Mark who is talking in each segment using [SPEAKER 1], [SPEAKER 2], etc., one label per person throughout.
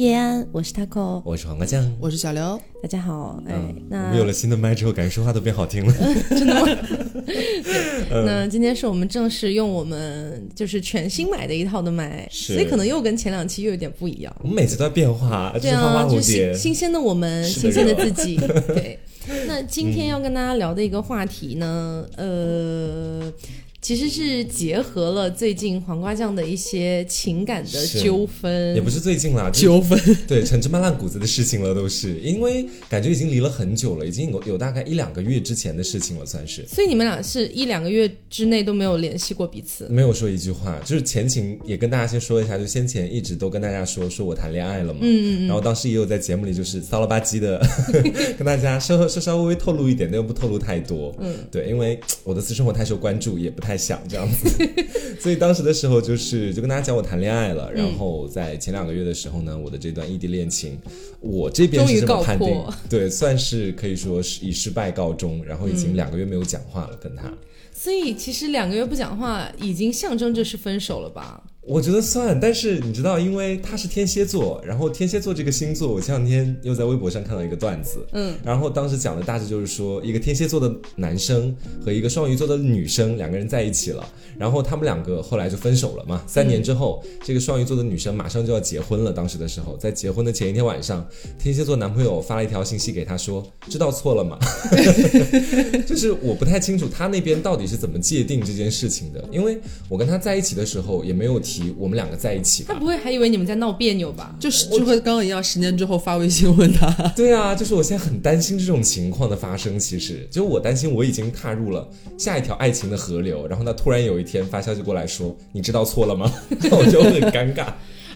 [SPEAKER 1] 叶安，我是 taco，
[SPEAKER 2] 我是黄瓜酱，
[SPEAKER 3] 我是小刘。
[SPEAKER 1] 大家好，哎，
[SPEAKER 2] 我
[SPEAKER 1] 那
[SPEAKER 2] 们有了新的麦之后，感觉说话都变好听了。
[SPEAKER 1] 真的吗？对，那今天是我们正式用我们就是全新买的一套的麦，所以可能又跟前两期又有点不一样。
[SPEAKER 2] 我们每次都在变化，就是花
[SPEAKER 1] 对啊，就是新。新鲜的我们，新鲜的自己。对，那今天要跟大家聊的一个话题呢，呃。其实是结合了最近黄瓜酱的一些情感的纠纷，
[SPEAKER 2] 也不是最近啦，就是
[SPEAKER 3] 纠纷，
[SPEAKER 2] 对陈芝麻烂谷子的事情了，都是因为感觉已经离了很久了，已经有有大概一两个月之前的事情了，算是
[SPEAKER 1] 所以你们俩是一两个月之内都没有联系过彼此。
[SPEAKER 2] 没有说一句话。就是前情也跟大家先说一下，就先前一直都跟大家说说我谈恋爱了嘛，嗯嗯然后当时也有在节目里就是骚了吧唧的 跟大家稍稍稍微微透露一点，但又不透露太多，嗯，对，因为我的私生活太受关注，也不太想这样子。所以当时的时候，就是就跟大家讲我谈恋爱了，然后在前两个月的时候呢，我的这段异地恋情，我这边是这么判定
[SPEAKER 1] 终于告，
[SPEAKER 2] 对，算是可以说是以失败告终，然后已经两个月没有讲话了，跟他。
[SPEAKER 1] 所以其实两个月不讲话，已经象征着是分手了吧？
[SPEAKER 2] 我觉得算，但是你知道，因为他是天蝎座，然后天蝎座这个星座，我前两天又在微博上看到一个段子，
[SPEAKER 1] 嗯，
[SPEAKER 2] 然后当时讲的大致就是说，一个天蝎座的男生和一个双鱼座的女生两个人在一起了，然后他们两个后来就分手了嘛。三年之后，这个双鱼座的女生马上就要结婚了，当时的时候，在结婚的前一天晚上，天蝎座男朋友发了一条信息给她说：“知道错了吗？” 就是我不太清楚他那边到底是怎么界定这件事情的，因为我跟他在一起的时候也没有提我们两个在一起吧。
[SPEAKER 1] 他不会还以为你们在闹别扭吧？
[SPEAKER 3] 就是就和刚刚一样，十年之后发微信问他，
[SPEAKER 2] 对啊，就是我现在很担心这种情况的发生。其实，就我担心我已经踏入了下一条爱情的河流，然后他突然有一天发消息过来说：“你知道错了吗？” 那我就很尴尬。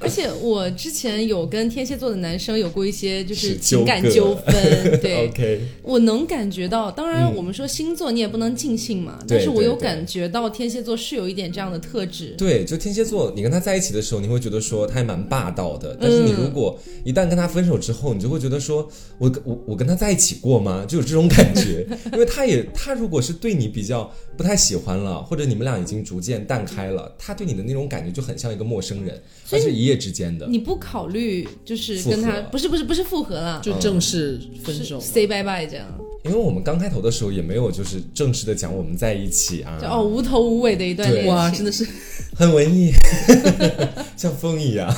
[SPEAKER 1] 而且我之前有跟天蝎座的男生有过一些就是
[SPEAKER 2] 是
[SPEAKER 1] 情感
[SPEAKER 2] 纠
[SPEAKER 1] 纷，对。
[SPEAKER 2] OK，
[SPEAKER 1] 我能感觉到，当然
[SPEAKER 2] 嗯
[SPEAKER 1] 我们说星座你也不能尽信嘛，
[SPEAKER 2] 对
[SPEAKER 1] 但是我有感觉到天蝎座是有一点这样的特质。
[SPEAKER 2] 对，就天蝎座，你跟他在一起的时候，你会觉得说他还蛮霸道的，但是你如果一旦跟他分手之后，你就会觉得说，我我我跟他在一起过吗？就有这种感觉，因为他也他如果是对你比较不太喜欢了，或者你们俩已经逐渐淡开了，他对你的那种感觉就很像一个陌生人，而是一夜之间的。
[SPEAKER 1] 你不考虑就是跟他不是不是不是复合了，
[SPEAKER 3] 就正式分手。
[SPEAKER 1] 是 say bye bye 这样，
[SPEAKER 2] 因为我们刚开头的时候也没有就是正式的讲我们在一起啊，
[SPEAKER 1] 就哦无头无尾的一段恋情。
[SPEAKER 3] 哇，真的是
[SPEAKER 2] 很文艺，像风一样。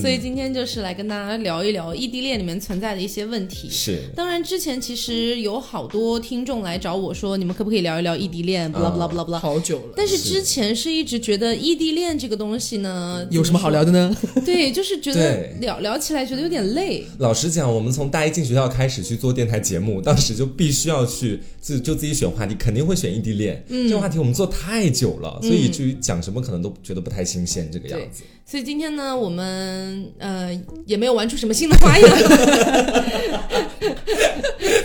[SPEAKER 1] 所
[SPEAKER 2] 嗯
[SPEAKER 1] 以今天就是来跟大家聊一聊异地恋里面存在的一些问题。
[SPEAKER 2] 是，
[SPEAKER 1] 当然，之前其实有好多听众来找我说，你们可不可以聊一聊异地恋？不啦不啦不啦不啦。
[SPEAKER 3] 好久了，
[SPEAKER 1] 但是之前是一直觉得异地恋这个东西呢，
[SPEAKER 3] 有什么好聊的呢？
[SPEAKER 1] 对，就是觉得聊聊起来觉得有点累。
[SPEAKER 2] 老实讲，我们从大一进学校开始去做电台节目，当时就必须要去自就自己选话题，肯定会选异地恋。嗯，这个话题我们做太久了，所以以至于讲什么可能都觉得不太新鲜，这个样子。
[SPEAKER 1] 所以今天呢，我们嗯呃也没有玩出什么新的花样。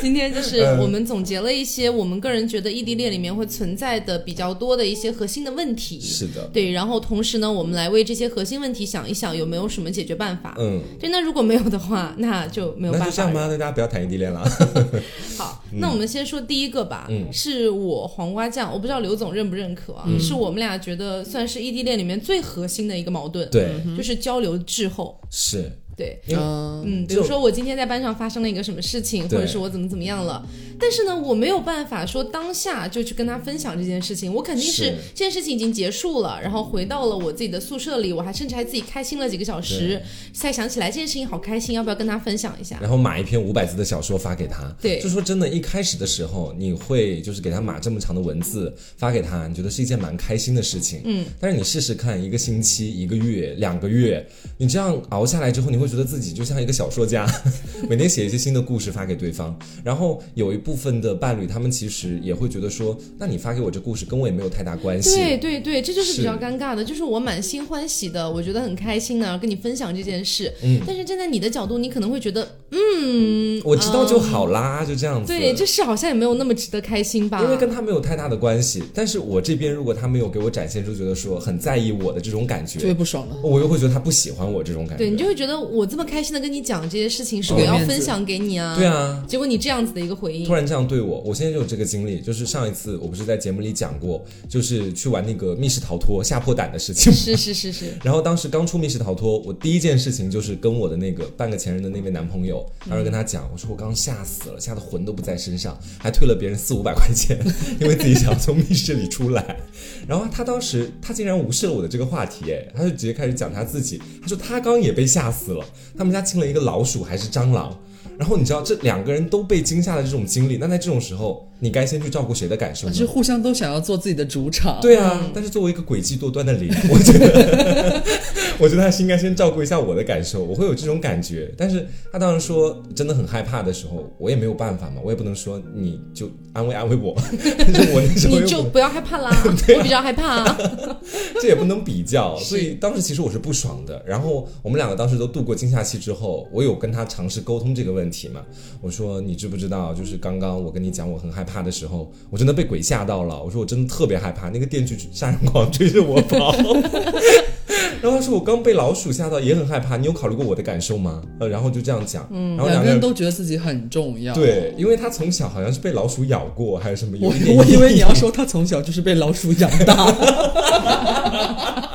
[SPEAKER 1] 今天就是我们总结了一些我们个人觉得异地恋里面会存在的比较多的一些核心的问题。
[SPEAKER 2] 是的，
[SPEAKER 1] 对，然后同时呢，我们来为这些核心问题想一想有没有什么解决办法。
[SPEAKER 2] 嗯，
[SPEAKER 1] 对，那如果没有的话，那就没有办法了。
[SPEAKER 2] 那就这样吧，那大家不要谈异地恋了。
[SPEAKER 1] 好，那我们先说第一个吧，
[SPEAKER 2] 嗯
[SPEAKER 1] 是我黄瓜酱，我不知道刘总认不认可啊，是我们俩觉得算是异地恋里面最核心的一个矛盾，
[SPEAKER 2] 对，
[SPEAKER 1] 就是交流滞后。
[SPEAKER 2] 是，
[SPEAKER 1] 对，
[SPEAKER 3] 嗯，
[SPEAKER 1] 嗯，比如说我今天在班上发生了一个什么事情，或者是我怎么怎么样了，但是呢，我没有办法说当下就去跟他分享这件事情，我肯定是
[SPEAKER 2] 是
[SPEAKER 1] 这件事情已经结束了，然后回到了我自己的宿舍里，我还甚至还自己开心了几个小时，才想起来这件事情好开心，要不要跟他分享一下？
[SPEAKER 2] 然后码一篇五百字的小说发给他。
[SPEAKER 1] 对
[SPEAKER 2] 就说真的，一开始的时候，你会就是给他码这么长的文字发给他，你觉得是一件蛮开心的事情。嗯，但是你试试看，一个星期、一个月、两个月，你这样熬下来之后，你会觉得自己就像一个小说家，每天写一些新的故事发给对方。然后有一部分的伴侣，他们其实也会觉得说，那你发给我这故事跟我也没有太大关系。
[SPEAKER 1] 对对对，这就是比较尴尬的，就是我满心欢喜的，我觉得很开心呢，跟你分享这件事。嗯，但是站在你的角度，你可能会觉得嗯，
[SPEAKER 2] 我知道就好啦，就这样子。
[SPEAKER 1] 对，这事好像也没有那么值得开心吧？
[SPEAKER 2] 因为跟他没有太大的关系，但是我这边如果他没有给我展现出觉得说很在意我的这种感
[SPEAKER 3] 就会
[SPEAKER 2] 觉，
[SPEAKER 3] 不爽了。
[SPEAKER 2] 我又会觉得他不喜欢我这种感觉。
[SPEAKER 1] 对你就会觉得我这么开心的跟你讲这些事情，是我要分享给你啊。
[SPEAKER 2] 对，啊，
[SPEAKER 1] 结果你这样子的一个回应
[SPEAKER 2] 突，然这样对我，我现在就有这个经历，就是上一次我不是在节目里讲过，就是去玩那个密室逃脱吓破胆的事情。
[SPEAKER 1] 是是是是，
[SPEAKER 2] 然后当时刚出密室逃脱，我第一件事情就是跟我的那个半个前任的那位男朋友，当时跟他讲，我说我刚吓死了，吓得魂都不在身上，还退了别人四五百块钱，因为自己想要从密室里出来。然后他当时他竟然无视了我的这个话题，哎，他就直接开始讲他自己，他说他刚也被吓死了，他们家进了一个老鼠还是蟑螂。然后你知道这两个人都被惊吓的这种经历，那在这种时候，你该先去照顾谁的感受呢？
[SPEAKER 3] 是互相都想要做自己的主场。
[SPEAKER 2] 对啊，但是作为一个诡计多端的零，我觉得，我觉得他是应该先照顾一下我的感受，我会有这种感觉。但是他当时说真的很害怕的时候，我也没有办法嘛，我也不能说你就安慰安慰我，但是我那时候
[SPEAKER 1] 你就不要害怕啦，我比较害怕、啊。
[SPEAKER 2] 这也不能比较，所以当时其实我是不爽的。然后我们两个当时都度过惊吓期之后，我有跟他尝试沟通这个问题嘛。我说你知不知道，就是刚刚我跟你讲我很害怕的时候，我真的被鬼吓到了。我说我真的特别害怕，那个电锯杀人狂追着我跑。然后他说我刚被老鼠吓到，也很害怕。你有考虑过我的感受吗？呃，然后就这样讲，然后两个人
[SPEAKER 3] 都觉得自己很重要。
[SPEAKER 2] 对，因为他从小好像是被老鼠咬过，还是什么，有
[SPEAKER 3] 我
[SPEAKER 2] 一点
[SPEAKER 3] 我以为你要说他从小就是被老鼠养大，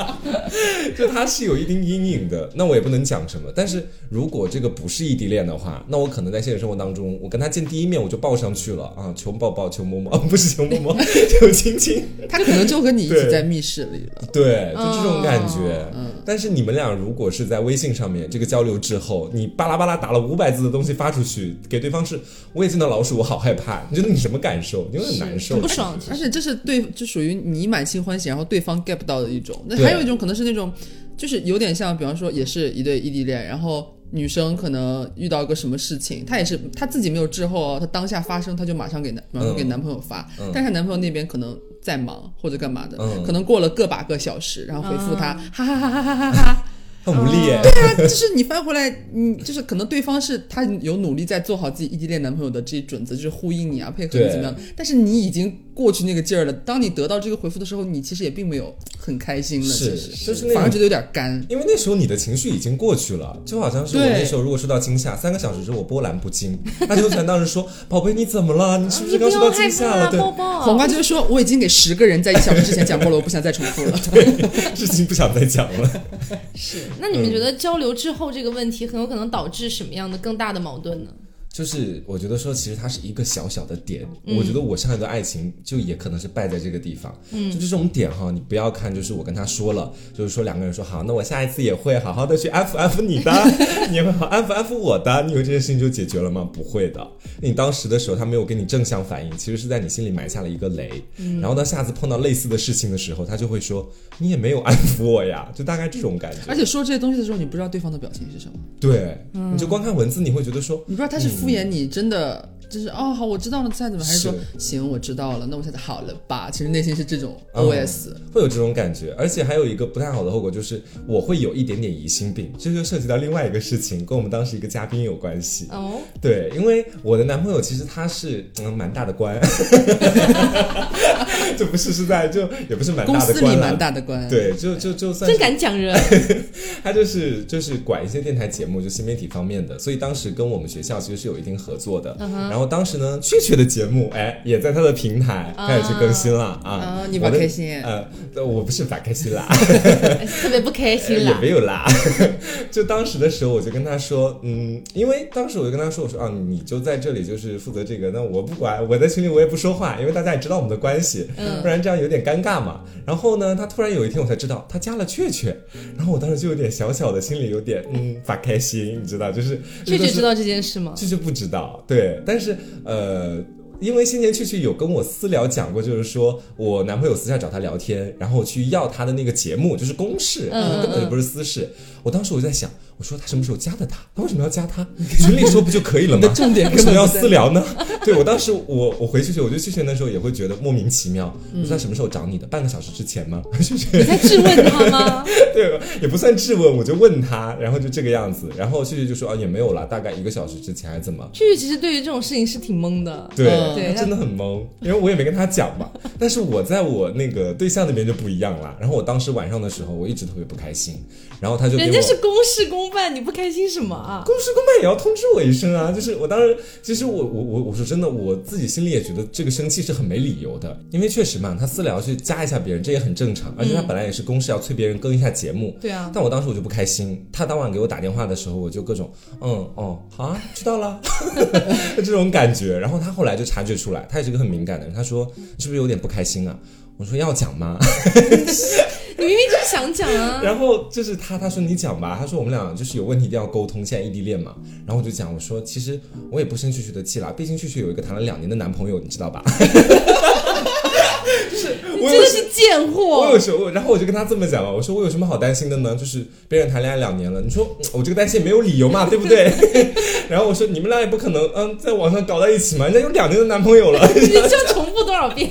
[SPEAKER 2] 就他是有一定阴影的，那我也不能讲什么。但是如果这个不是异地恋的话，那我可能在现实生活当中，我跟他见第一面我就抱上去了啊，求抱抱，求摸摸，啊，不是求摸摸，求亲亲，
[SPEAKER 3] 他可能就和你一起在密室里了。
[SPEAKER 2] 对，就这种感觉。
[SPEAKER 1] 哦
[SPEAKER 2] 但是你们俩如果是在微信上面这个交流之后，你巴拉巴拉打了五百字的东西发出去给对方是，我也见到老鼠，我好害怕，你觉得你什么感受？你会很难受，
[SPEAKER 1] 很不爽，
[SPEAKER 3] 而且这是对，就属于你满心欢喜，然后对方 get 不到的一种。那还有一种可能是那种，就是有点像，比方说也是一对异地恋，然后女生可能遇到一个什么事情，她也是她自己没有滞后哦，她当下发生，她就马上给男马上给男朋友发，
[SPEAKER 2] 嗯
[SPEAKER 3] 但是她男朋友那边可能在忙或者干嘛的，
[SPEAKER 2] 嗯
[SPEAKER 3] 可能过了个把个小时，然后回复他，
[SPEAKER 1] 啊
[SPEAKER 3] 哈哈哈哈哈哈哈。
[SPEAKER 2] 很无力耶。
[SPEAKER 3] 对啊，就是你翻回来，你就是可能对方是他有努力在做好自己异地恋男朋友的这一准则，就是呼应你啊，配合你怎么样。但是你已经过去那个劲儿了，当你得到这个回复的时候，你其实也并没有很开心了，
[SPEAKER 2] 是
[SPEAKER 3] 其实
[SPEAKER 2] 就是
[SPEAKER 3] 反而觉得有点干。
[SPEAKER 2] 因为那时候你的情绪已经过去了，就好像是我那时候如果受到惊吓，三个小时之后我波澜不惊，那就全当时说宝贝你怎么了？你是不是刚受到惊吓了？对，
[SPEAKER 3] 黄瓜就是说，我已经给十个人在一小时之前讲过了，我不想再重复了。
[SPEAKER 2] 事情不想再讲了。
[SPEAKER 1] 是。那你们觉得交流之后这个问题很有可能导致什么样的更大的矛盾呢？
[SPEAKER 2] 就是我觉得说，其实它是一个小小的点。我觉得我上一段爱情就也可能是败在这个地方。嗯，就这种点哈，你不要看，就是我跟他说了，就是说两个人说好，那我下一次也会好好的去安抚 安抚你的，你也会好安抚安抚我的，你以为这件事情就解决了吗？不会的。你当时的时候他没有给你正向反应，其实是在你心里埋下了一个雷。然后当下次碰到类似的事情的时候，他就会说你也没有安抚我呀，就大概这种感觉。
[SPEAKER 3] 而且说这些东西的时候，你不知道对方的表情是什么，
[SPEAKER 2] 对，你就光看文字，你会觉得说
[SPEAKER 3] 你不知道他是敷衍你，真的就是哦好，我知道了，再怎么，还是说
[SPEAKER 2] 是
[SPEAKER 3] 行我知道了，那我现在好了吧？其实内心是这种
[SPEAKER 2] 嗯
[SPEAKER 3] OS。
[SPEAKER 2] 会有这种感觉，而且还有一个不太好的后果，就是我会有一点点疑心病，这就涉及到另外一个事情，跟我们当时一个嘉宾有关系。
[SPEAKER 1] 哦，
[SPEAKER 2] 对，因为我的男朋友其实他是嗯蛮大的官，就不是是在就也不是蛮大的官啦
[SPEAKER 3] 司里蛮大的官，，
[SPEAKER 2] 对，就就就算
[SPEAKER 1] 真敢讲人，
[SPEAKER 2] 他就是就是管一些电台节目，就新媒体方面的，所以当时跟我们学校其实是有一定合作的。
[SPEAKER 1] 嗯
[SPEAKER 2] 然后当时呢，雀雀的节目哎也在他的平台开始去更新了啊。
[SPEAKER 3] 啊你
[SPEAKER 2] 我的
[SPEAKER 3] 把开心
[SPEAKER 2] 呃，我不是把开心啦。
[SPEAKER 1] 特别不开心
[SPEAKER 2] 也没。有啦，就当时的时候，我就跟他说，嗯，因为当时我就跟他说，我说啊，你就在这里就是负责这个，那我不管，我在群里我也不说话，因为大家也知道我们的关系，
[SPEAKER 1] 嗯
[SPEAKER 2] 不然这样有点尴尬嘛。然后呢，他突然有一天我才知道他加了雀雀，然后我当时就有点小小的心里有点嗯发开心，你知道，就是
[SPEAKER 1] 雀雀知。道这件事吗？
[SPEAKER 2] 雀雀不知道，对，但是呃，因为先前去去有跟我私聊讲过，就是说我男朋友私下找她聊天，然后去要她的那个节目，就是公事，
[SPEAKER 1] 嗯
[SPEAKER 2] 根本就不是私事。我当时我就在想，我说他什么时候加的他？他为什么要加他？群里说不就可以了吗？
[SPEAKER 3] 重点
[SPEAKER 2] 为什么要私聊呢？对我当时我我回去去，我就去学那时候也会觉得莫名其妙。我说他什么时候找你的？半个小时之前吗？
[SPEAKER 1] 你在质问他吗？
[SPEAKER 2] 对，也不算质问，我就问他，然后就这个样子，然后旭旭就说啊也没有啦，大概一个小时之前还是怎么？
[SPEAKER 1] 旭旭其实对于这种事情是挺懵的。
[SPEAKER 2] 对，
[SPEAKER 3] 嗯
[SPEAKER 1] 对
[SPEAKER 2] 他真的很懵，因为我也没跟他讲嘛。但是我在我那个对象那边就不一样了。然后我当时晚上的时候，我一直特别不开心，然后他就给我
[SPEAKER 1] 人家是公事公办，你不开心什么啊？
[SPEAKER 2] 公事公办也要通知我一声啊！就是我当时，其实我我我我说真的，我自己心里也觉得这个生气是很没理由的，因为确实嘛，他私聊去加一下别人，这也很正常，而且他本来也是公事要催别人更一下节目。
[SPEAKER 1] 对啊，
[SPEAKER 2] 但我当时我就不开心，他当晚给我打电话的时候，我就各种嗯哦好啊，知道了，就 这种感觉。然后他后来就察觉出来，他也是个很敏感的人，他说你是不是有点不开心啊？我说要讲吗？
[SPEAKER 1] 你明明就是想讲啊。
[SPEAKER 2] 然后就是他，他说你讲吧，他说我们俩就是有问题一定要沟通，现在异地恋嘛。然后我就讲，我说其实我也不生旭旭的气啦，毕竟旭旭有一个谈了两年的男朋友，你知道吧？
[SPEAKER 1] 你
[SPEAKER 2] 我有时
[SPEAKER 1] 真的是贱货
[SPEAKER 2] 我有！时候，然后我就跟他这么讲了，我说我有什么好担心的呢？就是别人谈恋爱两年了，你说嗯我这个担心也没有理由嘛，对不对？然后我说你们俩也不可能嗯在网上搞在一起嘛，人家有两年的男朋友了。
[SPEAKER 1] 你这重复多少遍？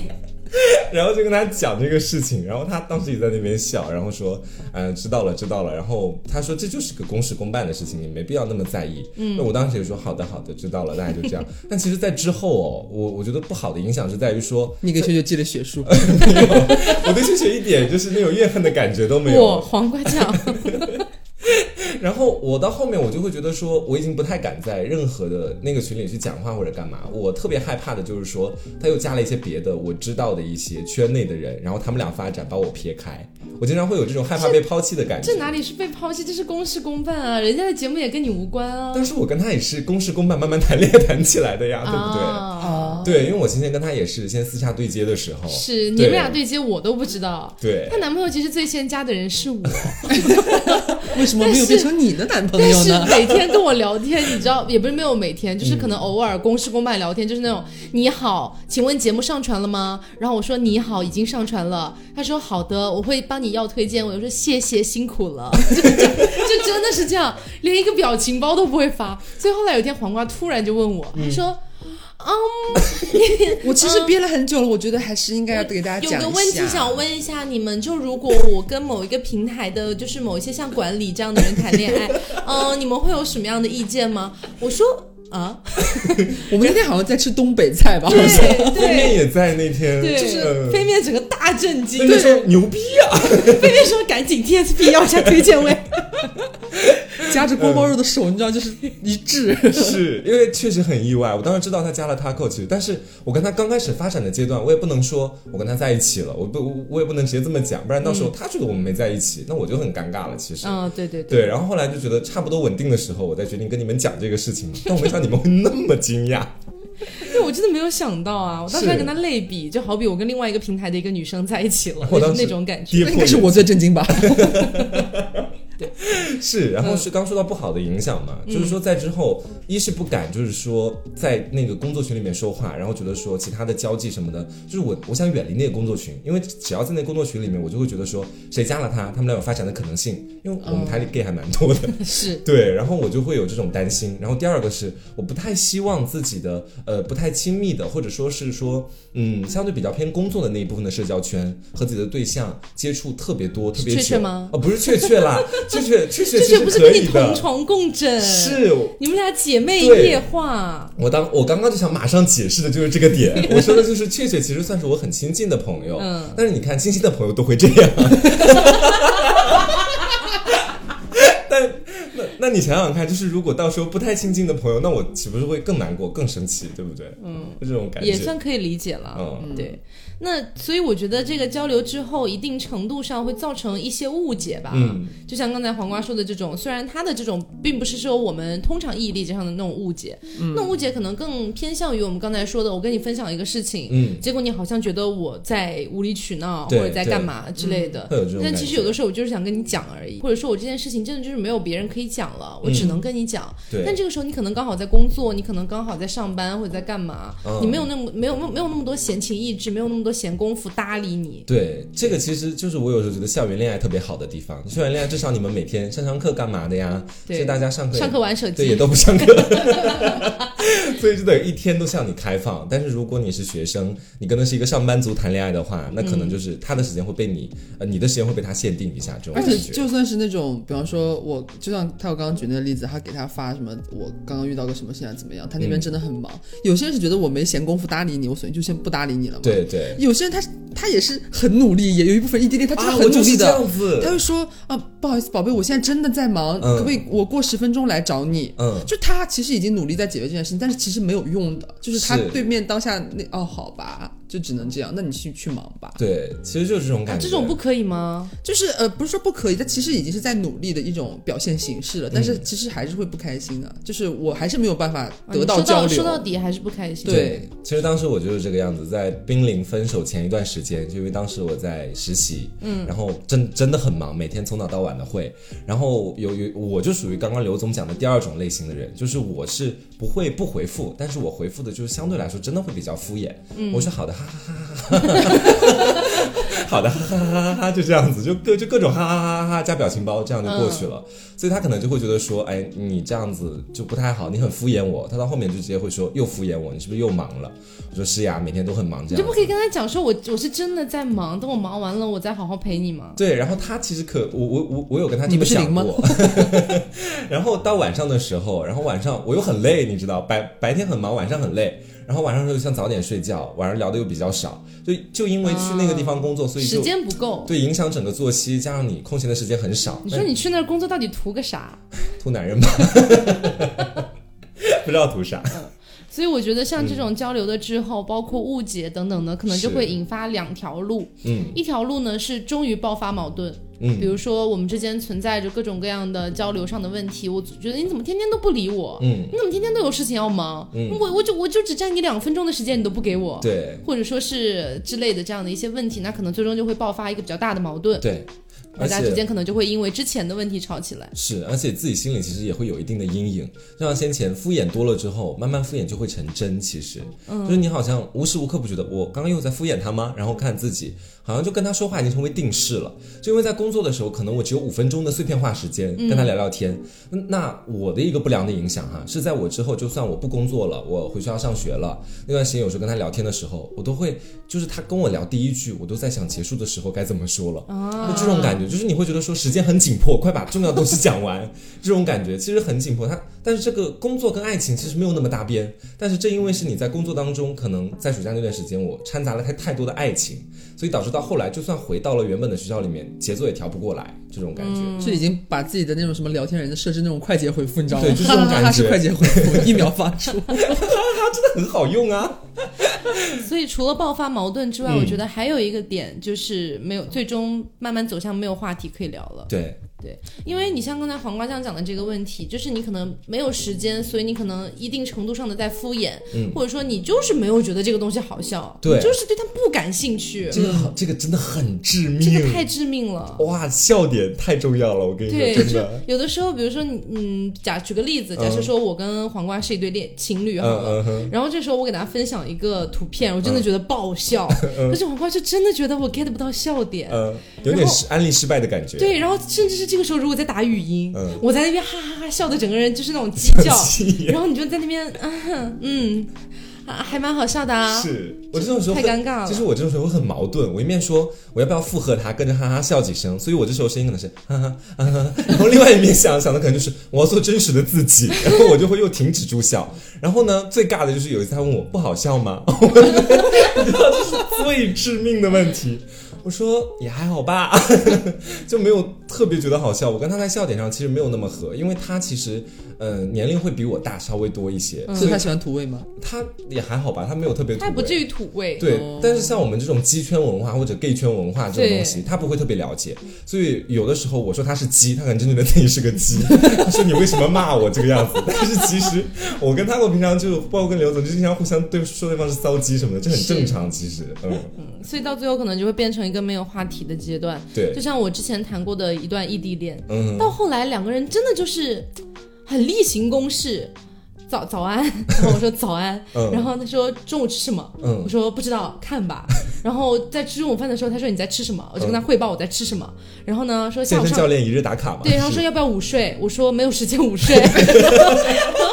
[SPEAKER 2] 然后就跟他讲这个事情，然后他当时也在那边笑，然后说，嗯、知道了，知道了。然后他说这就是个公事公办的事情，你没必要那么在意。嗯，那我当时也说好的，好的，知道了，大家就这样。但其实，在之后哦，我我觉得不好的影响是在于说，
[SPEAKER 3] 你给学学寄了血书，
[SPEAKER 2] 没有，我对学学一点就是那种怨恨的感觉都没
[SPEAKER 1] 我
[SPEAKER 2] 有。
[SPEAKER 1] 黄瓜酱，
[SPEAKER 2] 然后我到后面我就会觉得说，我已经不太敢在任何的那个群里去讲话或者干嘛。我特别害怕的就是说，他又加了一些别的我知道的一些圈内的人，然后他们俩发展把我撇开。我经常会有这种害怕被抛弃的感觉
[SPEAKER 1] 这。哪里是被抛弃，这是公事公办啊！人家的节目也跟你无关啊，
[SPEAKER 2] 但是我跟他也是公事公办，慢慢谈 恋爱谈起来的呀，对不对？
[SPEAKER 1] 啊，
[SPEAKER 2] 对，因为我今天跟他也是先私下对接的时候，
[SPEAKER 1] 是你们俩对接，我都不知道。
[SPEAKER 2] 对
[SPEAKER 1] 她男朋友其实最先加的人是我，
[SPEAKER 3] 为什么没有变成你的男朋友
[SPEAKER 1] 但是？每天跟我聊天，你知道，也不是没有每天，就是可能偶尔公事公办聊天，就是那种你好，请问节目上传了吗？然后我说你好，已经上传了。他说好的，我会帮你要推荐。我就说谢谢，辛苦了，就就就真的是这样，连一个表情包都不会发。所以后来有一天，黄瓜突然就问我，他说。嗯，
[SPEAKER 3] 我其实憋了很久了，我觉得还是应该要给大家
[SPEAKER 1] 有
[SPEAKER 3] 讲一下。
[SPEAKER 1] 个问题想问一下你们，就如果我跟某一个平台的，就是某一些像管理这样的人谈恋爱，嗯、你们会有什么样的意见吗？我说啊，
[SPEAKER 3] 我们那天好像在吃东北菜吧？好像
[SPEAKER 1] 对对
[SPEAKER 2] 飞面也在那天，
[SPEAKER 1] 对，
[SPEAKER 2] 就是
[SPEAKER 1] 飞面整个大震惊，
[SPEAKER 2] 飞面说牛逼啊！
[SPEAKER 1] 飞面说赶紧 TSP 要一下推荐位，
[SPEAKER 3] 夹着锅包肉的手，你知道，就是一致。
[SPEAKER 2] 是因为确实很意外，我当时知道他加了 Taco，其实，但是我跟他刚开始发展的阶段，我也不能说我跟他在一起了，我不，我也不能直接这么讲，不然到时候他觉得我们没在一起，那我就很尴尬了。其实，
[SPEAKER 1] 啊，对对对，
[SPEAKER 2] 对，然后后来就觉得差不多稳定的时候，我再决定跟你们讲这个事情，但我没想到你们会那么惊讶。
[SPEAKER 1] 因为我真的没有想到啊，我当时
[SPEAKER 2] 是
[SPEAKER 1] 还跟他类比，就好比我跟另外一个平台的一个女生在一起了，
[SPEAKER 2] 我当时
[SPEAKER 1] 那种感觉。
[SPEAKER 3] 那应该是我最震惊吧？
[SPEAKER 2] 是，然后
[SPEAKER 1] 嗯。
[SPEAKER 2] 是刚说到不好的影响嘛，就是说在之后，一是不敢，就是说在那个工作群里面说话，然后觉得说其他的交际什么的，就是我我想远离那个工作群，因为只要在那个工作群里面，我就会觉得说谁加了他，他们俩有发展的可能性，因为我们台里 gay 还蛮多的，
[SPEAKER 1] 是，
[SPEAKER 2] 对，然后我就会有这种担心。然后第二个是，我不太希望自己的呃不太亲密的，或者说是说嗯相对比较偏工作的那一部分的社交圈和自己的对象接触特别多，特别久。
[SPEAKER 1] 雀雀吗。
[SPEAKER 2] 哦，不是确确啦，雀雀雀雀
[SPEAKER 1] 这
[SPEAKER 2] 其实
[SPEAKER 1] 就不是跟你
[SPEAKER 2] 可以
[SPEAKER 1] 同。床共枕，
[SPEAKER 2] 是
[SPEAKER 1] 你们俩姐妹夜话，
[SPEAKER 2] 我当我刚刚就想马上解释的就是这个点，我说的就是雀雀其实算是我很亲近的朋友，
[SPEAKER 1] 嗯
[SPEAKER 2] 但是你看亲近的朋友都会这样，但那那你想想看，就是如果到时候不太亲近的朋友，那我岂不是会更难过、更生气，对不对？嗯，就这种感觉
[SPEAKER 1] 也算可以理解了。
[SPEAKER 2] 嗯
[SPEAKER 1] 对，那所以我觉得这个交流之后，一定程度上会造成一些误解吧。
[SPEAKER 2] 嗯，
[SPEAKER 1] 就像刚才黄瓜说的这种，虽然他的这种并不是说我们通常意义理解上的那种误解，
[SPEAKER 2] 嗯。
[SPEAKER 1] 那种误解可能更偏向于我们刚才说的，我跟你分享一个事情，
[SPEAKER 2] 嗯，
[SPEAKER 1] 结果你好像觉得我在无理取闹或者在干嘛之类的。但其实有的时候我就是想跟你讲而已，或者说我这件事情真的就是没有别人可以讲了，我只能跟你讲。
[SPEAKER 2] 对。
[SPEAKER 1] 但这个时候你可能刚好在工作，你可能刚好在上班或者在干嘛，
[SPEAKER 2] 嗯。
[SPEAKER 1] 你没有那么没有没有没有那么多闲情逸致，没有那么多闲工夫搭理你。
[SPEAKER 2] 对，这个其实就是我有时候觉得校园恋爱特别好的地方。校园恋爱至少你们每天上上课干嘛的呀？
[SPEAKER 1] 对
[SPEAKER 2] 所以大家上课
[SPEAKER 1] 上课玩手机
[SPEAKER 2] 对也，都不上课，所以就等于一天都向你开放。但是如果你是学生，你跟的是一个上班族谈恋爱的话，那可能就是他的时间会被你呃你的时间会被他限定一下，这种
[SPEAKER 3] 而且。就算是那种，比方说我，就像他我刚刚举那个例子，他给他发什么，我刚刚遇到个什么事情啊怎么样，他那边
[SPEAKER 2] 嗯
[SPEAKER 3] 真的很忙。有些人是觉得我没闲工夫搭理你，我所以就先不搭理你了嘛。。
[SPEAKER 2] 对对，
[SPEAKER 3] 有些人他他也是很努力，也有一部分异地恋他真的
[SPEAKER 2] 啊，
[SPEAKER 3] 很努力的。他会说啊，不好意思，宝贝，我现在真的在忙，
[SPEAKER 2] 嗯
[SPEAKER 3] 可不可以我过十分钟来找你？
[SPEAKER 2] 嗯，
[SPEAKER 3] 就他其实已经努力在解决这件事情，但是其实没有用的，就是他对面当下那哦，好吧，就只能这样，那你去去忙吧。
[SPEAKER 2] 对，其实就是这种
[SPEAKER 1] 啊
[SPEAKER 2] 感觉。
[SPEAKER 1] 这种不可以吗？
[SPEAKER 3] 就是呃，不是说不可以，它其实已经是在努力的一种表现形式了，但
[SPEAKER 2] 嗯
[SPEAKER 3] 是其实还是会不开心的，就是我还是没有办法
[SPEAKER 1] 啊
[SPEAKER 3] 得
[SPEAKER 1] 到说
[SPEAKER 3] 交流。
[SPEAKER 1] 说到底还是不开心。
[SPEAKER 3] 对
[SPEAKER 2] 其实当时我就是这个样子，在濒临分手前一段时间，就因为当时我在实习，嗯，然后真真的很忙，每天从早到晚的会，然后有有我就属于刚刚刘总讲的第二种类型的人，就是我是不会不回复，但是我回复的就是相对来说真的会比较敷衍，嗯，我说好的，哈哈哈哈哈哈，好的，哈哈哈哈哈，就这样子，就各就各种哈哈哈哈哈加表情包，这样就过去了。所以他可能就会觉得说，哎，你这样子就不太好，你很敷衍我。他到后面就直接会说，又敷衍我，你是不是又忙了？我说是呀，每天都很忙这样。
[SPEAKER 1] 你就不可以跟他讲说我我是真的在忙，等我忙完了我再好好陪你吗？
[SPEAKER 2] 对，然后他其实可我我我我有跟他这么想过，然后到晚上的时候，然后晚上我又很累，你知道，白白天很忙，晚上很累，然后晚上又想早点睡觉，晚上聊的又比较少，就就因为去那个地方工作，所以
[SPEAKER 1] 时间不够。
[SPEAKER 2] 对影响整个作息，加上你空闲的时间很少。
[SPEAKER 1] 你说你去那儿工作到底图个啥？
[SPEAKER 2] 图男人吧，不知道图啥。
[SPEAKER 1] 所以我觉得像这种交流的之后，包括误解等等的，可能就会引发两条路。
[SPEAKER 2] 嗯。
[SPEAKER 1] 一条路呢是终于爆发矛盾，
[SPEAKER 2] 嗯。
[SPEAKER 1] 比如说我们之间存在着各种各样的交流上的问题，我觉得你怎么天天都不理我？
[SPEAKER 2] 嗯，
[SPEAKER 1] 你怎么天天都有事情要忙？
[SPEAKER 2] 嗯。
[SPEAKER 1] 我我就我就只占你两分钟的时间，你都不给我，
[SPEAKER 2] 对。
[SPEAKER 1] 或者说是之类的这样的一些问题，那可能最终就会爆发一个比较大的矛盾，
[SPEAKER 2] 对，
[SPEAKER 1] 大家之间可能就会因为之前的问题吵起来。
[SPEAKER 2] 是，而且自己心里其实也会有一定的阴影。就像先前敷衍多了之后，慢慢敷衍就会成真。其实，就是你好像无时无刻不觉得我刚刚又在敷衍他吗？然后看自己好像就跟他说话已经成为定式了。就因为在工作的时候，可能我只有五分钟的碎片化时间跟他聊聊天。那那我的一个不良的影响哈，是在我之后，就算我不工作了，我回学校上学了，那段时间有时候跟他聊天的时候，我都会就是他跟我聊第一句，我都在想结束的时候该怎么说了。
[SPEAKER 1] 啊
[SPEAKER 2] 就这种感觉，就是你会觉得说时间很紧迫，快把重要的东西讲完，这种感觉其实很紧迫。他但是这个工作跟爱情其实没有那么搭边，但是正因为是你在工作当中，可能在暑假那段时间我掺杂了太太多的爱情，所以导致到后来就算回到了原本的学校里面，节奏也调不过来，这种感觉。
[SPEAKER 3] 就已经把自己的那种什么聊天人的设置那种快捷回复，你知道吗？
[SPEAKER 2] 对就这种 感觉
[SPEAKER 3] 哈哈哈是快捷回复，一秒发出。
[SPEAKER 2] 真的很好用啊，
[SPEAKER 1] 所以除了爆发矛盾之外，
[SPEAKER 2] 嗯
[SPEAKER 1] 我觉得还有一个点就是没有最终慢慢走向没有话题可以聊了。
[SPEAKER 2] 对，
[SPEAKER 1] 因为你像刚才黄瓜酱讲的这个问题，就是你可能没有时间，所以你可能一定程度上的在敷衍，
[SPEAKER 2] 嗯
[SPEAKER 1] 或者说你就是没有觉得这个东西好笑，
[SPEAKER 2] 对
[SPEAKER 1] 你就是对它不感兴趣，
[SPEAKER 2] 这个好，这个真的很致命，
[SPEAKER 1] 这个太致命了。
[SPEAKER 2] 哇，笑点太重要了，我跟你
[SPEAKER 1] 对，
[SPEAKER 2] 说，真
[SPEAKER 1] 就
[SPEAKER 2] 的，
[SPEAKER 1] 有的时候，比如说你，嗯，假举个例子，假设说我跟黄瓜是一对恋情侣好
[SPEAKER 2] 嗯
[SPEAKER 1] 了，
[SPEAKER 2] 嗯哼，
[SPEAKER 1] 然后这时候我给大家分享一个图片，我真的觉得爆笑，但是黄瓜就真的觉得我 get 不到笑点。
[SPEAKER 2] 嗯，有点失安利失败的感觉，
[SPEAKER 1] 对，然后甚至是这个时候，如果在打语音，
[SPEAKER 2] 嗯
[SPEAKER 1] 我在那边哈哈哈笑的，整个人就是那种鸡叫，然后你就在那边，嗯嗯，啊，还蛮好笑的啊。
[SPEAKER 2] 是我这种时候
[SPEAKER 1] 太
[SPEAKER 2] 会
[SPEAKER 1] 尴尬了
[SPEAKER 2] 其实我这种时候会很矛盾，我一面说我要不要附和他，跟着哈哈笑几声，所以我这时候声音可能是哈哈哈哈，然后另外一面想想的可能就是 我要做真实的自己，然 后我就会又停止住笑。然后呢，最尬的就是有一次他问我不好笑吗？我知道这是最致命的问题。我说也还好吧，就没有特别觉得好笑。我跟他在笑点上其实没有那么合，因为他其实嗯、呃年龄会比我大稍微多一些，所以
[SPEAKER 3] 所以他喜欢土味吗？
[SPEAKER 2] 他也还好吧，他没有特别土味
[SPEAKER 1] 他不至于土味。
[SPEAKER 2] 对，
[SPEAKER 3] 哦
[SPEAKER 2] 但是像我们这种鸡圈文化或者 gay 圈文化这种东西，他不会特别了解，所以有的时候我说他是鸡，他可能真觉得自己是个鸡。他说你为什么骂我这个样子？但是其实我跟他我平常就包括跟刘总就经常互相对说对方是骚鸡什么的，这很正常。其实，嗯，
[SPEAKER 1] 所以到最后可能就会变成一个没有话题的阶段。
[SPEAKER 2] 对
[SPEAKER 1] 就，像我之前谈过的一段异地恋，
[SPEAKER 2] 嗯，
[SPEAKER 1] 到后来两个人真的就是很例行公事。早早安，然后我说早安，
[SPEAKER 2] 嗯
[SPEAKER 1] 然后他说中午吃什么？
[SPEAKER 2] 嗯
[SPEAKER 1] 我说不知道，看吧。然后在吃中午饭的时候，他说你在吃什么？我就跟他汇报我在吃什么。然后呢，说下午
[SPEAKER 2] 教练一日打卡嘛，
[SPEAKER 1] 对，然后说要不要午睡？我说没有时间午睡。然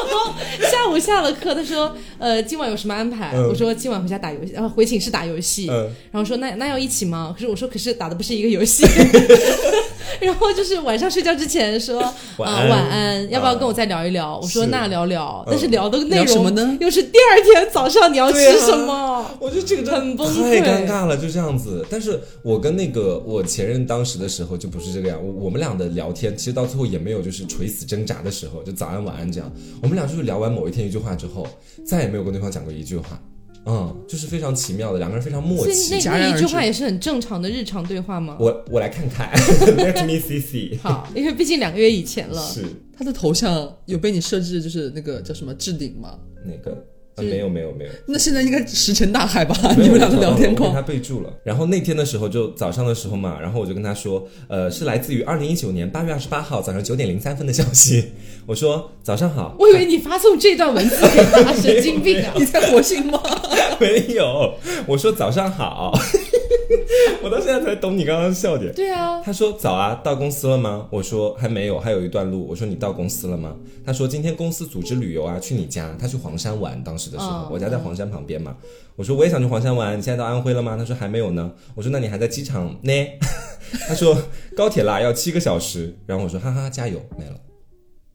[SPEAKER 1] 后下午下了课，他说呃今晚有什么安排？
[SPEAKER 2] 嗯
[SPEAKER 1] 我说今晚回家打游戏，然后回寝室打游戏。
[SPEAKER 2] 嗯
[SPEAKER 1] 然后说那那要一起吗？可是我说可是打的不是一个游戏。然后就是晚上睡觉之前说啊、
[SPEAKER 2] 晚安
[SPEAKER 1] 晚安，要不要
[SPEAKER 2] 啊
[SPEAKER 1] 跟我再聊一聊？我说那聊聊，
[SPEAKER 2] 嗯
[SPEAKER 1] 但是聊的内容
[SPEAKER 3] 什么呢
[SPEAKER 1] 又是第二天早上你要吃什么？
[SPEAKER 2] 我觉得这个
[SPEAKER 1] 很崩
[SPEAKER 2] 太
[SPEAKER 1] 溃
[SPEAKER 2] 尴尬了，就这样子。但是我跟那个我前任当时的时候就不是这个样，我我们俩的聊天其实到最后也没有就是垂死挣扎的时候，就早安晚安这样。我们俩就是聊完某一天一句话之后，再也没有跟对方讲过一句话。嗯，就是非常奇妙的，两个人非常默契。
[SPEAKER 1] 那那一句话也是很正常的日常对话吗？
[SPEAKER 2] 我我来看看，Let me see see。
[SPEAKER 1] 好，因为毕竟两个月以前了。
[SPEAKER 2] 是
[SPEAKER 3] 他的头像有被你设置，就是那个叫什么置顶吗？
[SPEAKER 2] 那个。啊、没有没有没有，
[SPEAKER 3] 那现在应该石沉大海吧？你们两个聊天
[SPEAKER 2] 我给他
[SPEAKER 3] 框，
[SPEAKER 2] 备注了。然后那天的时候，就早上的时候嘛，然后我就跟他说，呃，是来自于二零一九年八月二十八号早上九点零三分的消息。我说早上好，
[SPEAKER 1] 我以为你发送这段文字给他，神经病啊！
[SPEAKER 3] 你在火星吗？
[SPEAKER 2] 没有，我说早上好，我到现在才懂你刚刚的笑点。
[SPEAKER 1] 对啊，
[SPEAKER 2] 他说早啊，到公司了吗？我说还没有，还有一段路。我说你到公司了吗？他说今天公司组织旅游啊，去你家。他去黄山玩，当时的时候，
[SPEAKER 1] 哦
[SPEAKER 2] 我家在黄山旁边嘛。我说我也想去黄山玩，你现在到安徽了吗？他说还没有呢。我说那你还在机场呢？他说高铁啦，要七个小时。然后我说哈哈，加油，没了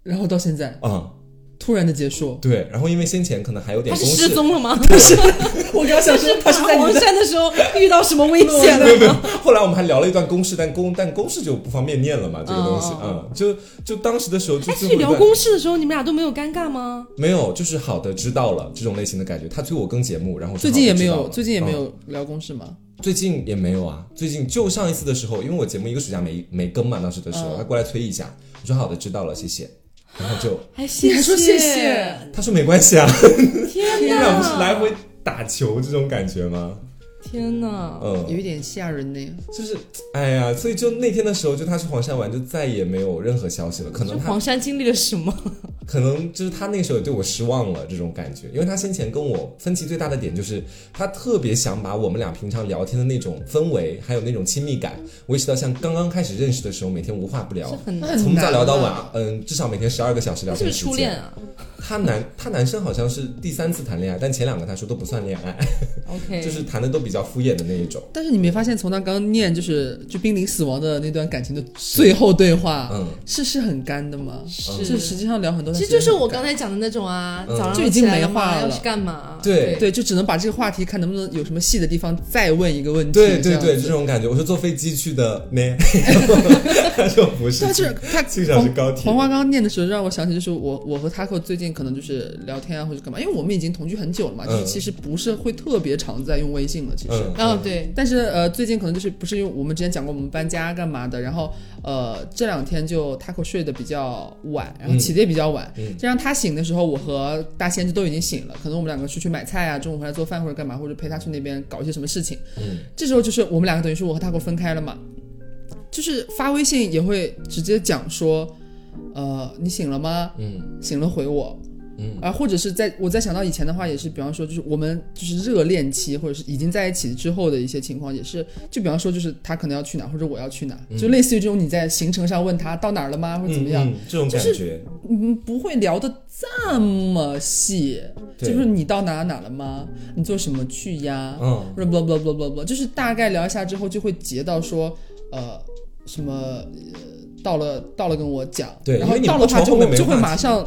[SPEAKER 3] 然后到现在
[SPEAKER 2] 啊、
[SPEAKER 3] 突然的结束，
[SPEAKER 2] 对，然后因为先前可能还有点
[SPEAKER 1] 失踪了吗？
[SPEAKER 3] 不是 我刚想说他是在
[SPEAKER 1] 黄山的时候遇到什么危险了
[SPEAKER 2] 没有没有？，后来我们还聊了一段公事，但公但公事就不方便念了嘛，这个东西，
[SPEAKER 1] 哦
[SPEAKER 2] 嗯，就就当时的时候就
[SPEAKER 1] 哎，所以聊公事的时候，你们俩都没有尴尬吗？
[SPEAKER 2] 没有，就是好的知道了这种类型的感觉。他催我更节目，然后说
[SPEAKER 3] 最近也没有，最近也没、
[SPEAKER 2] 嗯
[SPEAKER 3] 有聊公事吗？
[SPEAKER 2] 最近也没有啊。最近就上一次的时候，因为我节目一个暑假没没更嘛，当时的时候、
[SPEAKER 3] 嗯
[SPEAKER 2] 他过来催一下，我说好的知道了，谢谢。然后就
[SPEAKER 1] 还谢
[SPEAKER 3] 你还说谢谢，
[SPEAKER 2] 他说没关系啊，
[SPEAKER 1] 天
[SPEAKER 2] 你们俩不是！来回打球这种感觉吗？
[SPEAKER 1] 天哪！
[SPEAKER 2] 嗯，
[SPEAKER 3] 有一点吓人呢。
[SPEAKER 2] 就是哎呀，所以就那天的时候，就他去黄山玩，就再也没有任何消息了。可能他
[SPEAKER 1] 黄山经历了什么？
[SPEAKER 2] 可能就是他那个时候也对我失望了这种感觉，因为他先前跟我分歧最大的点就是他特别想把我们俩平常聊天的那种氛围，还有那种亲密感，维持到像刚刚开始认识的时候，每天无话不聊，从早聊到晚嗯，至少每天十二个小时聊天时间。
[SPEAKER 1] 初恋啊
[SPEAKER 2] 他男他男生好像是第三次谈恋爱，但前两个他说都不算恋爱
[SPEAKER 1] ，？OK，
[SPEAKER 2] 就是谈的都比较敷衍的那一种。
[SPEAKER 3] 但是你没发现，从他刚念就是就濒临死亡的那段感情的最后对话，
[SPEAKER 2] 嗯，
[SPEAKER 3] 是是很干的吗？
[SPEAKER 1] 是
[SPEAKER 3] 就实际上聊很多，
[SPEAKER 1] 其实就是我
[SPEAKER 3] 刚
[SPEAKER 1] 刚才讲的那种啊，
[SPEAKER 2] 嗯
[SPEAKER 1] 早上
[SPEAKER 3] 就已经
[SPEAKER 1] 起来了
[SPEAKER 3] 没话了
[SPEAKER 1] 要去干嘛？
[SPEAKER 2] 对
[SPEAKER 3] 对，就只能把这个话题看能不能有什么细的地方再问一个问题。
[SPEAKER 2] 对对对，
[SPEAKER 3] 这
[SPEAKER 2] 种感觉。我是坐飞机去的没，他说不是，
[SPEAKER 3] 但是他
[SPEAKER 2] 欣赏是高铁
[SPEAKER 3] 黄花刚刚念的时候，让我想起就是我我和 Taco 最近可能就是聊天啊或者干嘛，因为我们已经同居很久了嘛，就是
[SPEAKER 2] 嗯
[SPEAKER 3] 其实不是会特别常在用微信了，其实。
[SPEAKER 2] 嗯，
[SPEAKER 1] 哦对，
[SPEAKER 3] 但是呃，最近可能就是不是因为我们之前讲过我们搬家干嘛的，然后呃这两天就 Taco 睡得比较晚，然后起得也比较晚，
[SPEAKER 2] 嗯。
[SPEAKER 3] 这样他醒的时候，我和大仙就都已经醒了，可能我们两个出去买菜啊，中午回来做饭或者干嘛，或者陪他去那边搞一些什么事情。
[SPEAKER 2] 嗯，
[SPEAKER 3] 这时候就是我们两个等于是我和 Taco 分开了嘛，就是发微信也会直接讲说，呃，你醒了吗？
[SPEAKER 2] 嗯。
[SPEAKER 3] 醒了回我。
[SPEAKER 2] 嗯。
[SPEAKER 3] 啊，或者是在我在想到以前的话，也是，比方说，就是我们就是热恋期，或者是已经在一起之后的一些情况，也是，就比方说，就是他可能要去哪，或者我要去哪，就类似于这种你在行程上问他到哪儿了吗，或者怎么样，
[SPEAKER 2] 这种感觉，
[SPEAKER 3] 嗯，不会聊的这么细，就是你到哪哪了吗？你做什么去呀？
[SPEAKER 2] 嗯。
[SPEAKER 3] 不不不不不不，就是大概聊一下之后，就会截到说，呃，什么，呃，到了到了跟我讲，
[SPEAKER 2] 对然后
[SPEAKER 3] 到了话就就会马上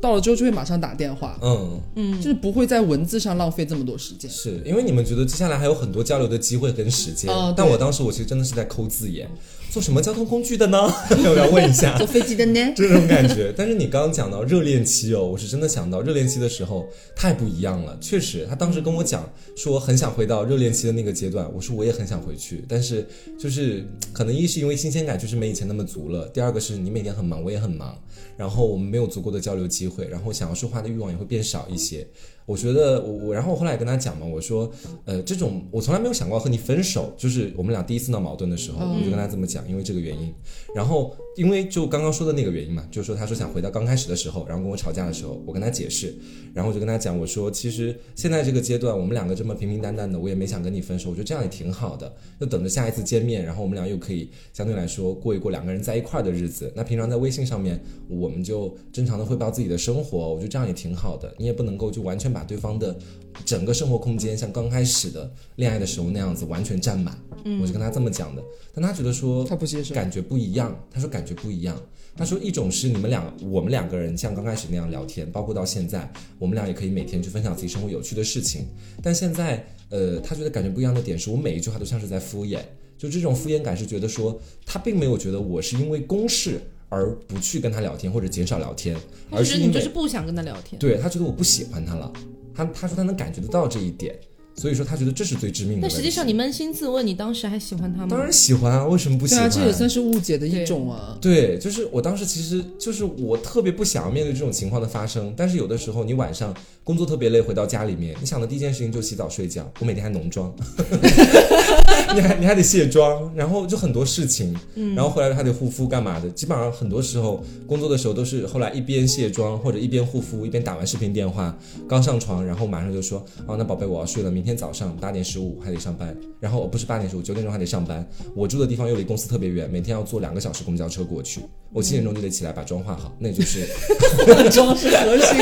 [SPEAKER 3] 到了之后就会马上打电话，
[SPEAKER 2] 嗯，
[SPEAKER 1] 嗯。
[SPEAKER 3] 就是不会在文字上浪费这么多时间。
[SPEAKER 2] 是因为你们觉得接下来还有很多交流的机会跟时间，但我当时我其实真的是在抠字眼，坐什么交通工具的呢？我要问一下
[SPEAKER 3] 坐。飞机的呢？
[SPEAKER 2] 这种感觉，但是你刚刚讲到热恋期哦，我是真的想到热恋期的时候太不一样了。确实，他当时跟我讲说很想回到热恋期的那个阶段，我说我也很想回去，但是就是可能一是因为新鲜感就是没以前那么足了，第二个是你每天很忙，我也很忙，然后我们没有足够的交流机会，然后想要说话的欲望也会变少一些。我觉得我我，然后我后来跟他讲嘛，我说，呃，这种我从来没有想过和你分手，就是我们俩第一次闹矛盾的时候，我就跟他这么讲，因为这个原因。然后因为就刚刚说的那个原因嘛，就是说他说想回到刚开始的时候，然后跟我吵架的时候，我跟他解释，然后我就跟他讲，我说其实现在这个阶段我们两个这么平平淡淡的，我也没想跟你分手，我觉得这样也挺好的，就等着下一次见面，然后我们俩又可以相对来说过一过两个人在一块儿的日子。那平常在微信上面，我们就正常的汇报自己的生活，我觉得这样也挺好的。你也不能够就完全把对方的整个生活空间像刚开始的恋爱的时候那样子完全占满。嗯我就跟他这么讲的，但他觉得说
[SPEAKER 3] 他不接受。
[SPEAKER 2] 感觉不一样。他说感觉不一样。他说一种是你们俩，我们两个人像刚开始那样聊天，包括到现在，我们俩也可以每天去分享自己生活有趣的事情。但现在，呃，他觉得感觉不一样的点是我每一句话都像是在敷衍，就这种敷衍感是觉得说他并没有觉得我是因为公事而不去跟他聊天或者减少聊天，
[SPEAKER 1] 而是你就
[SPEAKER 2] 是
[SPEAKER 1] 不想跟他聊天。
[SPEAKER 2] 对他觉得我不喜欢他了。他他说他能感觉得到这一点，所以说他觉得这是最致命的。
[SPEAKER 1] 但实际上，你扪心自问，你当时还喜欢他吗？
[SPEAKER 2] 当然喜欢啊，为什么不喜欢？
[SPEAKER 3] 对啊，这也算是误解的一种啊。
[SPEAKER 2] 对，就是我当时其实就是我特别不想要面对这种情况的发生，但是有的时候你晚上工作特别累，回到家里面，你想的第一件事情就洗澡睡觉。我每天还浓妆，你还你还得卸妆，然后就很多事情，然后回来还得护肤干嘛的。基本上很多时候工作的时候都是后来一边卸妆或者一边护肤，一边打完视频电话，刚上床，然后马上就说哦，那宝贝我要睡了，明天早上八点十五还得上班，然后不是八点十五，九点钟还得上班。我住的地方又离公司特别远，每天要坐两个小时公交车过去。我七点钟就得起来把妆化好，那就是
[SPEAKER 3] 化妆是核心。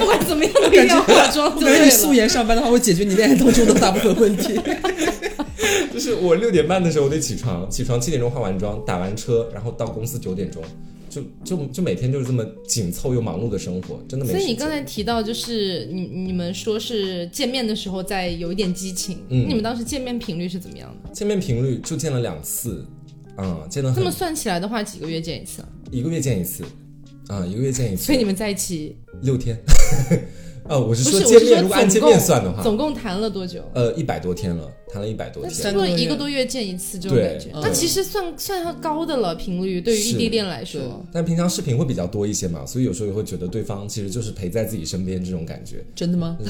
[SPEAKER 1] 不管怎么样都一定要化妆，
[SPEAKER 3] 我
[SPEAKER 1] 对了
[SPEAKER 3] 感觉你素颜上班的话，会解决你恋爱当中的大部分问题。
[SPEAKER 2] 就是我六点半的时候我得起床，起床七点钟化完妆，打完车，然后到公司九点钟，就就就每天就是这么紧凑又忙碌的生活，真的没。
[SPEAKER 1] 所以你刚才提到，就是你你们说是见面的时候在有一点激情，
[SPEAKER 2] 嗯
[SPEAKER 1] 你们当时见面频率是怎么样的？
[SPEAKER 2] 见面频率就见了两次，嗯、见了很
[SPEAKER 1] 那么算起来的话，几个月见一次啊？
[SPEAKER 2] 一个月见一次，啊、一个月见一次，
[SPEAKER 1] 所以你们在一起
[SPEAKER 2] 六天。哦，我是
[SPEAKER 1] 不是？我
[SPEAKER 2] 说见面，
[SPEAKER 1] 是说
[SPEAKER 2] 如果按见面算的话，
[SPEAKER 1] 总共谈了多久？
[SPEAKER 2] 呃，一百多天了，谈了一百多天。
[SPEAKER 1] 那差不多一个多月见一次这种
[SPEAKER 2] 对
[SPEAKER 1] 感觉，
[SPEAKER 3] 嗯
[SPEAKER 1] 那其实算算高的了频率，对于异地恋来说。
[SPEAKER 2] 但平常视频会比较多一些嘛，所以有时候也会觉得对方其实就是陪在自己身边这种感觉。
[SPEAKER 3] 真的吗？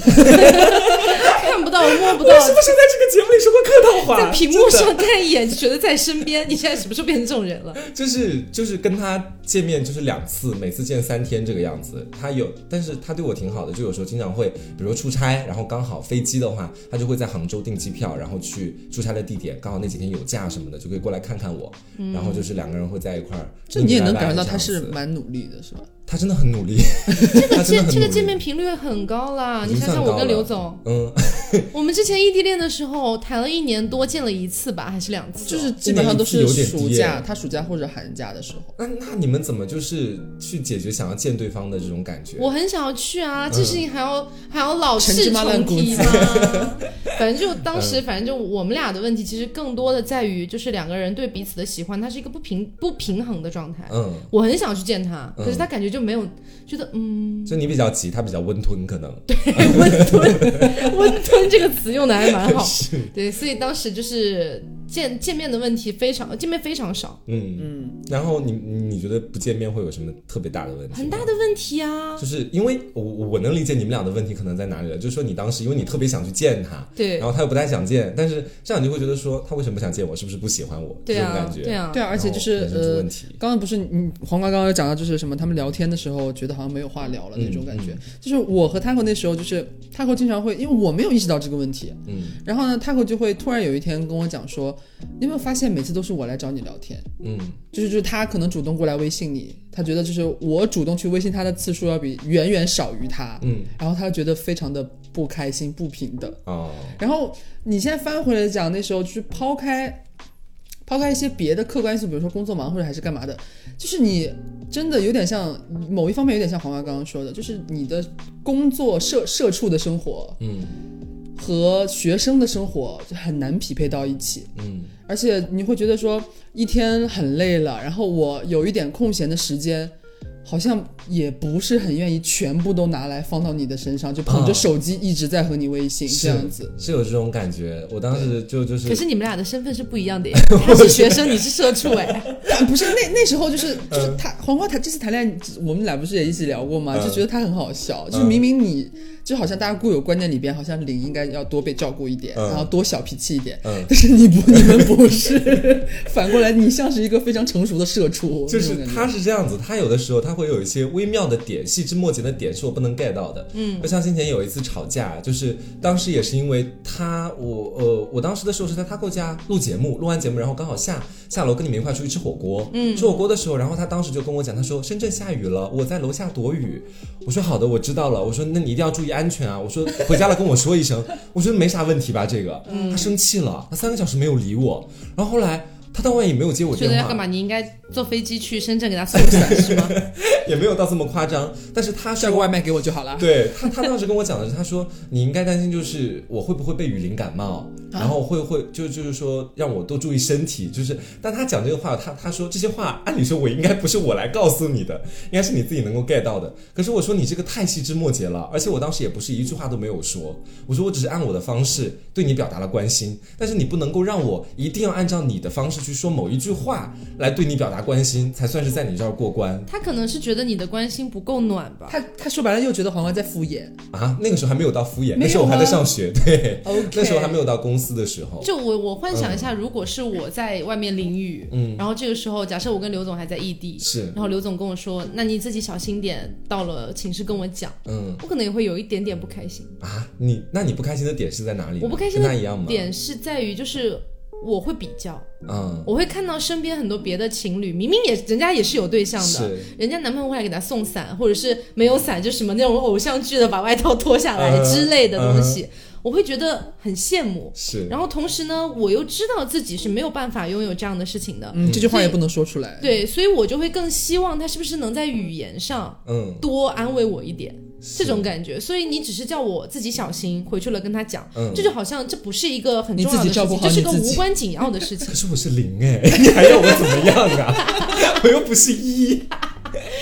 [SPEAKER 1] 看不到，摸不到，
[SPEAKER 2] 是不是在这个节目里说过客套话？
[SPEAKER 1] 在屏幕上看一眼就觉得在身边。你现在什么时候变成这种人了？
[SPEAKER 2] 就是就是跟他见面就是两次，每次见三天这个样子。他有，但是他对我挺好的，就有时候经常会，比如说出差，然后刚好飞机的话，他就会在杭州订机票，然后去出差的地点，刚好那几天有假什么的，就可以过来看看我。然后就是两个人会在一块儿。
[SPEAKER 3] 这你也能感觉到他是蛮努力的，是吧？
[SPEAKER 2] 他真的很努力，
[SPEAKER 1] 这个见这个见面频率很高啦。你想想，我跟刘总，
[SPEAKER 2] 嗯，
[SPEAKER 1] 我们之前异地恋的时候谈了一年多，见了一次吧，还是两次？
[SPEAKER 3] 就是基本上都是暑假，他暑假或者寒假的时候。
[SPEAKER 2] 那那你们怎么就是去解决想要见对方的这种感觉？
[SPEAKER 1] 我很想要去啊，这事情还要、还要老是重提吗？反正就当时，反正就我们俩的问题，其实更多的在于，就是两个人对彼此的喜欢，它是一个不平不平衡的状态。
[SPEAKER 2] 嗯，
[SPEAKER 1] 我很想去见他，
[SPEAKER 2] 嗯
[SPEAKER 1] 可是他感觉就没有，觉得嗯，
[SPEAKER 2] 就你比较急，他比较温吞，可能。
[SPEAKER 1] 对温吞 温吞这个词用的还蛮好。对，所以当时就是见见面的问题非常见面非常少，
[SPEAKER 2] 嗯嗯。然后你你觉得不见面会有什么特别大的问题？
[SPEAKER 1] 很大的问题啊。
[SPEAKER 2] 就是因为我我能理解你们俩的问题可能在哪里了，就是说你当时因为你特别想去见他，
[SPEAKER 1] 对
[SPEAKER 2] 然后他又不太想见，但是这样你就会觉得说他为什么不想见我，是不是不喜欢我？
[SPEAKER 1] 对啊
[SPEAKER 2] 这种感，觉，
[SPEAKER 1] 对啊，
[SPEAKER 3] 对啊，而且就是呃
[SPEAKER 2] 问，题，
[SPEAKER 3] 刚刚不是你黄瓜刚刚有讲到，就是什么他们聊天的时候觉得好像没有话聊了那种感觉。
[SPEAKER 2] 嗯
[SPEAKER 3] 就是我和 Taco 那时候，就是 Taco 经常会，因为我没有意识到这个问题，
[SPEAKER 2] 嗯
[SPEAKER 3] 然后呢，Taco 就会突然有一天跟我讲说，你有没有发现每次都是我来找你聊天？
[SPEAKER 2] 嗯
[SPEAKER 3] 就是就是他可能主动过来微信你，他觉得就是我主动去微信他的次数要比远远少于他，
[SPEAKER 2] 嗯
[SPEAKER 3] 然后他觉得非常的不开心、不平等。
[SPEAKER 2] 哦
[SPEAKER 3] 然后你现在翻回来讲，那时候就是抛开抛开一些别的客观因素，比如说工作忙或者还是干嘛的，就是你真的有点像某一方面有点像黄瓜刚刚说的，就是你的工作社社畜的生活
[SPEAKER 2] 嗯
[SPEAKER 3] 和学生的生活就很难匹配到一起。
[SPEAKER 2] 嗯，
[SPEAKER 3] 而且你会觉得说一天很累了，然后我有一点空闲的时间，好像也不是很愿意全部都拿来放到你的身上，就捧着
[SPEAKER 2] 啊
[SPEAKER 3] 手机一直在和你微信、这样子。
[SPEAKER 2] 是有这种感觉。我当时就就是
[SPEAKER 1] 可是你们俩的身份是不一样的耶，他是学生，你是社畜哎。
[SPEAKER 3] 但 不是那那时候就是
[SPEAKER 2] 嗯
[SPEAKER 3] 就是他黄花他这次谈恋爱，我们俩不是也一起聊过吗？
[SPEAKER 2] 嗯
[SPEAKER 3] 就觉得他很好笑，就是明明你就好像大家固有观念里边，好像零应该要多被照顾一点，
[SPEAKER 2] 嗯
[SPEAKER 3] 然后多小脾气一点，
[SPEAKER 2] 嗯
[SPEAKER 3] 但是你不，你们不是，反过来你像是一个非常成熟的社畜，
[SPEAKER 2] 就是他是这样子，他有的时候他会有一些微妙的点、细枝末节的点是我不能 get 到的。嗯，就像先前有一次吵架，就是当时也是因为他，我呃，我当时的时候是在他哥家录节目，录完节目然后刚好下下楼跟你们一块出去吃火锅。嗯，吃火锅的时候，然后他当时就跟我讲，他说深圳下雨了，我在楼下躲雨。我说好的，我知道了。我说那你一定要注意安全啊。我说 回家了跟我说一声。我觉得没啥问题吧，这个。他生气了，他三个小时没有理我，然后后来。他当晚也没有接我电话，
[SPEAKER 1] 觉得要干嘛？你应该坐飞机去深圳给他送伞是吗？
[SPEAKER 2] 也没有到这么夸张，但是他说
[SPEAKER 3] 叫个外卖给我就好了。
[SPEAKER 2] 对他，他当时跟我讲的是，他说你应该担心就是我会不会被雨淋感冒，然后会会就就是说让我多注意身体，就是但他讲这个话，他他说这些话，按理说我应该不是我来告诉你的，应该是你自己能够 get 到的。可是我说你这个太细枝末节了，而且我当时也不是一句话都没有说，我说我只是按我的方式对你表达了关心，但是你不能够让我一定要按照你的方式去说某一句话来对你表达关心，才算是在你这儿过关
[SPEAKER 1] 他可能是觉得你的关心不够暖吧。
[SPEAKER 3] 他他说白了又觉得黄瓜在敷衍，
[SPEAKER 2] 啊。那个时候还没有到敷衍，那时候我还在上学，对
[SPEAKER 3] OK
[SPEAKER 2] 那时候还没有到公司的时候。
[SPEAKER 1] 就我我幻想一下，如果是我在外面淋雨，
[SPEAKER 2] 嗯
[SPEAKER 1] 然后这个时候假设我跟刘总还在异地，
[SPEAKER 2] 是，
[SPEAKER 1] 然后刘总跟我说，那你自己小心点，到了寝室跟我讲，
[SPEAKER 2] 嗯
[SPEAKER 1] 我可能也会有一点点不开心。
[SPEAKER 2] 啊，你那你不开心的点是在哪里？
[SPEAKER 1] 我不开心的？点是在于就是我会比较，
[SPEAKER 2] 嗯，
[SPEAKER 1] 我会看到身边很多别的情侣，明明也人家也是有对象的，
[SPEAKER 2] 是。
[SPEAKER 1] 人家男朋友会来给他送伞，或者是没有伞就什么那种偶像剧的把外套脱下来之类的东西，我会觉得很羡慕。
[SPEAKER 2] 是，
[SPEAKER 1] 然后同时呢，我又知道自己是没有办法拥有这样的事情的，
[SPEAKER 3] 嗯，这句话也不能说出来。
[SPEAKER 1] 对，所以我就会更希望他是不是能在语言上
[SPEAKER 2] 嗯，
[SPEAKER 1] 多安慰我一点。
[SPEAKER 2] 是
[SPEAKER 1] 这种感觉，所以你只是叫我自己小心，回去了跟他讲，
[SPEAKER 2] 嗯
[SPEAKER 1] 这就好像这不是一个很重要的事情，这是个无关紧要的事情
[SPEAKER 2] 可。是我是零哎，你还要我怎么样啊？我又不是一。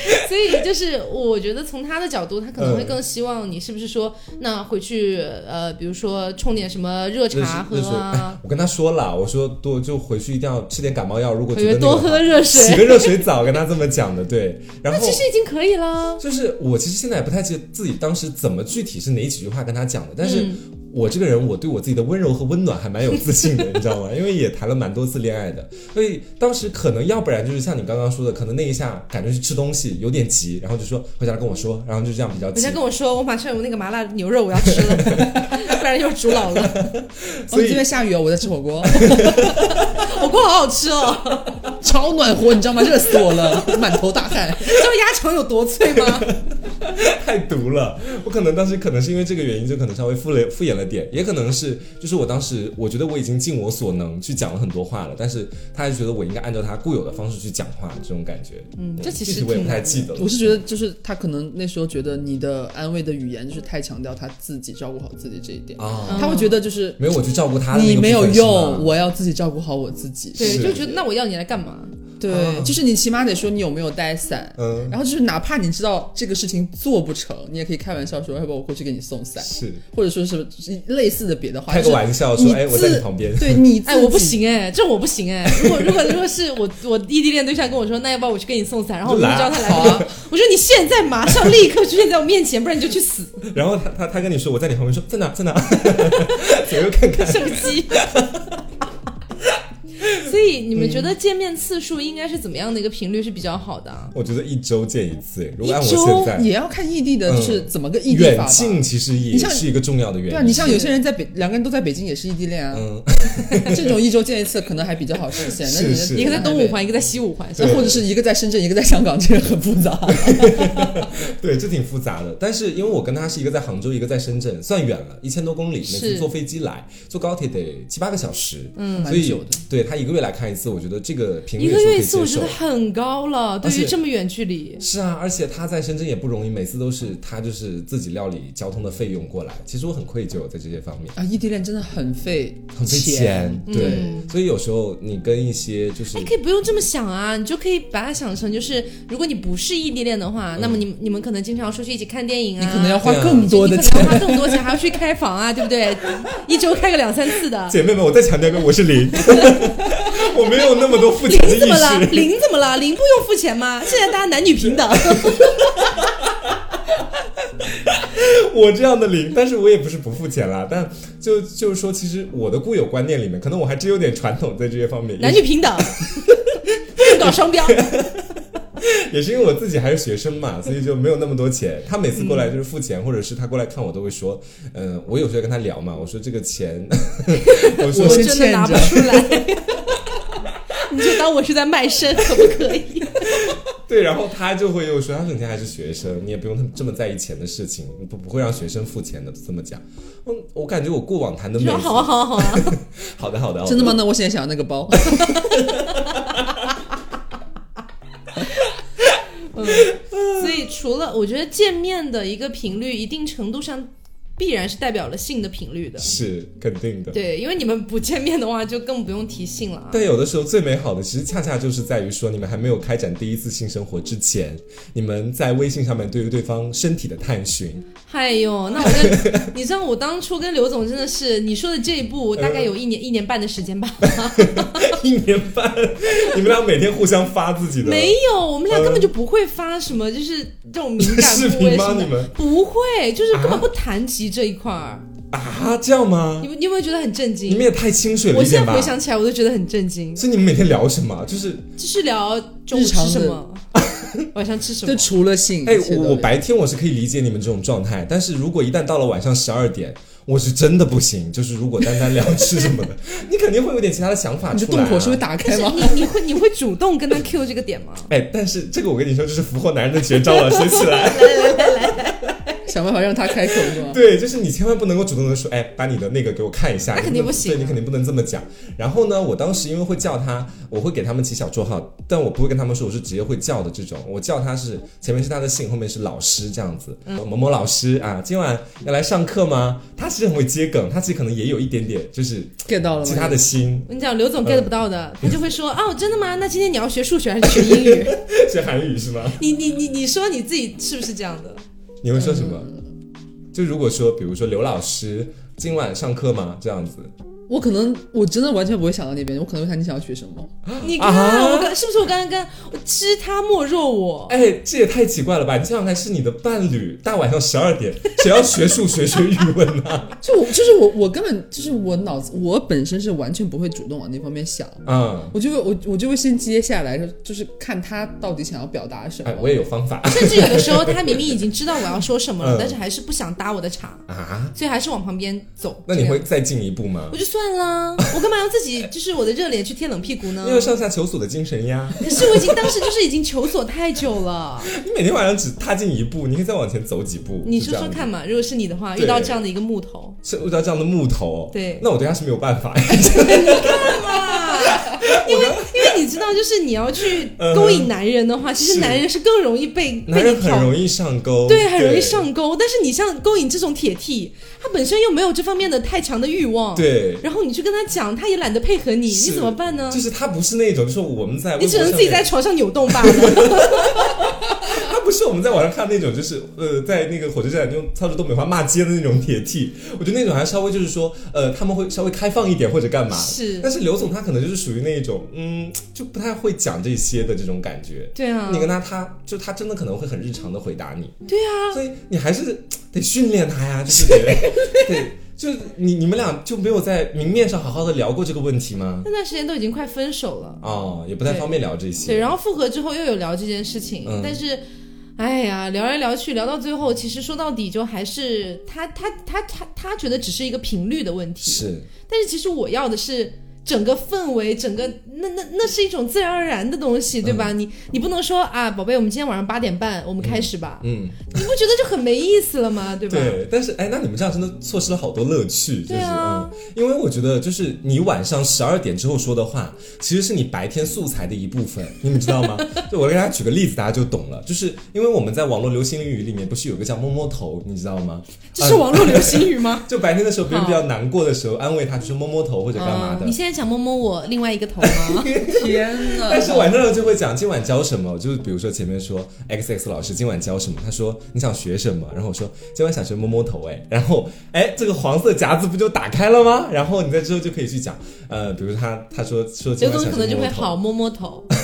[SPEAKER 1] 所以就是我觉得从他的角度，他可能会
[SPEAKER 2] 嗯
[SPEAKER 1] 更希望你是不是说，那回去呃，比如说冲点什么热茶喝
[SPEAKER 2] 热水，哎
[SPEAKER 1] 啊，，
[SPEAKER 2] 我跟他说了，我说多就回去一定要吃点感冒药，如果
[SPEAKER 1] 回
[SPEAKER 2] 觉得
[SPEAKER 1] 多喝热水洗，
[SPEAKER 2] 个热水澡，跟他这么讲的，对。然后
[SPEAKER 1] 那其实已经可以了。
[SPEAKER 2] 就是我其实现在也不太记得自己当时怎么具体是哪几句话跟他讲的，但是
[SPEAKER 1] 嗯
[SPEAKER 2] 我这个人我对我自己的温柔和温暖还蛮有自信的，你知道吗？因为也谈了蛮多次恋爱的，所以当时可能要不然就是像你刚刚说的，可能那一下赶着去吃东西有点急，然后就说回家来跟我说，然后就这样比较急
[SPEAKER 1] 人家。跟我说，我马上有那个麻辣牛肉我要吃了，不然又煮老了。
[SPEAKER 3] 哦，这边下雨哦，我在吃火锅，
[SPEAKER 1] 火锅好好吃哦，
[SPEAKER 3] 超暖和，你知道吗？热死我了，满头大汗。
[SPEAKER 1] 你知道鸭肠有多脆吗？
[SPEAKER 2] 太毒了！我可能当时可能是因为这个原因，就可能稍微敷了敷衍了点，也可能是就是我当时我觉得我已经尽我所能去讲了很多话了，但是他还觉得我应该按照他固有的方式去讲话，这种感觉。
[SPEAKER 1] 嗯，这其
[SPEAKER 2] 实我也不太记得了。
[SPEAKER 3] 我是觉得，就是他可能那时候觉得你的安慰的语言就是太强调他自己照顾好自己这一点，
[SPEAKER 2] 啊，
[SPEAKER 3] 他会觉得就是
[SPEAKER 2] 没有我去照顾他
[SPEAKER 3] 你没有用，我要自己照顾好我自己。
[SPEAKER 1] 对，就觉得那我要你来干嘛？
[SPEAKER 3] 对，
[SPEAKER 2] 啊
[SPEAKER 3] 就是你起码得说你有没有带伞。
[SPEAKER 2] 嗯，
[SPEAKER 3] 然后就是，哪怕你知道这个事情做不成，你也可以开玩笑说，要不我过去给你送伞，
[SPEAKER 2] 是
[SPEAKER 3] 或者说是类似的别的话，
[SPEAKER 2] 开个玩笑
[SPEAKER 3] 你
[SPEAKER 2] 说，哎，我在
[SPEAKER 3] 自
[SPEAKER 2] 你旁边。
[SPEAKER 3] 对你，
[SPEAKER 1] 哎，我不行哎，这我不行哎。如果如果如果是我我异地恋对象跟我说，那要不要我去给你送伞？然后我就知道他来。我说你现在马上立刻出现在我面前，不然你就去死，
[SPEAKER 2] 然后他他他跟你说我在你旁边，说在哪在哪，左右看看。
[SPEAKER 1] 射击。所以你们觉得见面次数应该是怎么样的一个频率是比较好的啊？
[SPEAKER 2] 我觉得一周见一次，如
[SPEAKER 3] 一
[SPEAKER 2] 果按我
[SPEAKER 3] 周
[SPEAKER 2] 现在
[SPEAKER 3] 也要看异地的，
[SPEAKER 2] 嗯
[SPEAKER 3] 就是怎么个异地
[SPEAKER 2] 远
[SPEAKER 3] 法吧。
[SPEAKER 2] 近其实也是一个重要的原因。
[SPEAKER 3] 对啊，你像有些人在北，两个人都在北京，也是异地恋啊。
[SPEAKER 2] 嗯，
[SPEAKER 3] 这种一周见一次，可能还比较好实现。那你
[SPEAKER 1] 一个在东五
[SPEAKER 3] 环，
[SPEAKER 1] 一个在西五环，
[SPEAKER 3] 这或者是一个在深圳，一个在香港，这个很复杂。
[SPEAKER 2] 对，这挺复杂的。但是因为我跟他是一个在杭州，一个在深圳，算远了，一千多公里，每次坐飞机来，坐高铁得七八个小时，
[SPEAKER 1] 嗯
[SPEAKER 2] 所以
[SPEAKER 3] 蛮久的
[SPEAKER 2] 对他一个月来来看一次，我觉得这个频率
[SPEAKER 1] 一个月一次，我觉得。很高了，对于这么远距离。
[SPEAKER 2] 是啊，而且他在深圳也不容易，每次都是他就是自己料理交通的费用过来。其实我很愧疚在这些方面，
[SPEAKER 3] 啊，异地恋真的很费
[SPEAKER 2] 很费钱。对，
[SPEAKER 1] 嗯
[SPEAKER 2] 所以有时候你跟一些就是
[SPEAKER 1] 你，可以不用这么想啊，你就可以把它想成就是，如果你不是异地恋的话，那么你你们可能经常出去一起看电影啊，
[SPEAKER 3] 你可能要花更多的
[SPEAKER 1] 你可能要花。更多钱，还要去开房啊，对不对？一周开个两三次的。
[SPEAKER 2] 姐妹们，我再强调一遍，我是零，我没有那么多付钱的意
[SPEAKER 1] 零怎么了？
[SPEAKER 2] 识。
[SPEAKER 1] 零怎么了？零不用付钱吗？现在大家男女平等。
[SPEAKER 2] 我这样的零，但是我也不是不付钱啦。但就就是说，其实我的固有观念里面，可能我还真有点传统在这些方面。
[SPEAKER 1] 男女平等，不用搞双标。
[SPEAKER 2] 也是因为我自己还是学生嘛，所以就没有那么多钱。他每次过来就是付钱，或者是他过来看我，都会说，嗯、我有时候跟他聊嘛，我说这个钱，我说
[SPEAKER 3] 我
[SPEAKER 1] 真的拿不出来。你就当我是在卖身，可不可以？
[SPEAKER 2] 对，然后他就会又说，他说你还是学生，你也不用这么在意钱的事情，不不会让学生付钱的，这么讲。嗯，我感觉我过往谈的每次，
[SPEAKER 1] 你说好啊，好啊，好啊。
[SPEAKER 2] 好的好的，
[SPEAKER 3] 真的吗？那我现在想要那个包。
[SPEAKER 1] 嗯所以除了我觉得见面的一个频率，一定程度上必然是代表了性的频率的。
[SPEAKER 2] 是肯定的。
[SPEAKER 1] 对，因为你们不见面的话，就更不用提性了啊。
[SPEAKER 2] 但有的时候最美好的，其实恰恰就是在于说，你们还没有开展第一次性生活之前，你们在微信上面对于对方身体的探寻，
[SPEAKER 1] 哎呦，那我跟你知道，我当初跟刘总真的是你说的这一步，大概有一年、一年半的时间吧。
[SPEAKER 2] 一年半，你们俩每天互相发自己的，
[SPEAKER 1] 没有，我们俩根本就不会发什么，就是这种敏感
[SPEAKER 2] 视
[SPEAKER 1] 部位
[SPEAKER 2] 吗你们
[SPEAKER 1] 不会，就是根
[SPEAKER 2] 啊
[SPEAKER 1] 本不谈及这一块儿。
[SPEAKER 2] 啊，这样吗
[SPEAKER 1] 你？你有没有觉得很震惊？
[SPEAKER 2] 你们也太清水了
[SPEAKER 1] 我现在
[SPEAKER 2] 一点吧。
[SPEAKER 1] 回想起来，我都觉得很震惊。
[SPEAKER 2] 所以你们每天聊什么？就是
[SPEAKER 1] 就是聊中午
[SPEAKER 3] 日常
[SPEAKER 1] 什么，晚上吃什么就。
[SPEAKER 3] 除了性，
[SPEAKER 2] 哎我我白天我是可以理解你们这种状态，但是如果一旦到了晚上十二点，我是真的不行。就是如果单单聊吃什么的，你肯定会有点其他的想法
[SPEAKER 3] 你
[SPEAKER 2] 出来、啊。
[SPEAKER 3] 的洞口是会打开吗？
[SPEAKER 1] 你你会你会主动跟他 Q 这个点吗？
[SPEAKER 2] 哎，但是这个我跟你说，就是俘获男人的绝招了，学起来。
[SPEAKER 3] 想办法让他开口？
[SPEAKER 2] 对，就是你千万不能够主动的说，哎，把你的那个给我看一下。
[SPEAKER 1] 那肯定不行啊
[SPEAKER 2] 对你肯定不能这么讲。然后呢，我当时因为会叫他，我会给他们起小绰号，但我不会跟他们说我是直接会叫的这种。我叫他是前面是他的姓，后面是老师这样子。
[SPEAKER 1] 嗯
[SPEAKER 2] 某某老师啊，今晚要来上课吗？他其实很会接梗，他其实可能也有一点点就是
[SPEAKER 3] get 到了？
[SPEAKER 2] 其他的心，
[SPEAKER 1] 我跟你讲，刘总 get 不到的，他就会说哦，真的吗？那今天你要学数学还是学英语？
[SPEAKER 2] 学韩语是吗？
[SPEAKER 1] 你你你你说你自己是不是这样的？
[SPEAKER 2] 你会说什么？就如果说，比如说刘老师今晚上课吗？这样子，
[SPEAKER 3] 我可能我真的完全不会想到那边，我可能会想你想要学什么。
[SPEAKER 1] 你看、
[SPEAKER 2] 啊
[SPEAKER 1] 我刚是不是我刚刚跟我知他莫若我？
[SPEAKER 2] 哎，这也太奇怪了吧！你想想看，是你的伴侣，大晚上十二点，谁要学数学、学语文呢、
[SPEAKER 3] 就我就是我我根本就是我脑子我本身是完全不会主动往那方面想，
[SPEAKER 2] 嗯，
[SPEAKER 3] 我就会我我就会先接下来，就是看他到底想要表达什么。
[SPEAKER 2] 哎，我也有方法
[SPEAKER 1] 甚至有的时候他明明已经知道我要说什么了，
[SPEAKER 2] 嗯
[SPEAKER 1] 但是还是不想搭我的茬，
[SPEAKER 2] 啊。
[SPEAKER 1] 所以还是往旁边走。
[SPEAKER 2] 那你？会再进一步吗
[SPEAKER 1] 我？就算了，我干嘛要自己就是我的热脸去贴冷屁股呢
[SPEAKER 2] 你？有上下求索的精神呀！
[SPEAKER 1] 可是我已经当时就是已经求索太久了。
[SPEAKER 2] 你每天晚上只踏进一步，你可以再往前走几步。
[SPEAKER 1] 你说说看嘛，如果是你的话，遇到这样的一个木头，
[SPEAKER 2] 是遇到这样的木头，
[SPEAKER 1] 对
[SPEAKER 2] 那我对他是没有办法。
[SPEAKER 1] 哇，因为因为你知道，就是你要去勾引男人的话，其实男人是更容易被
[SPEAKER 2] 男人
[SPEAKER 1] 被你挑
[SPEAKER 2] 很容易上钩，
[SPEAKER 1] 对，很容易上钩。但是你像勾引这种铁 T，他本身又没有这方面的太强的欲望，。
[SPEAKER 2] 对，
[SPEAKER 1] 然后你去跟他讲，他也懒得配合你，你怎么办呢
[SPEAKER 2] 就？是他不是那种，就是我们在
[SPEAKER 1] 你只能自己在床上扭动罢了。
[SPEAKER 2] 他不是我们在网上看那种，就是呃，在那个火车站用操着东北话骂街的那种铁 T，我觉得那种还稍微就是说，呃，他们会稍微开放一点或者干嘛。
[SPEAKER 1] 是
[SPEAKER 2] 但是刘总他可能就是属于那种，嗯，就不太会讲这些的这种感觉。
[SPEAKER 1] 对啊
[SPEAKER 2] 你跟他，他就他真的可能会很日常的回答你，
[SPEAKER 1] 对啊，
[SPEAKER 2] 所以你还是得训练他呀，就是 得对，就是你你们俩就没有在明面上好好的聊过这个问题吗？
[SPEAKER 1] 那段时间都已经快分手了。
[SPEAKER 2] 哦，也不太方便聊这些。
[SPEAKER 1] 对，然后复合之后又有聊这件事情，
[SPEAKER 2] 嗯
[SPEAKER 1] 但是，哎呀，聊来聊去，聊到最后，其实说到底就还是他他他他他觉得只是一个频率的问题，
[SPEAKER 2] 是。
[SPEAKER 1] 但是其实我要的是整个氛围，整个那那那是一种自然而然的东西，对吧？你你不能说啊，宝贝，我们今天晚上八点半我们开始吧，
[SPEAKER 2] 嗯，
[SPEAKER 1] 你不觉得就很没意思了吗？对吧？
[SPEAKER 2] 对，但是哎，那你们这样真的错失了好多乐趣，就是
[SPEAKER 1] 啊
[SPEAKER 2] 嗯，因为我觉得就是你晚上十二点之后说的话，其实是你白天素材的一部分，你们知道吗？就我给大家举个例子，大家就懂了，就是因为我们在网络流行语里面不是有个叫摸摸头，你知道吗？
[SPEAKER 1] 这是网络流行语吗？
[SPEAKER 2] 就白天的时候，别人比较难过的时候，安慰他就是摸摸头或者干嘛的
[SPEAKER 1] 嗯你。现在想摸摸我另外一个头吗？
[SPEAKER 3] 天哪！
[SPEAKER 2] 但是晚上就会讲今晚教什么，就是比如说前面说 X X 老师今晚教什么，他说你想学什么，然后我说今晚想学摸摸头，哎，然后哎这个黄色夹子不就打开了吗？然后你在之后就可以去讲，呃，比如他他说说今晚想
[SPEAKER 1] 刘总可能就会好摸摸头。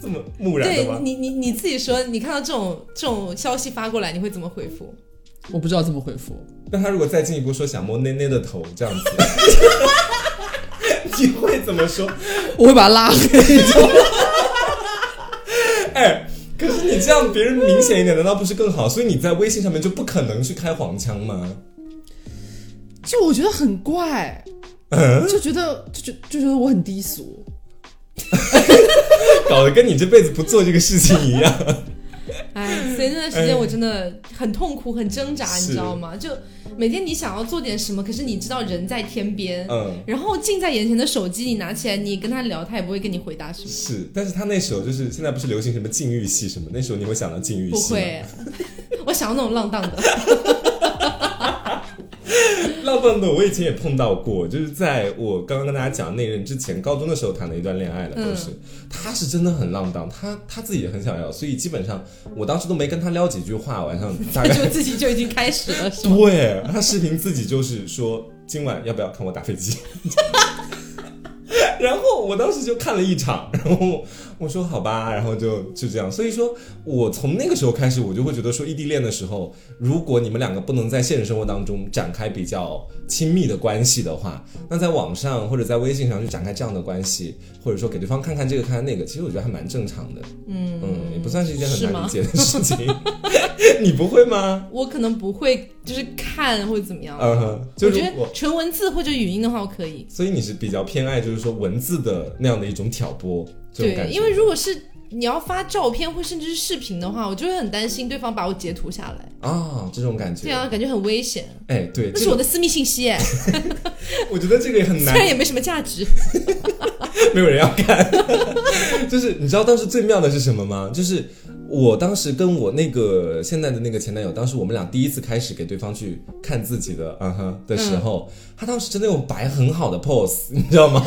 [SPEAKER 2] 这么木然的？
[SPEAKER 1] 对你你你自己说，你看到这种这种消息发过来，你会怎么回复？
[SPEAKER 3] 我不知道怎么回复。
[SPEAKER 2] 那他如果再进一步说想摸内内的头这样子，你会怎么说？
[SPEAKER 3] 我会把他拉黑。
[SPEAKER 2] 哎。可是你这样，别人明显一点，难道不是更好？所以你在微信上面就不可能去开黄腔吗？
[SPEAKER 3] 就我觉得很怪，
[SPEAKER 2] 嗯
[SPEAKER 3] 就觉得就就就觉得我很低俗。
[SPEAKER 2] 搞得跟你这辈子不做这个事情一样。
[SPEAKER 1] 哎，所以那段时间我真的很痛苦、很挣扎，你知道吗？就每天你想要做点什么，可是你知道人在天边，
[SPEAKER 2] 嗯，
[SPEAKER 1] 然后近在眼前的手机你拿起来，你跟他聊，他也不会跟你回答什么。
[SPEAKER 2] 是，但是他那时候就是现在不是流行什么禁欲系什么，那时候你会想到禁欲系吗？
[SPEAKER 1] 不会，我想要那种浪荡的。
[SPEAKER 2] 浪荡的我以前也碰到过，就是在我刚刚跟大家讲那任之前，高中的时候谈的一段恋爱了，都是、他是真的很浪荡，他他自己也很想要，所以基本上我当时都没跟他聊几句话，晚上大概
[SPEAKER 1] 就自己就已经开始了？
[SPEAKER 2] 对他视频自己就是说今晚要不要看我打飞机。然后我当时就看了一场，然后我说好吧，然后就就这样。所以说我从那个时候开始，我就会觉得说异地恋的时候，如果你们两个不能在现实生活当中展开比较亲密的关系的话，那在网上或者在微信上去展开这样的关系，或者说给对方看看这个看看那个，其实我觉得还蛮正常的。嗯嗯，也不算是一件很难理解的事情。你不会吗？
[SPEAKER 1] 我可能不会，就是看或者怎么样。
[SPEAKER 2] 嗯哼，就
[SPEAKER 1] 我觉得纯文字或者语音的话，我可以。
[SPEAKER 2] 所以你是比较偏爱，就是说文字的那样的一种挑拨，
[SPEAKER 1] 对，因为如果是你要发照片或甚至是视频的话，我就会很担心对方把我截图下来。
[SPEAKER 2] 啊，这种感觉，
[SPEAKER 1] 对啊，感觉很危险，
[SPEAKER 2] 哎，对，
[SPEAKER 1] 那
[SPEAKER 2] 这
[SPEAKER 1] 是我的私密信息哎，
[SPEAKER 2] 我觉得这个也很难
[SPEAKER 1] 虽然，也没什么价值。
[SPEAKER 2] 没有人要看。就是你知道当时最妙的是什么吗？就是我当时跟我那个现在的那个前男友，当时我们俩第一次开始给对方去看自己的嗯哼的时候，他当时真的有摆很好的 pose，你知道吗？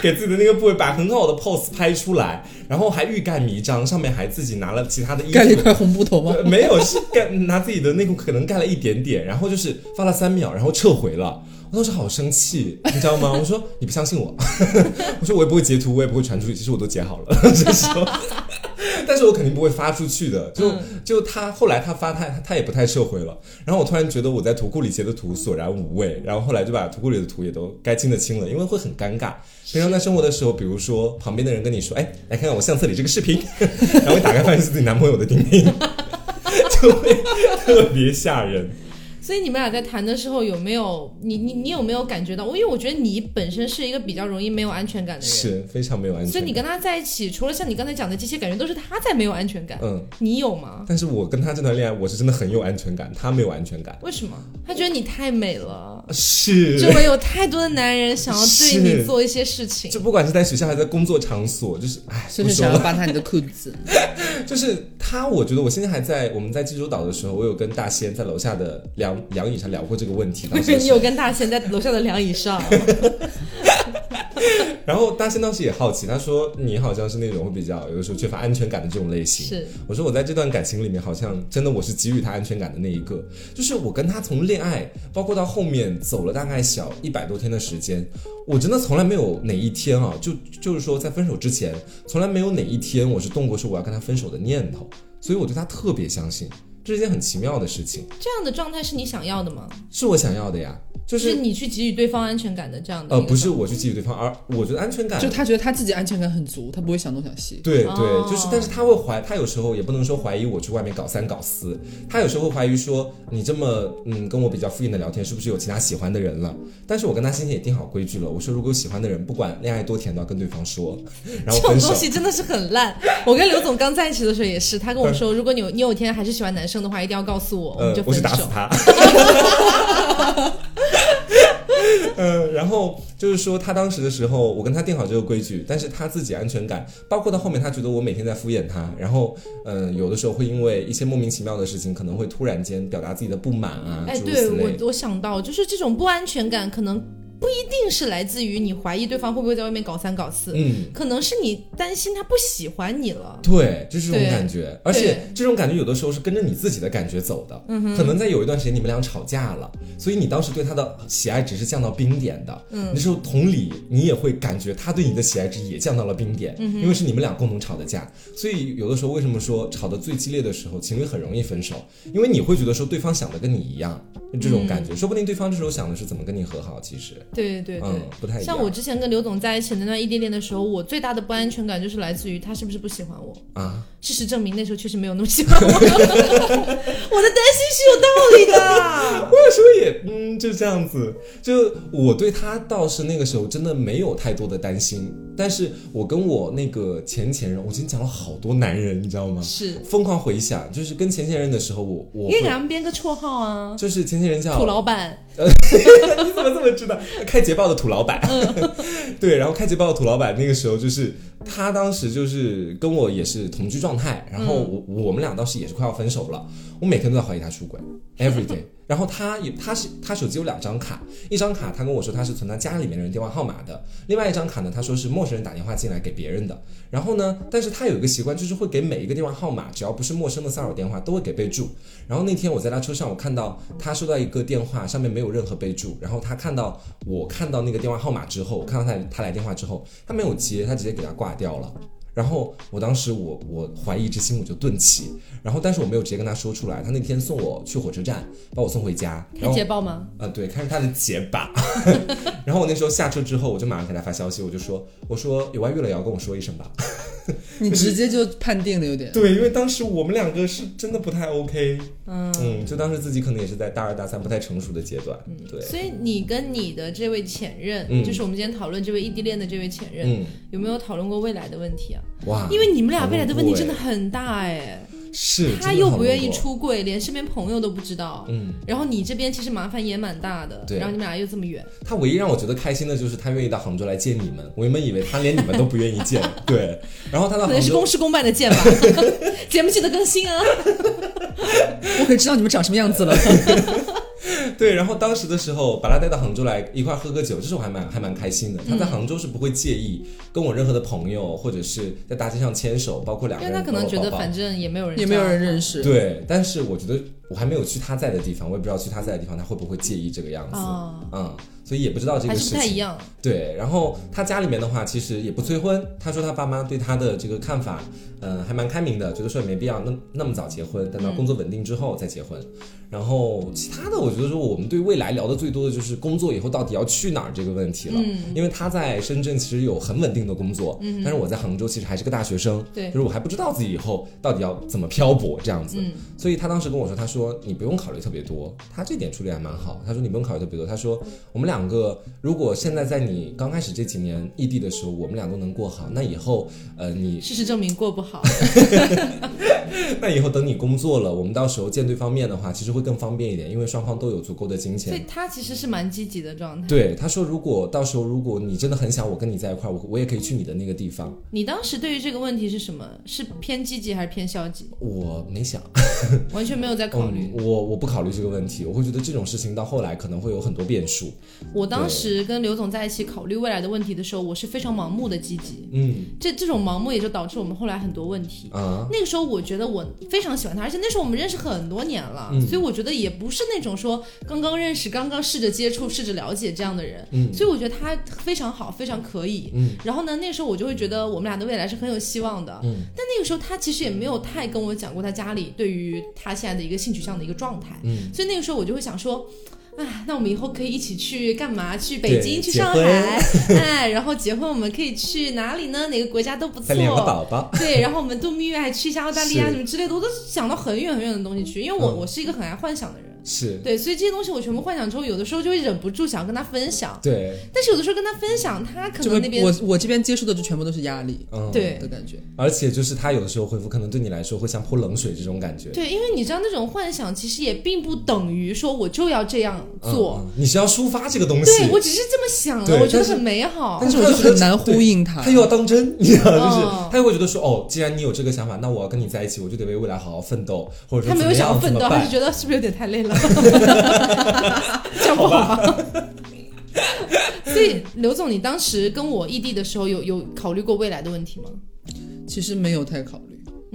[SPEAKER 2] 给给自己的那个部位摆很好的 pose 拍出来，然后还欲盖弥彰，上面还自己拿了其他的衣服
[SPEAKER 3] 盖了一块红布头吗？
[SPEAKER 2] 呃 没有，是盖拿自己的内裤可能盖了一点点，然后就是发了三秒，然后撤回了。我当时好生气，你知道吗？我说你不相信我，我说我也不会截图，我也不会传出去，其实我都截好了，这时候，但是我肯定不会发出去的。就就他后来他发他他也不太撤回了，然后我突然觉得我在图库里截的图索然无味，然后后来就把图库里的图也都该清的清了，因为会很尴尬。平常在生活的时候，比如说旁边的人跟你说，哎，来看看我相册里这个视频，然后一打开发现是自己男朋友的钉钉。就会特别吓人。
[SPEAKER 1] 所以你们俩在谈的时候有没有你你你有没有感觉到？因为我觉得你本身是一个比较容易没有安全感的人，
[SPEAKER 2] 是非常没有安全感。
[SPEAKER 1] 所以你跟他在一起，除了像你刚才讲的这些感觉，都是他在没有安全感。
[SPEAKER 2] 嗯，
[SPEAKER 1] 你有吗？
[SPEAKER 2] 但是我跟他这段恋爱，我是真的很有安全感，他没有安全感。
[SPEAKER 1] 为什么？他觉得你太美了，
[SPEAKER 2] 是，
[SPEAKER 1] 周围有太多的男人想要对你做一些事情。
[SPEAKER 2] 就不管是在学校还是在工作场所，就是哎，
[SPEAKER 3] 就是想要扒他你的裤子。
[SPEAKER 2] 就是他，我觉得我现在还在我们在济州岛的时候，我有跟大仙在楼下的凉凉椅上聊过这个问题。当时
[SPEAKER 1] 你有跟大仙在楼下的梁椅上，
[SPEAKER 2] 然后大仙当时也好奇，他说你好像是那种会比较有的时候缺乏安全感的这种类型。
[SPEAKER 1] 是
[SPEAKER 2] 我说我在这段感情里面，好像真的我是给予他安全感的那一个。就是我跟他从恋爱，包括到后面走了大概小一百多天的时间，我真的从来没有哪一天啊，就就是说在分手之前，从来没有哪一天我是动过说我要跟他分手的念头。所以我对他特别相信，这是一件很奇妙的事情，
[SPEAKER 1] 这样的状态是你想要的吗？
[SPEAKER 2] 是我想要的呀。
[SPEAKER 1] 就是你去给予对方安全感的这样的。
[SPEAKER 2] 呃，不是我去给予对方，而我觉得安全感
[SPEAKER 3] 就他觉得他自己安全感很足，他不会想东想西。
[SPEAKER 2] 对
[SPEAKER 1] 哦
[SPEAKER 2] 对，就是，但是他会怀，他有时候也不能说怀疑我去外面搞三搞四，他有时候会怀疑说你这么嗯跟我比较敷衍的聊天，是不是有其他喜欢的人了？但是我跟他先前也定好规矩了，我说如果有喜欢的人，不管恋爱多甜都要跟对方说，然后分手
[SPEAKER 1] 这种东。西真的是很烂。我跟刘总刚在一起的时候也是，他跟我说，如果你有你有一天还是喜欢男生的话，一定要告诉我，我们就，
[SPEAKER 2] 呃我
[SPEAKER 1] 分手。
[SPEAKER 2] 去打死他。嗯，然后就是说，他当时的时候，我跟他定好这个规矩，但是他自己安全感，包括到后面，他觉得我每天在敷衍他，然后，嗯、有的时候会因为一些莫名其妙的事情，可能会突然间表达自己的不满啊，
[SPEAKER 1] 哎，对我我想到就是这种不安全感，可能不一定是来自于你怀疑对方会不会在外面搞三搞四，
[SPEAKER 2] 嗯，
[SPEAKER 1] 可能是你担心他不喜欢你了。
[SPEAKER 2] 对，就是这种感觉，而且这种感觉有的时候是跟着你自己的感觉走的。嗯可能在有一段时间你们俩吵架了，所以你当时对他的喜爱值是降到冰点的。嗯，那时候同理，你也会感觉他对你的喜爱值也降到了冰点，嗯因为是你们俩共同吵的架。所以有的时候为什么说吵得最激烈的时候，情侣很容易分手？因为你会觉得说对方想的跟你一样，这种感觉，说不定对方这时候想的是怎么跟你和好，其实，
[SPEAKER 1] 对对对。
[SPEAKER 2] 嗯，不太一样。
[SPEAKER 1] 像我之前跟刘总在一起那段异地恋的时候，我最大的不安全感就是来自于他是不是不喜欢我。
[SPEAKER 2] 啊，
[SPEAKER 1] 事实证明，那时候确实没有那么喜欢我。我的担心是有道理的。
[SPEAKER 2] 我有时候也嗯，就这样子。就我对他倒是那个时候真的没有太多的担心，但是我跟我那个前前任，我今天讲了好多男人，你知道吗？
[SPEAKER 1] 是，
[SPEAKER 2] 疯狂回想，就是跟前前任的时候，我我
[SPEAKER 1] 你可以给
[SPEAKER 2] 会
[SPEAKER 1] 他们编个绰号啊，
[SPEAKER 2] 就是前前任叫
[SPEAKER 1] 土老板。
[SPEAKER 2] 你怎么这么知道？开捷豹的土老板，对，然后开捷豹的土老板那个时候就是他当时就是跟我也是同居状态，然后我、我们俩当时也是快要分手了，我每天都在怀疑他出轨，every day。然后他也他是他手机有两张卡，一张卡他跟我说他是存他家里面的人电话号码的，另外一张卡呢他说是陌生人打电话进来给别人的。然后呢，但是他有一个习惯，就是会给每一个电话号码，只要不是陌生的骚扰电话，都会给备注。然后那天我在他车上，我看到他收到一个电话，上面没有任何备注。然后他看到我看到那个电话号码之后，我看到他他来电话之后，他没有接，他直接给他挂掉了。然后我当时我我怀疑之心我就顿起，然后但是我没有直接跟他说出来。他那天送我去火车站，把我送回家，然
[SPEAKER 1] 开
[SPEAKER 2] 后
[SPEAKER 1] 捷豹吗？
[SPEAKER 2] 啊，对，看着他的结巴。然后我那时候下车之后，我就马上给他发消息，我就说，我说有外遇了也要跟我说一声吧。
[SPEAKER 3] 你直接就判定了有点。
[SPEAKER 2] 对，因为当时我们两个是真的不太 OK，嗯。就当时自己可能也是在大二大三不太成熟的阶段，对，
[SPEAKER 1] 所以你跟你的这位前任，
[SPEAKER 2] 嗯。
[SPEAKER 1] 就是我们今天讨论这位异地恋的这位前任，
[SPEAKER 2] 嗯，
[SPEAKER 1] 有没有讨论过未来的问题啊？
[SPEAKER 2] 哇，
[SPEAKER 1] 因为你们俩未来的问题真的很大哎，
[SPEAKER 2] 哎是，
[SPEAKER 1] 他又不愿意出柜，连身边朋友都不知道，
[SPEAKER 2] 嗯，
[SPEAKER 1] 然后你这边其实麻烦也蛮大的，
[SPEAKER 2] 对。
[SPEAKER 1] 然后你们俩又这么远，
[SPEAKER 2] 他唯一让我觉得开心的就是他愿意到杭州来见你们，我原本以为他连你们都不愿意见，对，然后他到杭州
[SPEAKER 1] 可能是公，事公办的见吧，节目记得更新啊。
[SPEAKER 3] 我可知道你们长什么样子了。
[SPEAKER 2] 对，然后当时的时候把他带到杭州来一块儿喝个酒，这是我还蛮还蛮开心的。他
[SPEAKER 1] 嗯
[SPEAKER 2] 在杭州是不会介意跟我任何的朋友或者是在大街上牵手，包括两个人
[SPEAKER 1] 因为他可能觉得反正也没有人，
[SPEAKER 3] 也没有人认。识。
[SPEAKER 2] 对，但是我觉得我还没有去他在的地方，我也不知道去他在的地方他会不会介意这个样子，
[SPEAKER 1] 啊
[SPEAKER 2] 嗯，所以也不知道这个事情。
[SPEAKER 1] 不太一样，
[SPEAKER 2] 对，然后他家里面的话，其实也不催婚。他说他爸妈对他的这个看法，嗯、还蛮开明的，觉得说也没必要那那么早结婚，等到工作稳定之后再结婚。然后其他的，我觉得说我们对未来聊的最多的就是工作以后到底要去哪儿这个问题了。
[SPEAKER 1] 嗯
[SPEAKER 2] 因为他在深圳其实有很稳定的工作，但是我在杭州其实还是个大学生，
[SPEAKER 1] 对
[SPEAKER 2] 就是我还不知道自己以后到底要怎么漂泊这样子。
[SPEAKER 1] 嗯
[SPEAKER 2] 所以他当时跟我说，他说你不用考虑特别多，他这点处理还蛮好。他说你不用考虑特别多，他说我们两个如果现在在你刚开始这几年异地的时候，我们俩都能过好，那以后呃你
[SPEAKER 1] 事实证明过不好。
[SPEAKER 2] 那以后等你工作了，我们到时候见对方面的话，其实会更方便一点，因为双方都有足够的金钱。
[SPEAKER 1] 所以他其实是蛮积极的状态。
[SPEAKER 2] 对，他说如果到时候如果你真的很想我跟你在一块，我我也可以去你的那个地方。
[SPEAKER 1] 你当时对于这个问题是什么？是偏积极还是偏消极？
[SPEAKER 2] 我没想，
[SPEAKER 1] 完全没有在考虑。
[SPEAKER 2] 嗯，我我不考虑这个问题，我会觉得这种事情到后来可能会有很多变数。
[SPEAKER 1] 我当时跟刘总在一起考虑未来的问题的时候，我是非常盲目的积极。
[SPEAKER 2] 嗯
[SPEAKER 1] 这这种盲目也就导致我们后来很多问题。
[SPEAKER 2] 啊，
[SPEAKER 1] 那个时候我觉得我非常喜欢他，而且那时候我们认识很多年了，
[SPEAKER 2] 嗯
[SPEAKER 1] 所以我觉得也不是那种说刚刚认识、刚刚试着接触、试着了解这样的人，
[SPEAKER 2] 嗯
[SPEAKER 1] 所以我觉得他非常好，非常可以。
[SPEAKER 2] 嗯
[SPEAKER 1] 然后呢，那个时候我就会觉得我们俩的未来是很有希望的。
[SPEAKER 2] 嗯
[SPEAKER 1] 但那个时候他其实也没有太跟我讲过他家里对于他现在的一个性取向的一个状态，
[SPEAKER 2] 嗯
[SPEAKER 1] 所以那个时候我就会想说。哎，那我们以后可以一起去干嘛？去北京，去上海，哎，然后结婚我们可以去哪里呢？哪个国家都不错。
[SPEAKER 2] 两个宝宝，
[SPEAKER 1] 对，然后我们度蜜月还去一下澳大利亚什么之类的，我都想到很远很远的东西去，因为我、
[SPEAKER 2] 嗯
[SPEAKER 1] 我是一个很爱幻想的人。
[SPEAKER 2] 是
[SPEAKER 1] 对，所以这些东西我全部幻想之后，有的时候就会忍不住想要跟他分享，
[SPEAKER 2] 对，
[SPEAKER 1] 但是有的时候跟他分享，他可能那边
[SPEAKER 3] 我我这边接触的就全部都是压力
[SPEAKER 2] 嗯，
[SPEAKER 1] 对
[SPEAKER 3] 的感觉。
[SPEAKER 2] 而且就是他有的时候回复，可能对你来说会像泼冷水这种感觉。
[SPEAKER 1] 对，因为你知道那种幻想其实也并不等于说我就要这样做，
[SPEAKER 2] 你是要抒发这个东西，
[SPEAKER 1] 对我只是这么想了，我觉得很美好
[SPEAKER 2] 但。
[SPEAKER 3] 是我就很难呼应他
[SPEAKER 2] 他。又要当真，你知道，就是
[SPEAKER 1] 哦
[SPEAKER 2] 他又会觉得说，哦，既然你有这个想法，那我要跟你在一起，我就得为未来好好奋斗，或者说
[SPEAKER 1] 他没有
[SPEAKER 2] 怎么样
[SPEAKER 1] 想要奋斗，他是觉得是不是有点太累了？这样 不好吗？所以刘总，你当时跟我异地的时候，有有考虑过未来的问题吗？
[SPEAKER 3] 其实没有太考虑，
[SPEAKER 1] 嗯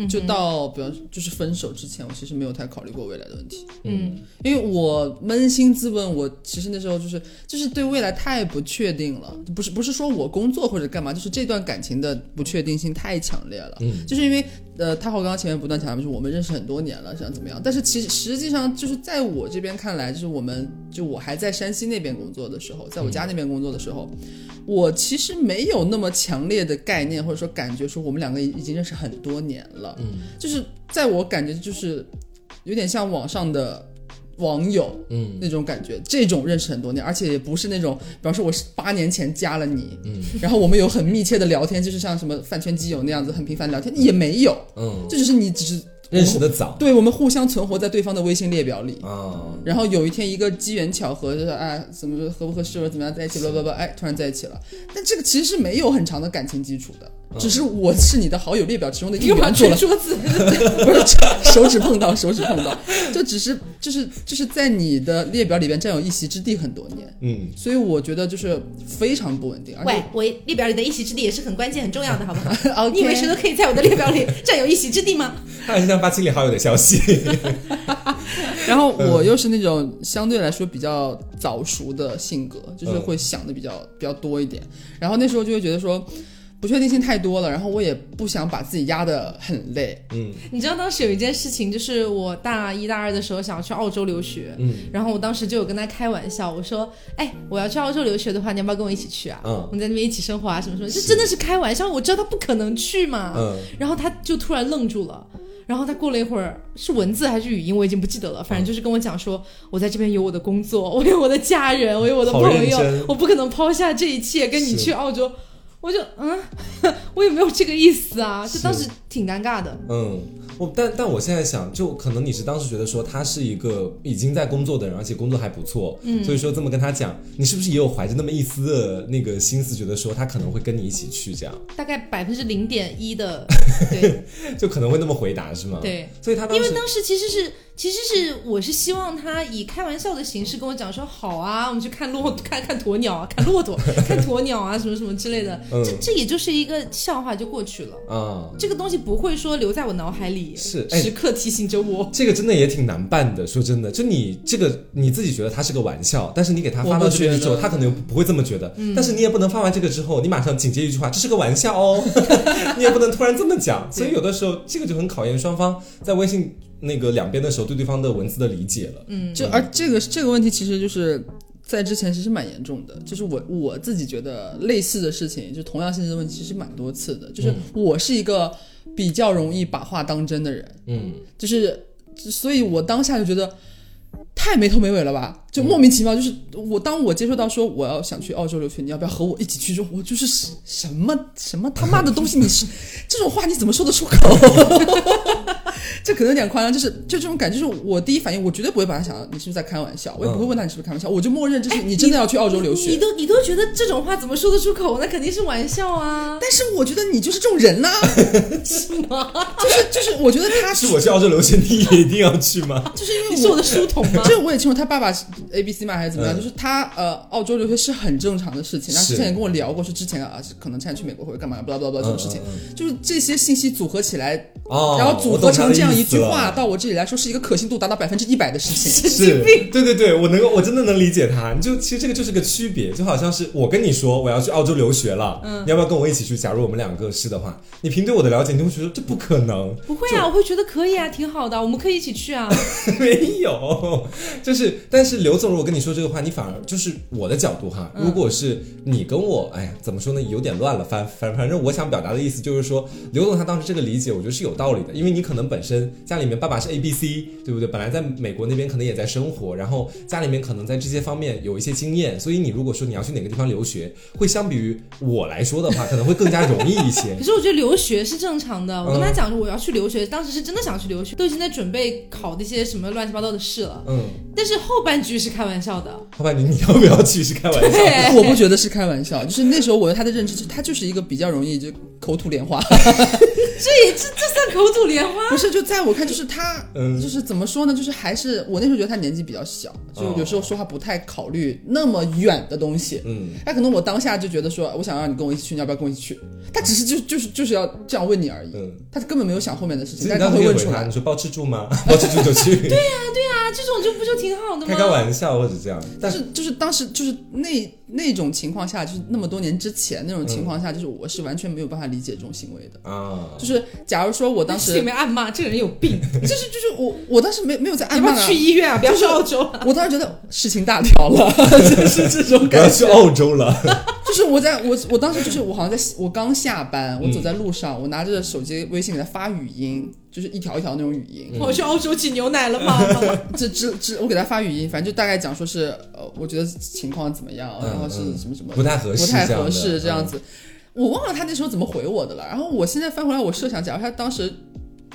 [SPEAKER 3] 就到比方就是分手之前，我其实没有太考虑过未来的问题，
[SPEAKER 1] 嗯。
[SPEAKER 3] 因为我扪心自问，我其实那时候就是就是对未来太不确定了，不是不是说我工作或者干嘛，就是这段感情的不确定性太强烈了，
[SPEAKER 2] 嗯。
[SPEAKER 3] 就是因为呃，太后刚刚前面不断强调，就是我们认识很多年了，想怎么样？但是其实实际上就是在我这边看来，就是我们就我还在山西那边工作的时候，在我家那边工作的时候，我其实没有那么强烈的概念或者说感觉说我们两个已已经认识很多年了，
[SPEAKER 2] 嗯。
[SPEAKER 3] 就是在我感觉就是有点像网上的网友，
[SPEAKER 2] 嗯。
[SPEAKER 3] 那种感觉，这种认识很多年，而且也不是那种，比方说我是八年前加了你，
[SPEAKER 2] 嗯。
[SPEAKER 3] 然后我们有很密切的聊天，就是像什么饭圈基友那样子很频繁聊天，也没有，
[SPEAKER 2] 嗯，
[SPEAKER 3] 这就是你只是
[SPEAKER 2] 认识的早。
[SPEAKER 3] 对我们互相存活在对方的微信列表里。
[SPEAKER 2] 啊，
[SPEAKER 3] 然后有一天一个机缘巧合，就是哎，怎么合不合适或者怎么样在一起，blah blah blah，哎，突然在一起了。但这个其实是没有很长的感情基础的，只是我是你的好友列表其中的一
[SPEAKER 1] 你干嘛
[SPEAKER 3] 员，做了
[SPEAKER 1] 桌子？
[SPEAKER 3] 不是手指碰到，手指碰到，就只是就是就是在你的列表里边占有一席之地很多年，
[SPEAKER 2] 嗯，
[SPEAKER 3] 所以我觉得就是非常不稳定，而且
[SPEAKER 1] 喂，我列表里的一席之地也是很关键、很重要的，好不好？
[SPEAKER 3] OK
[SPEAKER 1] 你以为谁都可以在我的列表里占有一席之地吗？
[SPEAKER 2] 他还是想发清理好友的消息，
[SPEAKER 3] 然后我又是那种相对来说比较早熟的性格，就是会想的比较比较多一点，然后那时候就会觉得说。不确定性太多了，然后我也不想把自己压得很累，
[SPEAKER 2] 嗯
[SPEAKER 1] 你知道当时有一件事情，就是我大一大二的时候想要去澳洲留学，
[SPEAKER 2] 嗯
[SPEAKER 1] 然后我当时就有跟他开玩笑，我说：“哎，我要去澳洲留学的话，你要不要跟我一起去啊？
[SPEAKER 2] 嗯
[SPEAKER 1] 我们在那边一起生活啊，什么什么，这真的是开玩笑，我知道他不可能去嘛。
[SPEAKER 2] 嗯
[SPEAKER 1] 然后他就突然愣住了。然后他过了一会儿，是文字还是语音，我已经不记得了。反正就是跟我讲说，我在这边有我的工作，我有我的家人，我有我的朋友，我不可能抛下这一切跟你去澳洲。我就嗯，我也没有这个意思啊，就当时挺尴尬的。
[SPEAKER 2] 嗯，我但但我现在想，就可能你是当时觉得说他是一个已经在工作的人，而且工作还不错，嗯，所以说这么跟他讲，你是不是也有怀着那么一丝的那个心思，觉得说他可能会跟你一起去，这样？
[SPEAKER 1] 大概百分之零点一的，对。
[SPEAKER 2] 就可能会那么回答是吗？，
[SPEAKER 1] 对，
[SPEAKER 2] 所以他当时
[SPEAKER 1] 因为当时其实是其实是我是希望他以开玩笑的形式跟我讲说，好啊，我们去看骆看看鸵鸟啊，看骆驼，看鸵鸟啊，什么什么之类的，
[SPEAKER 2] 嗯
[SPEAKER 1] 这这也就是一个笑话就过去了。
[SPEAKER 2] 啊。
[SPEAKER 1] 这个东西不会说留在我脑海里，
[SPEAKER 2] 是哎
[SPEAKER 1] 时刻提醒着我。
[SPEAKER 2] 这个真的也挺难办的，说真的，就你这个你自己觉得它是个玩笑，但是你给他发到
[SPEAKER 3] 我不
[SPEAKER 2] 这边去之后，他可能不会这么觉得。但是你也不能发完这个之后，你马上紧接一句话，这是个玩笑哦，你也不能突然这么讲。所以有的时候这个就很考验双方在微信那个两边的时候对对方的文字的理解了。
[SPEAKER 1] 嗯，
[SPEAKER 3] 就而这个这个问题其实就是在之前其实蛮严重的，就是我我自己觉得类似的事情，就同样性质的问题其实蛮多次的，就是我是一个比较容易把话当真的人，
[SPEAKER 2] 嗯，
[SPEAKER 3] 就是所以我当下就觉得。太没头没尾了吧？就莫名其妙，就是我当我接受到说我要想去澳洲留学，你要不要和我一起去？之后，我就是什什么什么他妈的东西，你是这种话你怎么说得出口？这可能有点夸张，就是就这种感觉，就是我第一反应，我绝对不会把他想到你是不是在开玩笑，我也不会问他你是不是开玩笑，我就默认这是你真的要去澳洲留学
[SPEAKER 1] 你
[SPEAKER 3] 学。
[SPEAKER 1] 都你都觉得这种话怎么说得出口？那肯定是玩笑啊！
[SPEAKER 3] 但是我觉得你就是这种人呐、
[SPEAKER 1] 是吗？
[SPEAKER 3] 就 是就是，我觉得他
[SPEAKER 2] 是我去澳洲留学，你也一定要去吗？
[SPEAKER 3] 就是因为
[SPEAKER 1] 你是我的书童吗？
[SPEAKER 3] 这个我也清楚，他爸爸是 A B C 嘛还是怎么样？
[SPEAKER 2] 嗯
[SPEAKER 3] 就是他呃，澳洲留学是很正常的事情。他之前也跟我聊过，说之前啊，可能现在去美国或者干嘛，巴拉巴拉巴拉这种事情，
[SPEAKER 2] 嗯嗯
[SPEAKER 3] 就是这些信息组合起来，
[SPEAKER 2] 哦，
[SPEAKER 3] 然后组合成这样一句话到我这里来说是一个可信度达到百分之一百的事情。
[SPEAKER 2] 是，对对对，我能够，我真的能理解他。你就其实这个就是个区别，就好像是我跟你说我要去澳洲留学了，嗯，你要不要跟我一起去？假如我们两个是的话，你凭对我的了解，你会觉得这不可能，
[SPEAKER 1] 不会啊，我会觉得可以啊，挺好的，我们可以一起去啊。
[SPEAKER 2] 没有，就是，但是刘总如果跟你说这个话，你反而就是我的角度哈，如果是你跟我，哎呀，怎么说呢，有点乱了。反反反正我想表达的意思就是说，刘总他当时这个理解，我觉得是有道理的，因为你可能本身家里面爸爸是 A B C，对不对？本来在美国那边可能也在生活，然后家里面可能在这些方面有一些经验，所以你如果说你要去哪个地方留学，会相比于我来说的话，可能会更加容易一些
[SPEAKER 1] 可。是我觉得留学是正常的。我跟他讲说我要去留学，当时是真的想去留学，都已经在准备考那些什么乱七八糟的试了。
[SPEAKER 2] 嗯，
[SPEAKER 1] 但是后半句是开玩笑的，
[SPEAKER 2] 后半句你要不要去是开玩笑？
[SPEAKER 1] 对，
[SPEAKER 3] 我不觉得是开玩笑，就是那时候我对他的认知，他就是一个比较容易就口吐莲花。
[SPEAKER 1] 这也这这算口吐莲花？
[SPEAKER 3] 不是，就在我看，就是他，
[SPEAKER 2] 嗯
[SPEAKER 3] 就是怎么说呢？就是还是我那时候觉得他年纪比较小，就有时候说话不太考虑那么远的东西。
[SPEAKER 2] 嗯，
[SPEAKER 3] 他可能我当下就觉得说，我想让你跟我一起去，你要不要跟我一起去？他只是就就是就是要这样问你而已，
[SPEAKER 2] 嗯
[SPEAKER 3] 他根本没有想后面的事情，但他
[SPEAKER 2] 当时可以回他，
[SPEAKER 3] 会问出来
[SPEAKER 2] 你。说包吃住吗？包吃住就去，对呀、
[SPEAKER 1] 啊，这种就不就挺好的吗？
[SPEAKER 2] 开开玩笑或者这样，但
[SPEAKER 3] 但是就是当时就是那那种情况下，就是那么多年之前那种情况下，就是我是完全没有办法理解这种行为的。
[SPEAKER 2] 啊，
[SPEAKER 3] 就是假如说我当时
[SPEAKER 1] 心里面暗骂这个人有病，
[SPEAKER 3] 就是就是我我当时没没有在暗骂啊
[SPEAKER 1] 去医院啊？不要去澳洲了。
[SPEAKER 3] 我当时觉得事情大条了，就是这种感觉。
[SPEAKER 2] 去澳洲了，
[SPEAKER 3] 就是我在我我当时就是我好像在我刚下班，我走在路上，我拿着手机微信给他发语音，就是一条一条那种语音。
[SPEAKER 1] 我去澳洲挤牛奶了吗？
[SPEAKER 3] 这这这，我给他发语音，反正就大概讲说是呃，我觉得情况怎么样，
[SPEAKER 2] 嗯
[SPEAKER 3] 然后是
[SPEAKER 2] 嗯
[SPEAKER 3] 什么什么
[SPEAKER 2] 不太合适
[SPEAKER 3] 不太
[SPEAKER 2] 这样的
[SPEAKER 3] 合适这样
[SPEAKER 2] 嗯
[SPEAKER 3] 子。我忘了他那时候怎么回我的了。然后我现在翻回来，我设想，假如他当时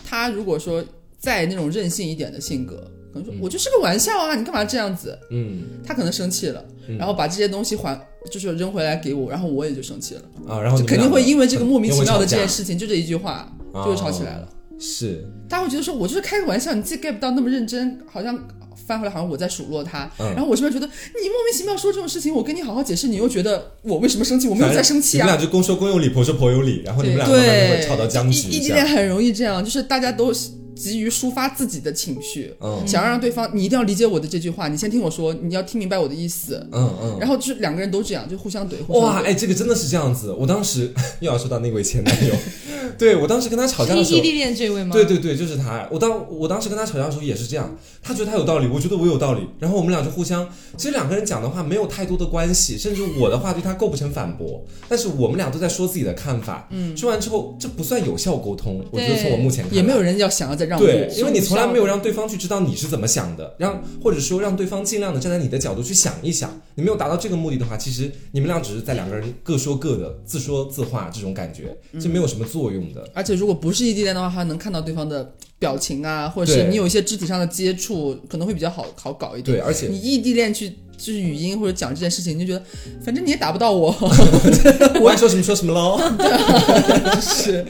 [SPEAKER 3] 他如果说再那种任性一点的性格，可能说我就是个玩笑啊，你干嘛这样子？
[SPEAKER 2] 嗯
[SPEAKER 3] 他可能生气了，然后把这些东西还就是扔回来给我，然后我也就生气了，
[SPEAKER 2] 啊，然后
[SPEAKER 3] 就肯定会因为这个莫名其妙的这件事情，就这一句话就会吵起来了。
[SPEAKER 2] 哦是，
[SPEAKER 3] 大家会觉得说，我就是开个玩笑，你自己 get 不到那么认真，好像翻回来好像我在数落他，
[SPEAKER 2] 嗯
[SPEAKER 3] 然后我这边觉得你莫名其妙说这种事情，我跟你好好解释，你又觉得我为什么生气？我没有在生气啊
[SPEAKER 2] 你们。俩就公说公有理，婆说婆有理，然后你们俩慢慢就会吵到僵局
[SPEAKER 3] 异异地。恋很容易这样，就是大家都急于抒发自己的情绪，
[SPEAKER 2] 嗯
[SPEAKER 3] 想要让对方你一定要理解我的这句话，你先听我说，你要听明白我的意思，
[SPEAKER 2] 嗯嗯。
[SPEAKER 3] 然后就是两个人都这样，就互相怼，互相
[SPEAKER 2] 哇，
[SPEAKER 3] 怼。
[SPEAKER 2] 哎，这个真的是这样子。我当时 又要说到那位前男友，对我当时跟他吵架的时候，
[SPEAKER 1] 异地恋这位吗？
[SPEAKER 2] 对对对，就是他。我当我当时跟他吵架的时候也是这样，他觉得他有道理，我觉得我有道理，然后我们俩就互相，其实两个人讲的话没有太多的关系，甚至我的话对他构不成反驳，但是我们俩都在说自己的看法。嗯，说完之后，这不算有效沟通。我觉得从我目前看
[SPEAKER 3] 也没有人要想要
[SPEAKER 2] 对，因为你从来没有让对方去知道你是怎么想的，让或者说让对方尽量的站在你的角度去想一想。你没有达到这个目的的话，其实你们俩只是在两个人各说各的，自说自话这种感觉，这没有什么作用的。
[SPEAKER 3] 而且如果不是异地恋的话，还能看到对方的表情啊，或者是你有一些肢体上的接触，可能会比较好好搞一点。
[SPEAKER 2] 对，而且
[SPEAKER 3] 你异地恋去就是语音或者讲这件事情，你就觉得反正你也打不到我
[SPEAKER 2] 我爱说什么说什么喽，
[SPEAKER 3] 是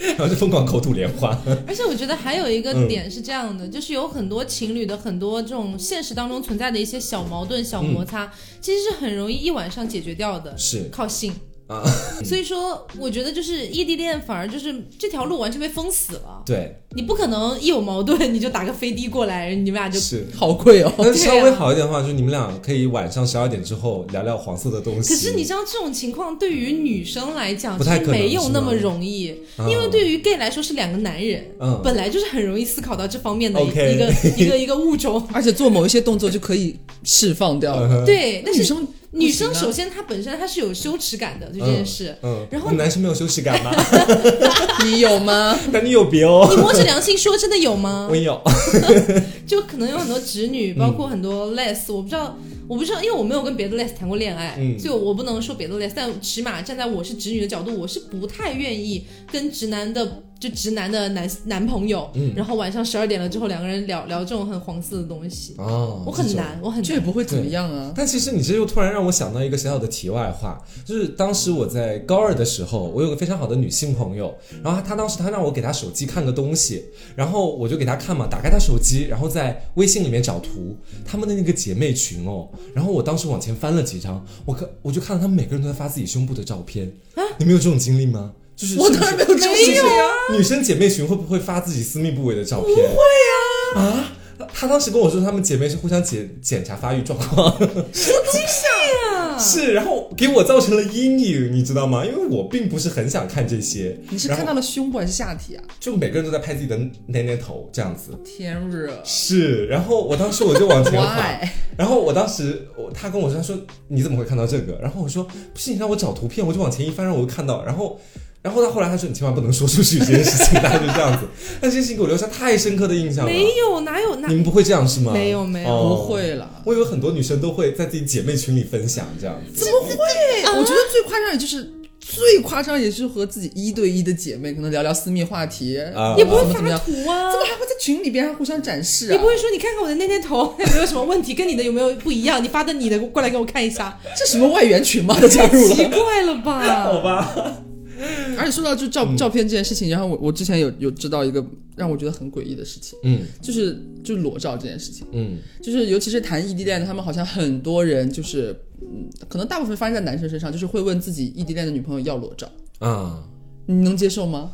[SPEAKER 2] 然后就疯狂口吐莲花。
[SPEAKER 1] 而且我觉得还有一个
[SPEAKER 2] 嗯
[SPEAKER 1] 点是这样的，就是有很多情侣的很多这种现实当中存在的一些小矛盾、小摩擦，其实是很容易一晚上解决掉的，
[SPEAKER 2] 是
[SPEAKER 1] 靠性。
[SPEAKER 2] 啊，
[SPEAKER 1] 所以说，我觉得就是异地恋反而就是这条路完全被封死了，
[SPEAKER 2] 对，
[SPEAKER 1] 你不可能一有矛盾你就打个飞的过来，你们俩就是。
[SPEAKER 3] 好贵哦。
[SPEAKER 2] 但稍微好一点的话，就是你们俩可以晚上十二点之后聊聊黄色的东西。
[SPEAKER 1] 可是你知道这种情况对于女生来讲其实
[SPEAKER 2] 不太可能
[SPEAKER 1] 没有那么容易，
[SPEAKER 2] 啊
[SPEAKER 1] 因为对于 gay 来说是两个男人，
[SPEAKER 2] 嗯。
[SPEAKER 1] 本来就是很容易思考到这方面的一个一个一个物种。
[SPEAKER 3] 而且做某一些动作就可以释放掉。
[SPEAKER 1] 对，但是
[SPEAKER 3] 女生
[SPEAKER 1] 女生首先她本身她是有羞耻感的这件事，
[SPEAKER 2] 嗯，
[SPEAKER 1] 然后
[SPEAKER 2] 男生没有羞耻感吗？
[SPEAKER 3] 你有吗？
[SPEAKER 2] 但你有别哦，
[SPEAKER 1] 你摸着良心说，真的有吗
[SPEAKER 2] 我？有。
[SPEAKER 1] 就可能有很多直女，包括很多 less，我不知道，我不知道，因为我没有跟别的 les 谈过恋爱，
[SPEAKER 2] 嗯
[SPEAKER 1] 所以我不能说别的 les，但起码站在我是直女的角度，我是不太愿意跟直男的就直男的男男朋友，
[SPEAKER 2] 嗯
[SPEAKER 1] 然后晚上十二点了之后两个人聊聊这种很黄色的东西，
[SPEAKER 2] 哦，
[SPEAKER 1] 我很难，我很
[SPEAKER 3] 这也。不会怎么样啊。
[SPEAKER 2] 但其实你这又突然让我想到一个小小的题外话，就是当时我在高二的时候，我有个非常好的女性朋友，然后她当时她让我给她手机看个东西，然后我就给她看嘛，打开她手机，然后在微信里面找图，她们的那个姐妹群哦，然后我当时往前翻了几张，我看我就看到她们每个人都在发自己胸部的照片啊，你们有这种经历吗？就是
[SPEAKER 3] 我当然没有这种
[SPEAKER 2] 没
[SPEAKER 3] 有啊。
[SPEAKER 2] 女生姐妹群会不会发自己私密部位的照片？不会啊啊！她当时跟我说，她们姐妹是互相检检查发育状况。什么东西啊 是，然后给我造成了阴影，你知道吗？因为我并不是很想看这些。
[SPEAKER 3] 你是看到了胸部还是下体啊？
[SPEAKER 2] 就每个人都在拍自己的奶奶头这样子。
[SPEAKER 3] 天热
[SPEAKER 2] 是，然后我当时我就往前 滑，然后我当时我他跟我说，他说你怎么会看到这个？然后我说不是你让我找图片，我就往前一翻，让我看到，然后。然后他后来他说你千万不能说出去这件事情，大概就这样子。但这件事情给我留下太深刻的印象了。
[SPEAKER 1] 没有，哪有哪
[SPEAKER 2] 你们不会这样是吗？
[SPEAKER 1] 没有没有
[SPEAKER 2] 哦
[SPEAKER 3] 不会了。
[SPEAKER 2] 我以为很多女生都会在自己姐妹群里分享这样子。
[SPEAKER 3] 怎么会？我觉得最夸张也就是最夸张，也是和自己一对一的姐妹可能聊聊私密话题
[SPEAKER 2] 啊
[SPEAKER 1] 也不会发图啊
[SPEAKER 3] 怎。么还会在群里边还互相展示啊
[SPEAKER 1] 也不？会说你看看我的那天头 有没有什么问题，跟你的有没有不一样？你发的你的过来给我看一下，
[SPEAKER 3] 这什么外援群吗？都加入了奇。
[SPEAKER 1] 怪了吧？
[SPEAKER 2] 好吧，
[SPEAKER 3] 而且说到就照照片这件事情，然后我我之前有有知道一个让我觉得很诡异的事情，
[SPEAKER 2] 嗯
[SPEAKER 3] 就是就是裸照这件事情。
[SPEAKER 2] 嗯
[SPEAKER 3] 就是尤其是谈异地恋的，他们好像很多人就是，嗯，可能大部分发生在男生身上，就是会问自己异地恋的女朋友要裸照，
[SPEAKER 2] 啊，
[SPEAKER 3] 你能接受吗？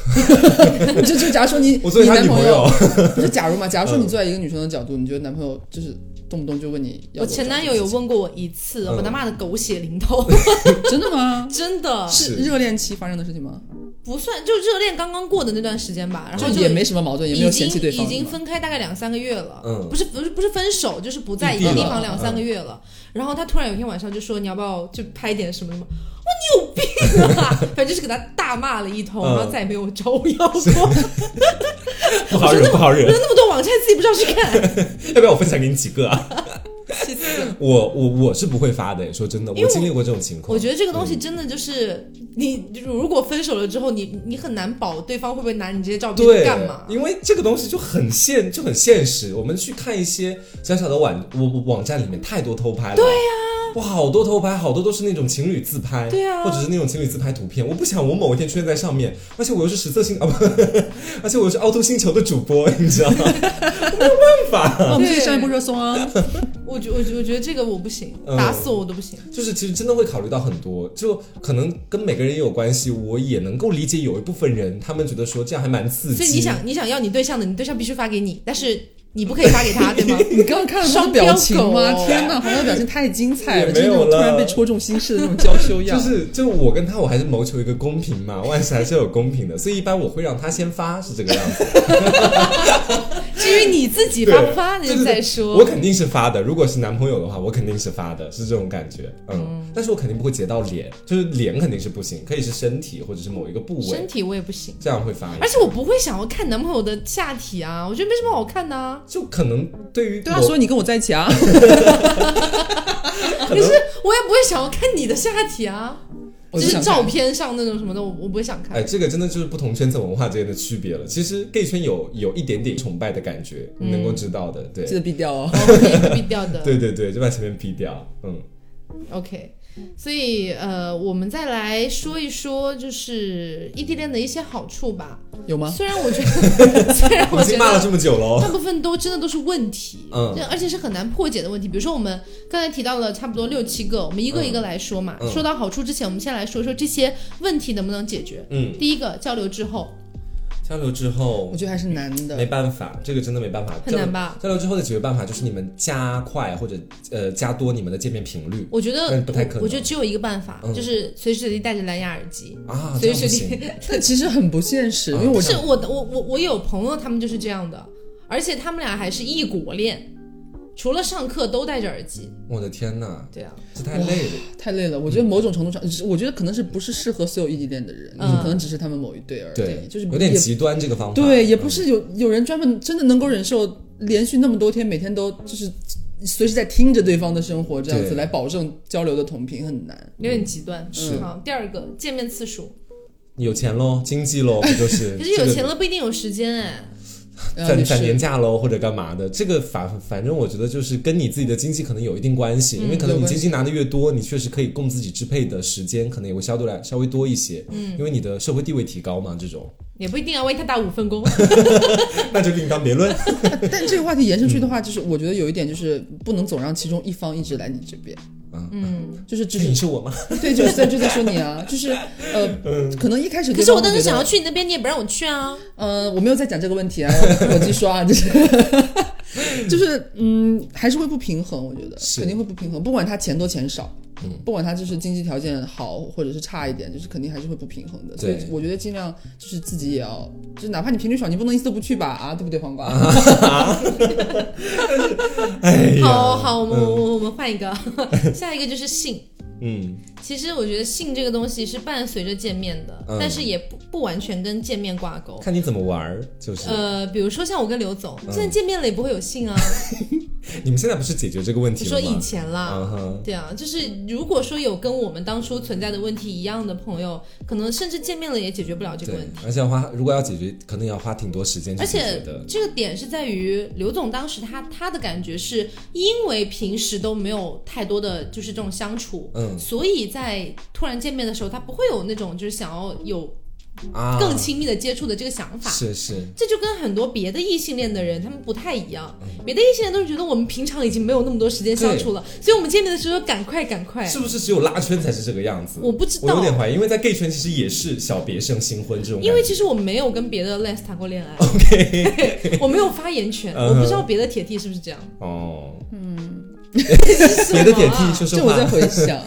[SPEAKER 3] 就就假如说你
[SPEAKER 2] 我作为他
[SPEAKER 3] 你男朋
[SPEAKER 2] 友，
[SPEAKER 3] 不是假如嘛？假如说你坐在一个女生的角度，你觉得男朋友就是动不动就问你要
[SPEAKER 1] 我前男友有问过我一次，把他骂的狗血淋头，
[SPEAKER 3] 真的吗？
[SPEAKER 1] 真的
[SPEAKER 3] 是
[SPEAKER 2] 是
[SPEAKER 3] 热恋期发生的事情吗？
[SPEAKER 1] 不算，就热恋刚刚过的那段时间吧，然后就
[SPEAKER 3] 就也没什么矛盾，也没有
[SPEAKER 1] 已经
[SPEAKER 3] 嫌弃对方，
[SPEAKER 1] 已经分开大概两三个月了，
[SPEAKER 2] 嗯
[SPEAKER 1] 不是不是不是分手，就是不在一个
[SPEAKER 2] 地
[SPEAKER 1] 方两三个月了。然后他突然有一天晚上就说你要不要就拍点什么什么，我你有病啊！反正就是给他大骂了一通，
[SPEAKER 2] 嗯
[SPEAKER 1] 然后再也没有找我要过。
[SPEAKER 2] 不好惹，不好惹。
[SPEAKER 1] 那么多网站自己不知道去看，
[SPEAKER 2] 要不要我分享给你几个啊？我我我是不会发的，说真的，
[SPEAKER 1] 我
[SPEAKER 2] 我经历过这种情况。
[SPEAKER 1] 我觉得这个东西真的就是你，如果分手了之后，你你很难保对方会不会拿你这些照片干嘛。
[SPEAKER 2] 因为这个东西就很现就很现实。我们去看一些小小的网网网站里面太多偷拍了。对呀、哇，好多偷拍，好多都是那种情侣自拍，
[SPEAKER 1] 对啊
[SPEAKER 2] 或者是那种情侣自拍图片。我不想我某一天出现在上面，而且我又是实测星啊不，而且我又是凹凸星球的主播，你知道吗？我没有办法。
[SPEAKER 3] 那我们可以上一波热搜啊！
[SPEAKER 1] 我觉我觉我觉得这个我不行，
[SPEAKER 2] 嗯
[SPEAKER 1] 打死我我都不行。
[SPEAKER 2] 就是其实真的会考虑到很多，就可能跟每个人也有关系。我也能够理解有一部分人，他们觉得说这样还蛮刺激。
[SPEAKER 1] 所以你想你想要你对象的，你对象必须发给你，但是你不可以发给他，对吗？
[SPEAKER 3] 你刚刚看了他的表情吗？天哪，好像表情太精彩了，就是那
[SPEAKER 2] 没有了
[SPEAKER 3] 种突然被戳中心事的那种娇羞样。
[SPEAKER 2] 就是就我跟他，我还是谋求一个公平嘛，万事还是有公平的，所以一般我会让他先发，是这个样子。
[SPEAKER 1] 至于你自己发不发，那
[SPEAKER 2] 就
[SPEAKER 1] 就是再说。
[SPEAKER 2] 我肯定是发的，如果是男朋友的话，我肯定是发的，是这种感觉。嗯，但是我肯定不会截到脸，就是脸肯定是不行，可以是身体或者是某一个部位，
[SPEAKER 1] 身体我也不行，
[SPEAKER 2] 这样会发。
[SPEAKER 1] 而且我不会想要看男朋友的下体啊，我觉得没什么好看的啊。
[SPEAKER 2] 就可能对于
[SPEAKER 3] 对啊，说你跟我在一起啊？
[SPEAKER 1] 可是我也不会想要看你的下体啊，就
[SPEAKER 3] 是
[SPEAKER 1] 照片上那种什么的，我我不会想看。
[SPEAKER 2] 哎，这个真的就是不同圈子文化之间的区别了。其实 gay 圈有有一点点崇拜的感觉，你能够知道的。对
[SPEAKER 3] 记得毙掉哦。
[SPEAKER 1] 我可以避掉的。
[SPEAKER 2] 对对对，就把前面 P 掉。嗯
[SPEAKER 1] ，OK，所以呃，我们再来说一说，就是异地恋的一些好处吧。
[SPEAKER 3] 有吗？
[SPEAKER 1] 虽然我觉得，虽然我觉
[SPEAKER 2] 我已经骂了
[SPEAKER 1] 得。
[SPEAKER 2] 这么久了哦。
[SPEAKER 1] 大部分都真的都是问题，
[SPEAKER 2] 嗯
[SPEAKER 1] 而且是很难破解的问题。比如说，我们刚才提到了差不多六七个，我们一个一个来说嘛。
[SPEAKER 2] 嗯
[SPEAKER 1] 说到好处之前，我们先来说说这些问题能不能解决。
[SPEAKER 2] 嗯，
[SPEAKER 1] 第一个，交流之后
[SPEAKER 2] 交流之后
[SPEAKER 3] 我觉得还是难的没。
[SPEAKER 2] 办法，这个真的没办法。
[SPEAKER 1] 很难吧
[SPEAKER 2] 交流交流之后的解决办法就是你们加快或者呃加多你们的见面频率
[SPEAKER 1] 我觉得
[SPEAKER 2] 不太可能
[SPEAKER 1] 我觉得只有一个办法，
[SPEAKER 2] 嗯
[SPEAKER 1] 就是随时随地带着蓝牙耳机，
[SPEAKER 2] 啊，这
[SPEAKER 1] 随时随
[SPEAKER 2] 样行。
[SPEAKER 1] 地。
[SPEAKER 3] 但其实很不现实，因为
[SPEAKER 2] 嗯
[SPEAKER 3] 我
[SPEAKER 1] 是我的，我我我有朋友，他们就是这样的，而且他们俩还是异国恋，除了上课都戴着耳机。
[SPEAKER 2] 我的天呐，
[SPEAKER 1] 对啊，
[SPEAKER 2] 这太累了。
[SPEAKER 3] 太累了。我觉得某种程度上，我觉得可能是不是适合所有异地恋的人，
[SPEAKER 1] 嗯
[SPEAKER 3] 可能只是他们某一对而已
[SPEAKER 2] 对
[SPEAKER 3] 已，，就是
[SPEAKER 2] 有点极端这个方法。
[SPEAKER 3] 对，也不
[SPEAKER 2] 嗯
[SPEAKER 3] 是有有人专门真的能够忍受连续那么多天，每天都就是随时在听着对方的生活，这样子来保证交流的同频很难。
[SPEAKER 1] 有点极端。
[SPEAKER 2] 是
[SPEAKER 1] 好，第二个见面次数，
[SPEAKER 2] 有钱喽，经济喽，不就是？
[SPEAKER 1] 可是有钱了不一定有时间哎。
[SPEAKER 2] 攒攒年假喽或者干嘛的，这个反反正我觉得就是跟你自己的经济可能有一定关系，因为可能你经济拿的越多，你确实可以供自己支配的时间可能也会相对来稍微多一些，嗯，因为你的社会地位提高嘛，这种
[SPEAKER 1] 也不一定啊，万一他打五份工，
[SPEAKER 2] 那就另当别论。
[SPEAKER 3] 但这个话题延伸出去的话，就是我觉得有一点就是不能总让其中一方一直来你这边。
[SPEAKER 2] 嗯，
[SPEAKER 1] 嗯，
[SPEAKER 3] 就是就
[SPEAKER 2] 是你
[SPEAKER 3] 是
[SPEAKER 2] 是我吗？
[SPEAKER 3] 对，就是在就在说你啊，就是呃，可能一开始
[SPEAKER 1] 可是我当时想要去你那边，你也不让我去啊。
[SPEAKER 3] 呃，我没有在讲这个问题啊，我继续说啊，就是 就是嗯，还是会不平衡，我觉得
[SPEAKER 2] 是
[SPEAKER 3] 肯定会不平衡，不管他钱多钱少，
[SPEAKER 2] 嗯
[SPEAKER 3] 不管他就是经济条件好或者是差一点，就是肯定还是会不平衡的。所以我觉得尽量就是自己也要，就是哪怕你频率少，你不能一次都不去吧啊，对不对，黄瓜？
[SPEAKER 1] 好好，我们我们换一个，下一个就是性。
[SPEAKER 2] 嗯，
[SPEAKER 1] 其实我觉得性这个东西是伴随着见面的，
[SPEAKER 2] 嗯
[SPEAKER 1] 但是也不不完全跟见面挂钩。
[SPEAKER 2] 看你怎么玩儿，就是、
[SPEAKER 1] 呃，比如说像我跟刘总，
[SPEAKER 2] 嗯
[SPEAKER 1] 现在见面了也不会有性啊。
[SPEAKER 2] 你们现在不是解决这个问题了吗？
[SPEAKER 1] 以前啦，对啊，就是如果说有跟我们当初存在的问题一样的朋友，可能甚至见面了也解决不了这个问题。，
[SPEAKER 2] 而且要花，如果要解决，可能也要花挺多时间去
[SPEAKER 1] 而且
[SPEAKER 2] 解决的。
[SPEAKER 1] 这个点是在于刘总当时他他的感觉是因为平时都没有太多的就是这种相处，
[SPEAKER 2] 嗯
[SPEAKER 1] 所以在突然见面的时候，他不会有那种就是想要有
[SPEAKER 2] 啊，
[SPEAKER 1] 更亲密的接触的这个想法。
[SPEAKER 2] 是是，
[SPEAKER 1] 这就跟很多别的异性恋的人他们不太一样，
[SPEAKER 2] 嗯。
[SPEAKER 1] 别的异性恋都是觉得我们平常已经没有那么多时间相处了，所以我们见面的时候赶快赶快。
[SPEAKER 2] 是不是只有拉圈才是这个样子？
[SPEAKER 1] 我不知道。
[SPEAKER 2] 我有点怀疑，因为在 gay 圈其实也是小别胜新婚这种。
[SPEAKER 1] 因为其实我没有跟别的 les 谈过恋爱，OK，我没有发言权，我不知道别的铁 T 是不是这样。
[SPEAKER 2] 哦，
[SPEAKER 1] 嗯。
[SPEAKER 2] 别的铁 T 说说
[SPEAKER 3] 就我在，回想，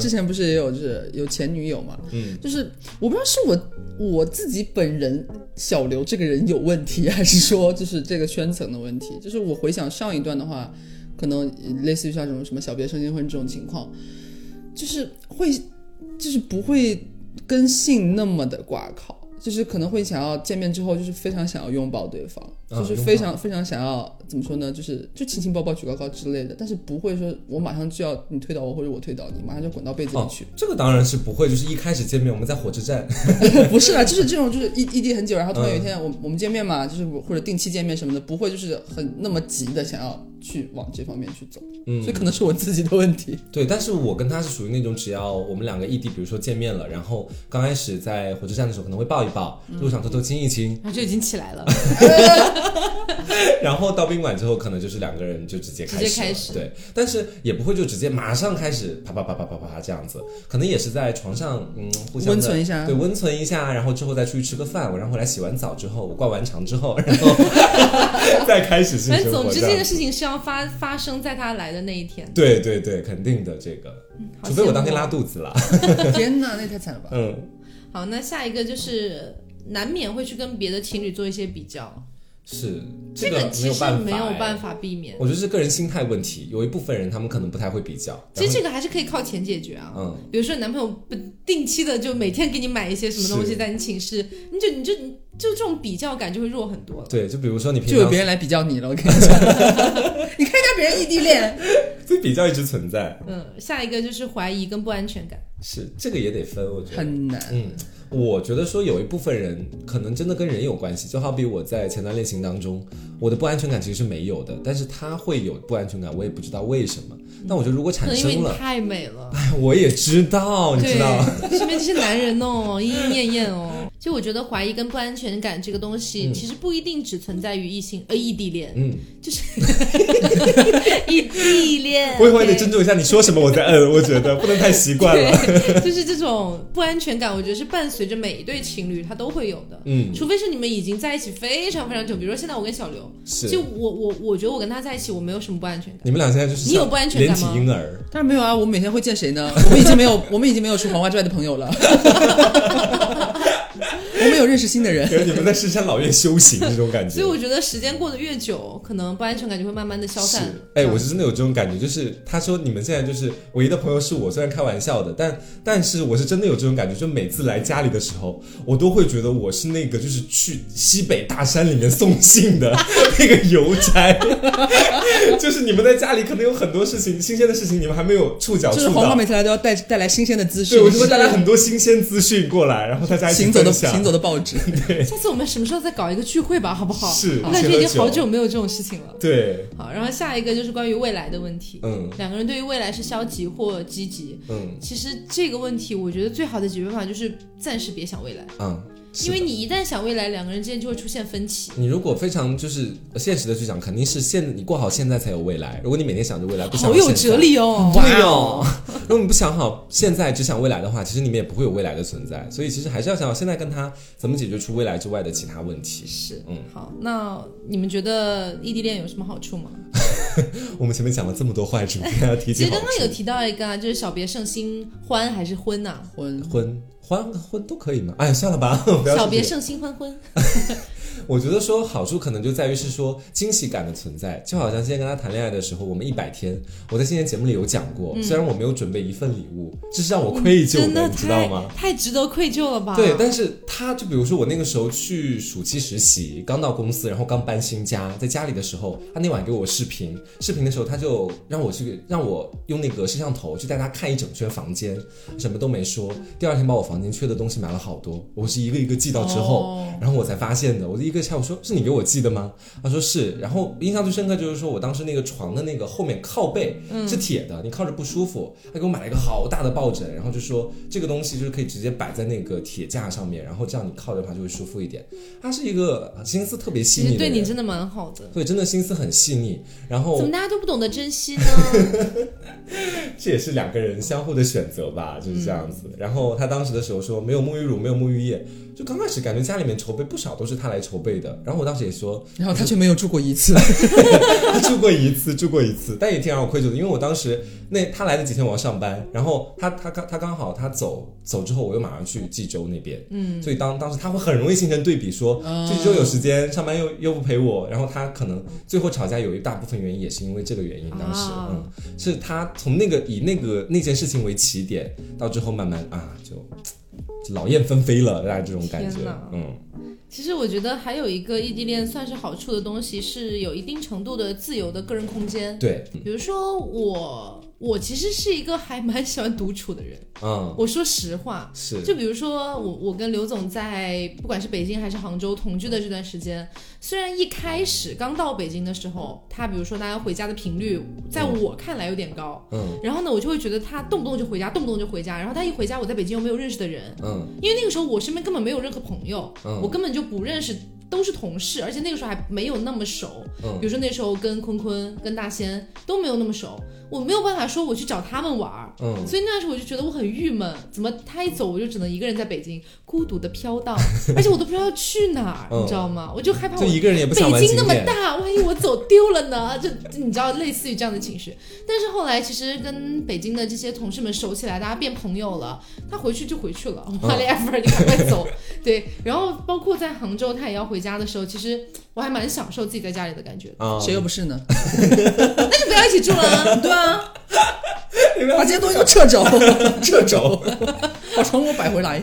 [SPEAKER 3] 之前不是也有就是有前女友嘛，
[SPEAKER 2] 嗯，
[SPEAKER 3] 就是我不知道是我我自己本人小刘这个人有问题，还是说就是这个圈层的问题。就是我回想上一段的话，可能类似于像这种什么小别胜新婚这种情况，就是会就是不会跟性那么的挂靠。就是可能会想要见面之后，就是非常想要拥抱对方，
[SPEAKER 2] 啊
[SPEAKER 3] 就是非常非常想要怎么说呢？就是就亲亲抱抱举高高之类的，但是不会说我马上就要你推倒我或者我推倒你，马上就滚到被子里
[SPEAKER 2] 哦
[SPEAKER 3] 去。，
[SPEAKER 2] 这个当然是不会，就是一开始见面我们在火车站，
[SPEAKER 3] 不是啊，就是这种，就是异异地很久，然后突然有一
[SPEAKER 2] 嗯
[SPEAKER 3] 天我、我们见面嘛，就是或者定期见面什么的，不会就是很那么急的想要去往这方面去走，
[SPEAKER 2] 嗯
[SPEAKER 3] 所以可能是我自己的问题。
[SPEAKER 2] 对，但是我跟他是属于那种，只要我们两个异地，比如说见面了，然后刚开始在火车站的时候可能会抱一抱，路上偷偷亲一亲，
[SPEAKER 1] 然后就已经起来了，
[SPEAKER 2] 然后到宾馆之后可能就是两个人就直接开始对，但是也不会就直接马上开始啪啪啪啪啪啪啪这样子，可能也是在床上嗯互相的
[SPEAKER 3] 温存一下。
[SPEAKER 2] 对，温存一下，然后之后再出去吃个饭，我然后回来洗完澡之后，我灌完肠之后，然后 再开始性
[SPEAKER 1] 反正
[SPEAKER 2] 生活，
[SPEAKER 1] 总之这
[SPEAKER 2] 样
[SPEAKER 1] 个事情是要发发生在他来的那一天。
[SPEAKER 2] 对对对，肯定的这个，
[SPEAKER 1] 好
[SPEAKER 2] 除非我当天拉肚子了，
[SPEAKER 3] 天哪，那也太惨了吧！
[SPEAKER 2] 嗯。
[SPEAKER 1] 好，那下一个就是难免会去跟别的情侣做一些比较，
[SPEAKER 2] 是
[SPEAKER 1] 这
[SPEAKER 2] 个没
[SPEAKER 1] 其实
[SPEAKER 2] 有办法，
[SPEAKER 1] 没有办
[SPEAKER 2] 法。
[SPEAKER 1] 避免。
[SPEAKER 2] 我觉得是个人心态问题，有一部分人他们可能不太会比较。
[SPEAKER 1] 其实这个还是可以靠钱解决啊。
[SPEAKER 2] 嗯，
[SPEAKER 1] 比如说你男朋友不定期的就每天给你买一些什么东西在你寝室，你就你就就这种比较感就会弱很多了。
[SPEAKER 2] 对，就比如说你平常
[SPEAKER 3] 就有别人来比较你了，我跟你讲，你看一下别人异地恋，
[SPEAKER 2] 这比较一直存在，
[SPEAKER 1] 嗯，下一个就是怀疑跟不安全感。
[SPEAKER 2] 是这个也得分，我觉得。
[SPEAKER 3] 很难。
[SPEAKER 2] 嗯，我觉得说有一部分人可能真的跟人有关系，就好比我在前段恋情当中，我的不安全感其实是没有的，但是他会有不安全感，我也不知道为什么。但我觉得如果产生了，
[SPEAKER 1] 太美了，
[SPEAKER 2] 哎，我也知道，你知道，
[SPEAKER 1] 对，身边这些男人哦，莺莺燕燕哦。就我觉得怀疑跟不安全感这个东西，
[SPEAKER 2] 嗯
[SPEAKER 1] 其实不一定只存在于异性呃异地恋，
[SPEAKER 2] 嗯，
[SPEAKER 1] 就是 异地恋。
[SPEAKER 2] 我以后也得斟酌一下你说什么，我再嗯，我觉得不能太习惯了。
[SPEAKER 1] 对，就是这种不安全感，我觉得是伴随着每一对情侣他都会有的。
[SPEAKER 2] 嗯，
[SPEAKER 1] 除非是你们已经在一起非常非常久，比如说现在我跟小刘，
[SPEAKER 2] 是
[SPEAKER 1] 就我我我觉得我跟他在一起，我没有什么不安全感。
[SPEAKER 2] 你们俩现在就是像
[SPEAKER 1] 你有不安全感吗
[SPEAKER 2] 体婴儿，
[SPEAKER 3] 当然没有啊，我们每天会见谁呢？我们已经没有，我们已经没有除黄花之外的朋友了。我们有认识新的人，
[SPEAKER 2] 你们在深山老院修行这种感觉。
[SPEAKER 1] 所以我觉得时间过得越久，可能不安全感就会慢慢的消散。
[SPEAKER 2] 是，哎，我是真的有这种感觉，就是他说你们现在就是唯一的朋友是我，虽然开玩笑的，但但是我是真的有这种感觉，就每次来家里的时候，我都会觉得我是那个就是去西北大山里面送信的那个邮差，就是你们在家里可能有很多事情，新鲜的事情你们还没有触角触到
[SPEAKER 3] 就是黄瓜每。次来都要带带来新鲜的资讯，
[SPEAKER 2] 对，我就会带来很多新鲜资讯过来，然后大家一起
[SPEAKER 3] 行走的
[SPEAKER 2] 分享
[SPEAKER 3] 行走的报纸。
[SPEAKER 1] 下次我们什么时候再搞一个聚会吧，好不好？
[SPEAKER 2] 是
[SPEAKER 1] 我感觉已经好久没有这种事情了。
[SPEAKER 2] 对，
[SPEAKER 1] 好，然后下一个就是关于未来的问题。
[SPEAKER 2] 嗯
[SPEAKER 1] 两个人对于未来是消极或积极。
[SPEAKER 2] 嗯
[SPEAKER 1] 其实这个问题，我觉得最好的解决方法就是暂时别想未来。
[SPEAKER 2] 嗯，是
[SPEAKER 1] 因为你一旦想未来，两个人之间就会出现分歧。
[SPEAKER 2] 你如果非常就是现实的去想，肯定是现你过好现在才有未来。如果你每天想着未来，不想
[SPEAKER 1] 好有哲理哦！
[SPEAKER 2] 对哦，如果你不想好现在，只想未来的话，其实你们也不会有未来的存在。所以其实还是要想好现在跟他怎么解决出未来之外的其他问题。
[SPEAKER 1] 是，
[SPEAKER 2] 嗯，
[SPEAKER 1] 好，那你们觉得异地恋有什么好处吗？
[SPEAKER 2] 我们前面讲了这么多坏处，要提
[SPEAKER 1] 其实。刚刚有提到一个啊，就是小别胜新欢还是婚呐、
[SPEAKER 3] 婚
[SPEAKER 2] 婚欢婚都可以吗？哎，算了吧，
[SPEAKER 1] 小别胜新欢婚，
[SPEAKER 2] 我觉得说好处可能就在于是说惊喜感的存在，就好像今天跟他谈恋爱的时候，我们一百天，我在今天节目里有讲过，虽然我没有准备一份礼物，这是让我愧疚
[SPEAKER 1] 真的
[SPEAKER 2] 你知道吗？
[SPEAKER 1] 太太值得愧疚了吧？
[SPEAKER 2] 对，但是他就比如说我那个时候去暑期实习，刚到公司，然后刚搬新家，在家里的时候，他那晚给我视频，视频的时候他就让我去让我用那个摄像头去带他看一整圈房间，什么都没说。第二天把我房间缺的东西买了好多，我是一个一个寄到之后，
[SPEAKER 1] 哦
[SPEAKER 2] 然后我才发现的。我就一个下我说是你给我寄的吗？他说是，然后印象最深刻就是说我当时那个床的那个后面靠背是铁的，你靠着不舒服。他给我买了一个好大的抱枕，然后就说这个东西就是可以直接摆在那个铁架上面，然后这样你靠着它就会舒服一点。他是一个心思特别细腻的人，
[SPEAKER 1] 对你真的蛮好的。
[SPEAKER 2] 对，真的心思很细腻。然后
[SPEAKER 1] 怎么大家都不懂得珍惜呢？
[SPEAKER 2] 这也是两个人相互的选择吧，就是这样子。然后他当时的时候说没有沐浴乳，没有沐浴液，就刚开始感觉家里面筹备不少都是他来筹备的。然后我当时也说，
[SPEAKER 3] 然后他却没有住过一次，
[SPEAKER 2] 他住过一次，住过一次，但也挺让我愧疚的，因为我当时那他来的几天我要上班，然后他他刚他刚好他走走之后，我又马上去济州那边，嗯，所以当当时他会很容易形成对比，说济州有时间，上班又又不陪我，然后他可能最后吵架有一大部分原因也是因为这个原因，当时、
[SPEAKER 1] 啊
[SPEAKER 2] 嗯，是他从那个以那个那件事情为起点，到之后慢慢啊就就老燕纷飞了，大家这种感觉，嗯，
[SPEAKER 1] 其实我觉得还有一个异地恋算是好处的东西，是有一定程度的自由的个人空间。
[SPEAKER 2] 对，
[SPEAKER 1] 比如说我，我其实是一个还蛮喜欢独处的人。
[SPEAKER 2] 嗯，
[SPEAKER 1] 我说实话，
[SPEAKER 2] 是，
[SPEAKER 1] 就比如说我，我跟刘总在不管是北京还是杭州同居的这段时间，虽然一开始刚到北京的时候，他比如说大家回家的频率，在我看来有点高，
[SPEAKER 2] 嗯
[SPEAKER 1] 然后呢，我就会觉得他动不动就回家，动不动就回家，然后他一回家，我在北京又没有认识的人，
[SPEAKER 2] 嗯
[SPEAKER 1] 因为那个时候我身边根本没有任何朋友，
[SPEAKER 2] 嗯
[SPEAKER 1] 我根本就不认识，都是同事，而且那个时候还没有那么熟。
[SPEAKER 2] 嗯
[SPEAKER 1] 比如说那时候跟坤坤、跟大仙都没有那么熟，我没有办法说我去找他们玩儿。
[SPEAKER 2] 嗯，
[SPEAKER 1] 所以那时候我就觉得我很郁闷，怎么他一走我就只能一个人在北京孤独的飘荡，而且我都不知道要去哪儿，
[SPEAKER 2] 嗯
[SPEAKER 1] 你知道吗？我就害怕我
[SPEAKER 2] 就一个人也不
[SPEAKER 1] 北京那么，大，万一我走丢了呢？就你知道，类似于这样的情绪。但是后来其实跟北京的这些同事们熟起来，大家变朋友了。他回去就回去了我 e e r 你赶快走。对，然后包括在杭州，他也要回家的时候，其实我还蛮享受自己在家里的感觉的。
[SPEAKER 2] 啊，
[SPEAKER 3] 谁又不是呢？
[SPEAKER 1] 那就不要一起住了啊。
[SPEAKER 3] 对啊，把这些东西都撤走，
[SPEAKER 2] 撤走，
[SPEAKER 3] 把床给我摆回来。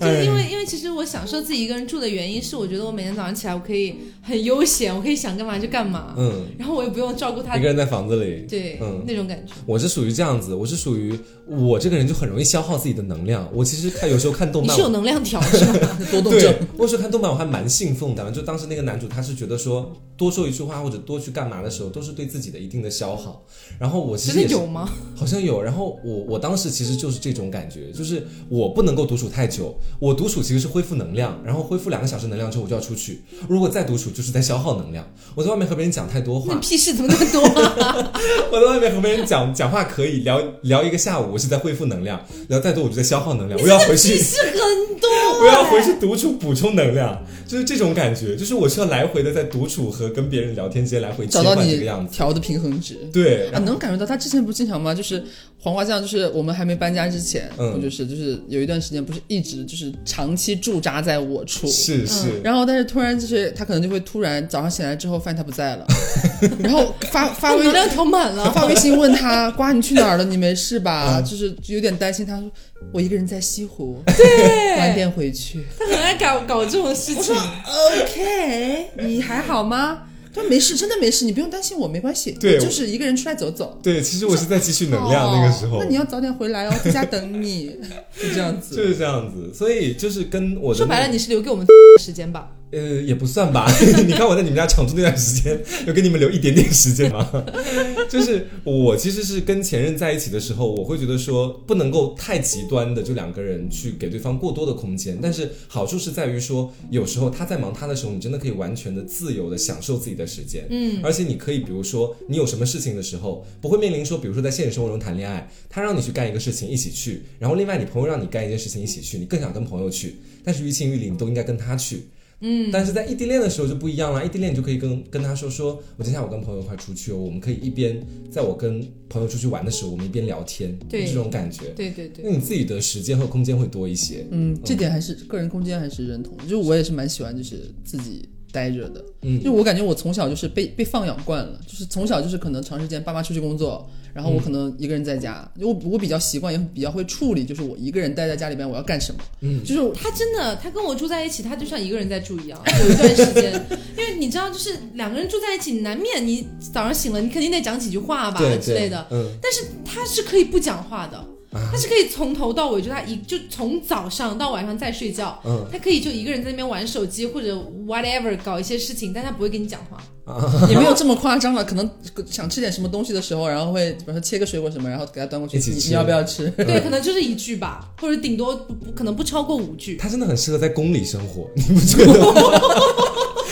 [SPEAKER 1] 就是因为因为其实我享受自己一个人住的原因，是我觉得我每天早上起来我可以很悠闲，我可以想干嘛就干嘛，
[SPEAKER 2] 嗯，
[SPEAKER 1] 然后我也不用照顾他
[SPEAKER 2] 一个，人在房子里，
[SPEAKER 1] 对，
[SPEAKER 2] 嗯
[SPEAKER 1] 那种感觉。
[SPEAKER 2] 我是属于这样子，我是属于我这个人就很容易消耗自己的能量。我其实看有时候看动漫
[SPEAKER 1] 你是，有能量条是吗？
[SPEAKER 3] 多动症，，
[SPEAKER 2] 我有时候看动漫我还蛮兴奋的。就当时那个男主他是觉得说多说一句话或者多去干嘛的时候，都是对自己的一定的消耗。然后我其实也是
[SPEAKER 1] 的有吗？
[SPEAKER 2] 好像有，然后我我当时其实就是这种感觉，就是我不能够独处太久，我独处其实是恢复能量，然后恢复两个小时能量之后我就要出去，如果再独处就是在消耗能量。我在外面和别人讲太多话
[SPEAKER 1] 屁事怎么那么多、啊？
[SPEAKER 2] 我在外面和别人讲讲话可以聊聊一个下午，我是在恢复能量，聊再多我就在消耗能量，我要回去
[SPEAKER 1] 屁事很多、
[SPEAKER 2] 我要回去独处补充能量，就是这种感觉，就是我需要来回的在独处和跟别人聊天之间来回切换这个样子。
[SPEAKER 3] 调的平衡值。
[SPEAKER 2] 对，
[SPEAKER 3] 啊，能感觉到他之前不是经常吗？就是黄瓜酱，就是我们还没搬家之前，
[SPEAKER 2] 嗯
[SPEAKER 3] 不就是就是有一段时间不是一直就是长期驻扎在我处，
[SPEAKER 2] 是是，
[SPEAKER 3] 然后但是突然就是他可能就会突然早上醒来之后发现他不在了，然后发发微
[SPEAKER 1] 能量调满了。
[SPEAKER 3] 发微信问他瓜你去哪儿了？你没事吧？
[SPEAKER 2] 嗯
[SPEAKER 3] 就是有点担心。他说我一个人在西湖，对，晚点回去。
[SPEAKER 1] 他很爱搞搞这种事情。
[SPEAKER 3] OK，你还好吗？他说没事，真的没事，你不用担心我，没关系。
[SPEAKER 2] 对
[SPEAKER 3] 就是一个人出来走走。
[SPEAKER 2] 对，其实我是在积蓄能量那个时候。
[SPEAKER 3] 哦那你要早点回来哦，在家等你，就这样子。
[SPEAKER 2] 就是这样子，所以就是跟我
[SPEAKER 1] 说白了，你是留给我们时间吧？
[SPEAKER 2] 呃，也不算吧。你看我在你们家常住那段时间，有给你们留一点点时间吗？就是我其实是跟前任在一起的时候，我会觉得说不能够太极端的，就两个人去给对方过多的空间。但是好处是在于说，有时候他在忙他的时候，你真的可以完全的自由的享受自己的时间。嗯，而且你可以，比如说你有什么事情的时候，不会面临说，比如说在现实生活中谈恋爱，他让你去干一个事情一起去，然后另外你朋友让你干一件事情一起去，你更想跟朋友去，但是于情于理你都应该跟他去。嗯，但是在异地恋的时候就不一样了。异地恋你就可以跟跟他说说，我今天我跟朋友一块出去哦，我们可以一边在我跟朋友出去玩的时候，我们一边聊天，
[SPEAKER 1] 对
[SPEAKER 2] 这种感觉。
[SPEAKER 1] 对对对，
[SPEAKER 2] 那你自己的时间和空间会多一些。
[SPEAKER 3] 嗯，这点还是个人空间还是认同，就是我也是蛮喜欢就是自己待着的，
[SPEAKER 2] 嗯
[SPEAKER 3] 就我感觉我从小就是被被放养惯了，就是从小就是可能长时间爸妈出去工作，然后我可能一个人在家，我我比较习惯也比较会处理，就是我一个人待在家里边我要干什么，
[SPEAKER 2] 嗯。
[SPEAKER 3] 就是
[SPEAKER 1] 他真的，他跟我住在一起，他就像一个人在住一样，有一段时间，因为你知道，就是两个人住在一起，难免你早上醒了，你肯定得讲几句话吧
[SPEAKER 2] 对
[SPEAKER 1] 之类的。
[SPEAKER 2] 嗯，
[SPEAKER 1] 但是他是可以不讲话的，
[SPEAKER 2] 啊。
[SPEAKER 1] 他是可以从头到尾，就他一就从早上到晚上再睡觉，
[SPEAKER 2] 嗯。
[SPEAKER 1] 他可以就一个人在那边玩手机或者 whatever 搞一些事情，但他不会跟你讲话。
[SPEAKER 3] 也没有这么夸张了，可能想吃点什么东西的时候，然后会比如说切个水果什么，然后给他端过去，你你要不要吃？
[SPEAKER 1] 对，可能就是一句吧，或者顶多不不可能不超过五句。
[SPEAKER 2] 他真的很适合在宫里生活，你不觉得吗？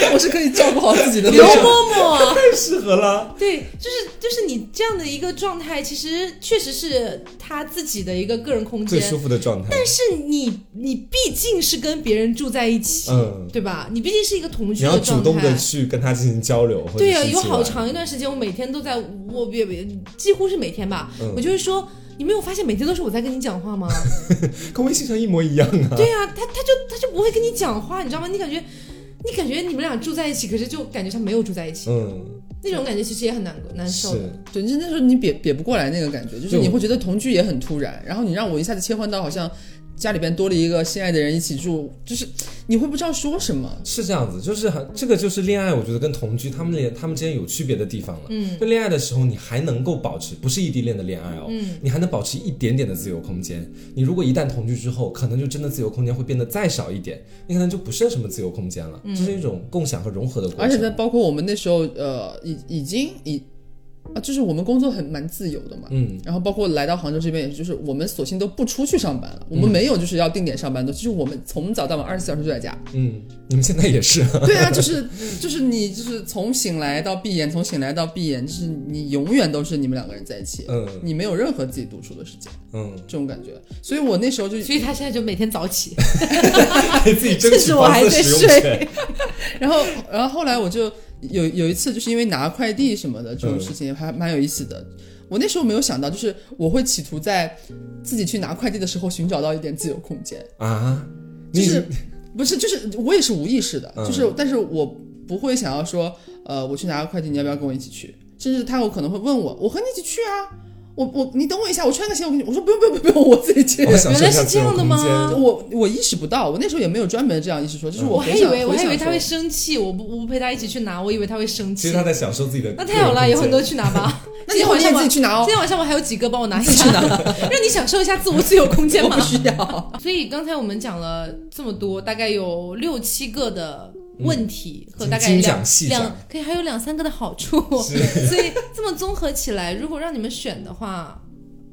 [SPEAKER 3] 我是可以照顾好自己的
[SPEAKER 1] 刘。嬷嬷，
[SPEAKER 2] 太适合了。
[SPEAKER 1] 对，就是就是你这样的一个状态，其实确实是他自己的一个个人空间
[SPEAKER 2] 最舒。服的状态。
[SPEAKER 1] 但是你你毕竟是跟别人住在一起，
[SPEAKER 2] 嗯
[SPEAKER 1] 对吧？你毕竟是一个同
[SPEAKER 2] 你要主
[SPEAKER 1] 居的状
[SPEAKER 2] 动的
[SPEAKER 1] 态。
[SPEAKER 2] 去跟他进行交流，
[SPEAKER 1] 对呀、有好长一段时间，我每天都在，我别别，几乎是每天吧，
[SPEAKER 2] 嗯
[SPEAKER 1] 我就是说，你没有发现每天都是我在跟你讲话吗？
[SPEAKER 2] 跟微信上一模一样啊。
[SPEAKER 1] 对呀、他他就他就不会跟你讲话，你知道吗？你感觉你感觉你们俩住在一起，可是就感觉像没有住在一起，
[SPEAKER 2] 嗯，
[SPEAKER 1] 那种感觉其实也很难难受的。
[SPEAKER 2] 是，
[SPEAKER 3] 对，就那时候你瘪瘪不过来那个感觉，就是你会觉得同居也很突然，然后你让我一下子切换到好像家里边多了一个心爱的人一起住，就是你会不知道说什么。
[SPEAKER 2] 是这样子，就是很这个就是恋爱，我觉得跟同居他们恋他们之间有区别的地方了。嗯，就恋爱的时候，你还能够保持不是异地恋的恋爱哦，嗯，你还能保持一点点的自由空间。你如果一旦同居之后，可能就真的自由空间会变得再少一点，你可能就不剩什么自由空间了。这是一种共享和融合的过程。
[SPEAKER 3] 而且在包括我们那时候，呃，已已经已啊，就是我们工作很蛮自由的嘛，
[SPEAKER 2] 嗯，
[SPEAKER 3] 然后包括来到杭州这边，也是就是我们索性都不出去上班了，
[SPEAKER 2] 嗯
[SPEAKER 3] 我们没有就是要定点上班的，就是我们从早到晚二十四小时就在家。
[SPEAKER 2] 嗯，你们现在也是，
[SPEAKER 3] 对啊，就是就是你就是从醒来到闭眼，从醒来到闭眼，就是你永远都是你们两个人在一起，
[SPEAKER 2] 嗯
[SPEAKER 3] 你没有任何自己独处的时间，
[SPEAKER 2] 嗯，
[SPEAKER 3] 这种感觉。所以我那时候就
[SPEAKER 1] 所以他现在就每天早起，
[SPEAKER 2] 给自己争
[SPEAKER 1] 甚
[SPEAKER 2] 取
[SPEAKER 1] 我还在睡。
[SPEAKER 3] 然后，然后后来我就有有一次，就是因为拿快递什么的这种事情，还蛮有意思的。我那时候没有想到，就是我会企图在自己去拿快递的时候寻找到一点自由空间，
[SPEAKER 2] 啊，
[SPEAKER 3] 就是不是就是我也是无意识的，
[SPEAKER 2] 嗯
[SPEAKER 3] 就是但是我不会想要说，呃，我去拿个快递，你要不要跟我一起去？甚至他有可能会问我，我和你一起去啊。我我你等我一下，我穿个鞋，我给你我说不用不用不用，我自己去。
[SPEAKER 2] 我享受一下
[SPEAKER 1] 原来是这样的吗
[SPEAKER 3] 我我意识不到，我那时候也没有专门这样意识说，就是
[SPEAKER 1] 我
[SPEAKER 3] 回想
[SPEAKER 1] 还以为我还以为他会生气，我不我不陪他一起去拿，我以为他会生气
[SPEAKER 2] 其实。他在享受自己的。
[SPEAKER 1] 那太好了，以后你都去拿吧。
[SPEAKER 3] 那以后你也自己去拿哦
[SPEAKER 1] 今天晚上我还有几个，帮我拿一下，让你享受一下自我自由空间嘛
[SPEAKER 3] 不。需要。
[SPEAKER 1] 所以刚才我们讲了这么多，大概有六七个的问题、和大概两两，可以还有两三个的好处。所以这么综合起来，如果让你们选的话，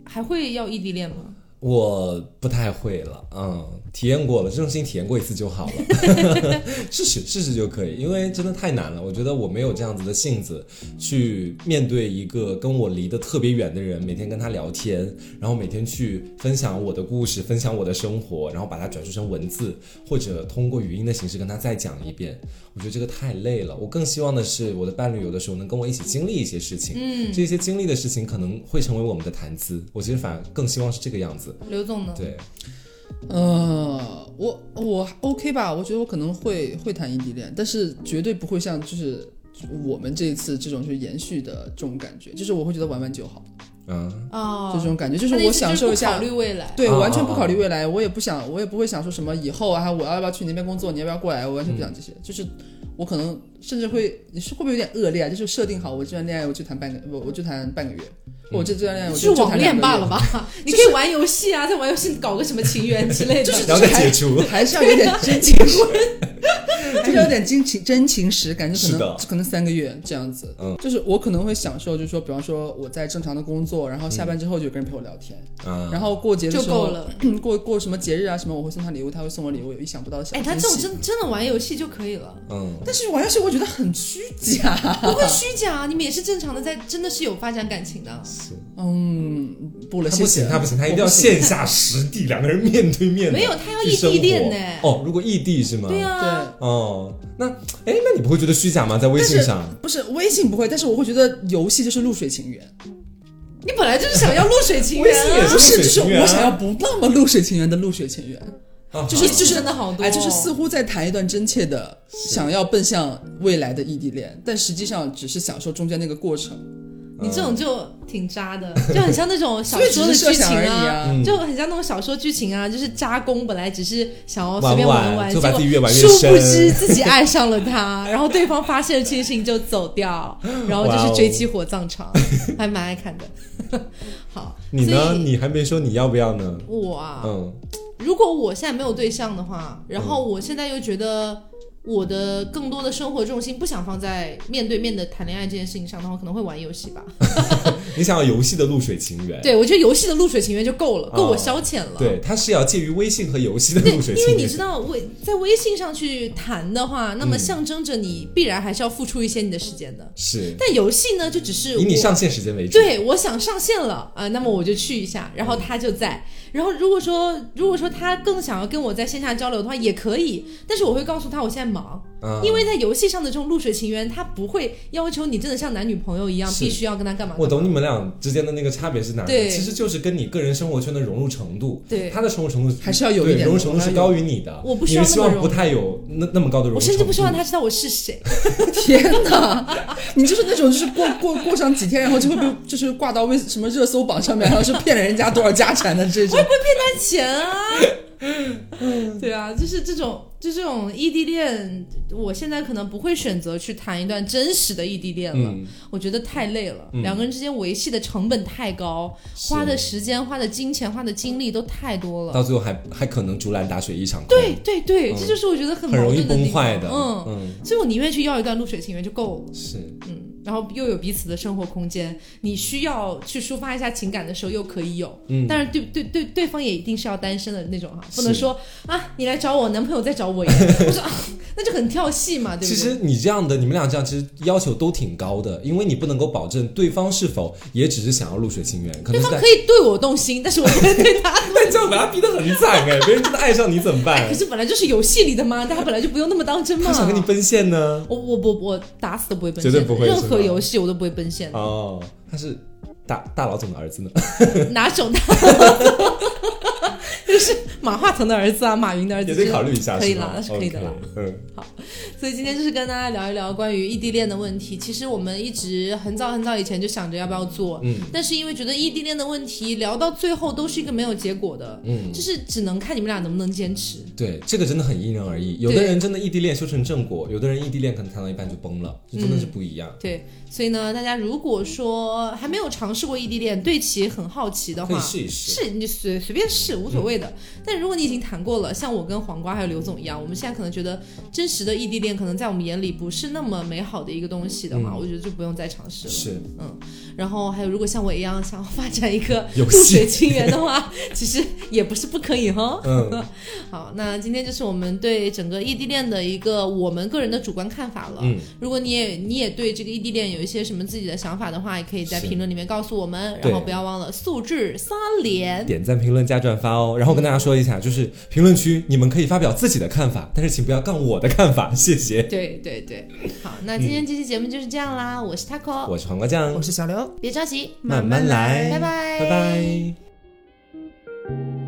[SPEAKER 1] 还会要异地恋吗？
[SPEAKER 2] 我不太会了，嗯，体验过了，这种事情体验过一次就好了，试试试试就可以，因为真的太难了。我觉得我没有这样子的性子去面对一个跟我离得特别远的人，每天跟他聊天，然后每天去分享我的故事，分享我的生活，然后把它转述成文字，或者通过语音的形式跟他再讲一遍。我觉得这个太累了。我更希望的是，我的伴侣有的时候能跟我一起经历一些事情，嗯，这些经历的事情可能会成为我们的谈资。我其实反而更希望是这个样子。
[SPEAKER 1] 刘总呢？
[SPEAKER 2] 对，
[SPEAKER 3] 呃，我我 OK 吧，我觉得我可能会会谈异地恋，但是绝对不会像就是我们这一次这种就是延续的这种感觉，就是我会觉得玩玩就好，
[SPEAKER 2] 嗯，
[SPEAKER 1] 哦，
[SPEAKER 3] 就这种感觉，就是我享受一下
[SPEAKER 1] 考虑未来。
[SPEAKER 3] 对，
[SPEAKER 2] 哦
[SPEAKER 3] 完全不考虑
[SPEAKER 2] 哦
[SPEAKER 3] 未来，我也不想，我也不会想说什么以后啊，我要不要去那边工作，你要不要过来，我完全不想这些，就是我可能甚至会，你是会不会有点恶劣啊？就是设定好我这段恋爱我就谈半个，我我就谈半个月，我这这段恋爱我
[SPEAKER 1] 是
[SPEAKER 3] 就就
[SPEAKER 1] 网恋
[SPEAKER 3] 谈两个月
[SPEAKER 1] 罢了吧？你可以玩游戏啊，在玩游戏搞个什么情缘之类的。
[SPEAKER 3] 就是
[SPEAKER 2] 然后再解除。
[SPEAKER 3] 还是要有点 真情，
[SPEAKER 2] 就
[SPEAKER 3] 是有点真情真情实感，就可
[SPEAKER 2] 的
[SPEAKER 3] 能可能三个月这样子。
[SPEAKER 2] 嗯，
[SPEAKER 3] 就是我可能会享受，就是说，比方说我在正常的工作，然后下班之后就有个人陪我聊天，
[SPEAKER 2] 嗯，
[SPEAKER 3] 然后过节的时候
[SPEAKER 1] 够了。
[SPEAKER 3] 过过什么节日啊什么，我会送他礼物，他会送我礼物，有意想不到的小
[SPEAKER 1] 哎，
[SPEAKER 3] 惊喜。
[SPEAKER 1] 他这种真真的玩游戏就可以了，
[SPEAKER 2] 嗯，
[SPEAKER 3] 但是玩游戏我觉得很虚假。
[SPEAKER 1] 不会虚假，你们也是正常的，在真的是有发展感情的。
[SPEAKER 2] 是
[SPEAKER 3] 嗯，不了，谢谢。
[SPEAKER 2] 他不行，他不行，他一定要线下实地，两个人面对面
[SPEAKER 1] 没有他要异地恋呢
[SPEAKER 2] 哦，如果异地是吗？
[SPEAKER 1] 对啊，
[SPEAKER 2] 哦，那哎，那你不会觉得虚假吗？在微信上，
[SPEAKER 3] 不是微信不会，但是我会觉得游戏就是露水情缘，
[SPEAKER 1] 你本来就是想要露水情缘啊，
[SPEAKER 3] 不是，就是我想要不那么露水情缘的露水情缘，
[SPEAKER 2] 啊
[SPEAKER 3] 就是就是
[SPEAKER 1] 真的好多。
[SPEAKER 3] 哎，就是似乎在谈一段真切的想要奔向未来的异地恋，但实际上只是享受中间那个过程，
[SPEAKER 1] 你这种就挺渣的，就很像那种小说的剧情
[SPEAKER 3] 啊。
[SPEAKER 2] 嗯
[SPEAKER 1] 就很像那种小说剧情啊，就是渣攻本来只是想要随便
[SPEAKER 2] 玩
[SPEAKER 1] 玩
[SPEAKER 2] 玩就把
[SPEAKER 1] 结果
[SPEAKER 2] 自己越玩越
[SPEAKER 1] 殊不知自己爱上了他，然后对方发现了这件事情就走掉，然后就是追妻火葬场，还蛮爱看的。好，
[SPEAKER 2] 你呢？
[SPEAKER 1] 所以
[SPEAKER 2] 你还没说你要不要呢？
[SPEAKER 1] 我啊，
[SPEAKER 2] 嗯，
[SPEAKER 1] 如果我现在没有对象的话，然后我现在又觉得我的更多的生活重心不想放在面对面的谈恋爱这件事情上的话，可能会玩游戏吧。
[SPEAKER 2] 你想要游戏的露水情缘，
[SPEAKER 1] 对，我觉得游戏的露水情缘就够了，够我消遣了。
[SPEAKER 2] 对，它是要介于微信和游戏的
[SPEAKER 1] 对，
[SPEAKER 2] 露水
[SPEAKER 1] 因为你。知道微在微信上去谈的话，那么象征着你必然还是要付出一些你的时间的。
[SPEAKER 2] 是
[SPEAKER 1] 但游戏呢，就只是
[SPEAKER 2] 以你上线时间为主。
[SPEAKER 1] 对，我想上线了啊、呃那么我就去一下，然后他就在。然后如果说如果说他更想要跟我在线下交流的话，也可以，但是我会告诉他我现在忙，
[SPEAKER 2] 啊，
[SPEAKER 1] 因为在游戏上的这种露水情缘，他不会要求你真的像男女朋友一样，必须要跟他干嘛干嘛。
[SPEAKER 2] 我懂你们俩之间的那个差别是哪里？
[SPEAKER 1] 对
[SPEAKER 2] 其实就是跟你个人生活圈的融入程度。
[SPEAKER 1] 对
[SPEAKER 2] 他的融入程度
[SPEAKER 3] 还是要有一点
[SPEAKER 2] 对融入程度是高于你的。
[SPEAKER 1] 我不需
[SPEAKER 2] 你
[SPEAKER 1] 要
[SPEAKER 2] 希望不太有那那么高的融入程度。
[SPEAKER 1] 我甚至不希望他知道我是谁。
[SPEAKER 3] 天哪，你就是那种就是过过过上几天，然后就会被就是挂到微什么热搜榜上面，然后是骗了人家多少家产的这种。
[SPEAKER 1] 我也不会骗他钱啊！对啊，就是这种，就这种异地恋，我现在可能不会选择去谈一段真实的异地恋了，
[SPEAKER 2] 嗯
[SPEAKER 1] 我觉得太累了，
[SPEAKER 2] 嗯
[SPEAKER 1] 两个人之间维系的成本太高，花的时间、花的金钱、花的精力都太多了。
[SPEAKER 2] 到最后还还可能竹篮打水一场空。
[SPEAKER 1] 对对对，
[SPEAKER 2] 嗯
[SPEAKER 1] 这就是我觉得很
[SPEAKER 2] 很容易
[SPEAKER 1] 矛盾的地
[SPEAKER 2] 崩坏的。
[SPEAKER 1] 方嗯，
[SPEAKER 2] 嗯，
[SPEAKER 1] 所以我宁愿去要一段露水情缘就够了。
[SPEAKER 2] 是
[SPEAKER 1] 嗯，然后又有彼此的生活空间，你需要去抒发一下情感的时候又可以有，
[SPEAKER 2] 嗯
[SPEAKER 1] 但是对对对，对方也一定是要单身的那种哈，不能说啊你来找我，男朋友再找我一样，我说啊那就很跳戏嘛，对不对？
[SPEAKER 2] 其实你这样的，你们俩这样其实要求都挺高的，因为你不能够保证对方是否也只是想要露水情缘，可能在
[SPEAKER 1] 对方可。以对我动心，但是我不会对他。
[SPEAKER 2] 但这样把他逼得很惨哎，别人真的爱上你怎么办
[SPEAKER 1] 可？是本来就是游戏里的嘛，大家本来就不用那么当真嘛。
[SPEAKER 2] 他想跟你奔现呢？
[SPEAKER 1] 我我我我打死都不会奔现，
[SPEAKER 2] 绝对不会
[SPEAKER 1] 任何游戏我都不会奔现，
[SPEAKER 2] 哦，他是大大老总的儿子呢。
[SPEAKER 1] 哪种大？就是马化腾的儿子啊，马云的儿子，
[SPEAKER 2] 也得考虑一下，
[SPEAKER 1] 可以
[SPEAKER 2] 是吗
[SPEAKER 1] 啦，那是可以的啦。
[SPEAKER 2] OK，嗯，
[SPEAKER 1] 所以今天就是跟大家聊一聊关于异地恋的问题。其实我们一直很早很早以前就想着要不要做，
[SPEAKER 2] 嗯
[SPEAKER 1] 但是因为觉得异地恋的问题聊到最后都是一个没有结果的，
[SPEAKER 2] 嗯
[SPEAKER 1] 就是只能看你们俩能不能坚持。
[SPEAKER 2] 对，这个真的很因人而异。有的人真的异地恋修成正果，有的人异地恋可能谈到一半就崩了，就真的是不一样。
[SPEAKER 1] 对，所以呢，大家如果说还没有尝试过异地恋，对其很好奇的
[SPEAKER 2] 可以
[SPEAKER 1] 话，
[SPEAKER 2] 试一试。
[SPEAKER 1] 是你随随便试无所谓的。但如果你已经谈过了，像我跟黄瓜还有刘总一样，我们现在可能觉得真实的异地恋可能在我们眼里不是那么美好的一个东西的话，
[SPEAKER 2] 嗯
[SPEAKER 1] 我觉得就不用再尝试了。
[SPEAKER 2] 是，嗯
[SPEAKER 1] 然后还有，如果像我一样想要发展一个 露水情缘的话，其实也不是不可以哈。
[SPEAKER 2] 嗯，
[SPEAKER 1] 好，那今天就是我们对整个异地恋的一个我们个人的主观看法了。
[SPEAKER 2] 嗯，
[SPEAKER 1] 如果你也你也对这个异地恋有一些什么自己的想法的话，也可以在评论里面告诉我们。
[SPEAKER 2] 对
[SPEAKER 1] 然后不要忘了素质三连。
[SPEAKER 2] 点赞、评论加转发哦。然后跟大家说一下，就是评论区你们可以发表自己的看法，但是请不要杠我的看法，谢谢。
[SPEAKER 1] 对对对。好，那今天这期节目就是这样啦，我是 Taco。
[SPEAKER 2] 我是黄瓜酱，
[SPEAKER 3] 我是小刘。
[SPEAKER 1] 别着急，
[SPEAKER 2] 慢慢来。
[SPEAKER 1] 拜拜。拜
[SPEAKER 2] 拜。拜。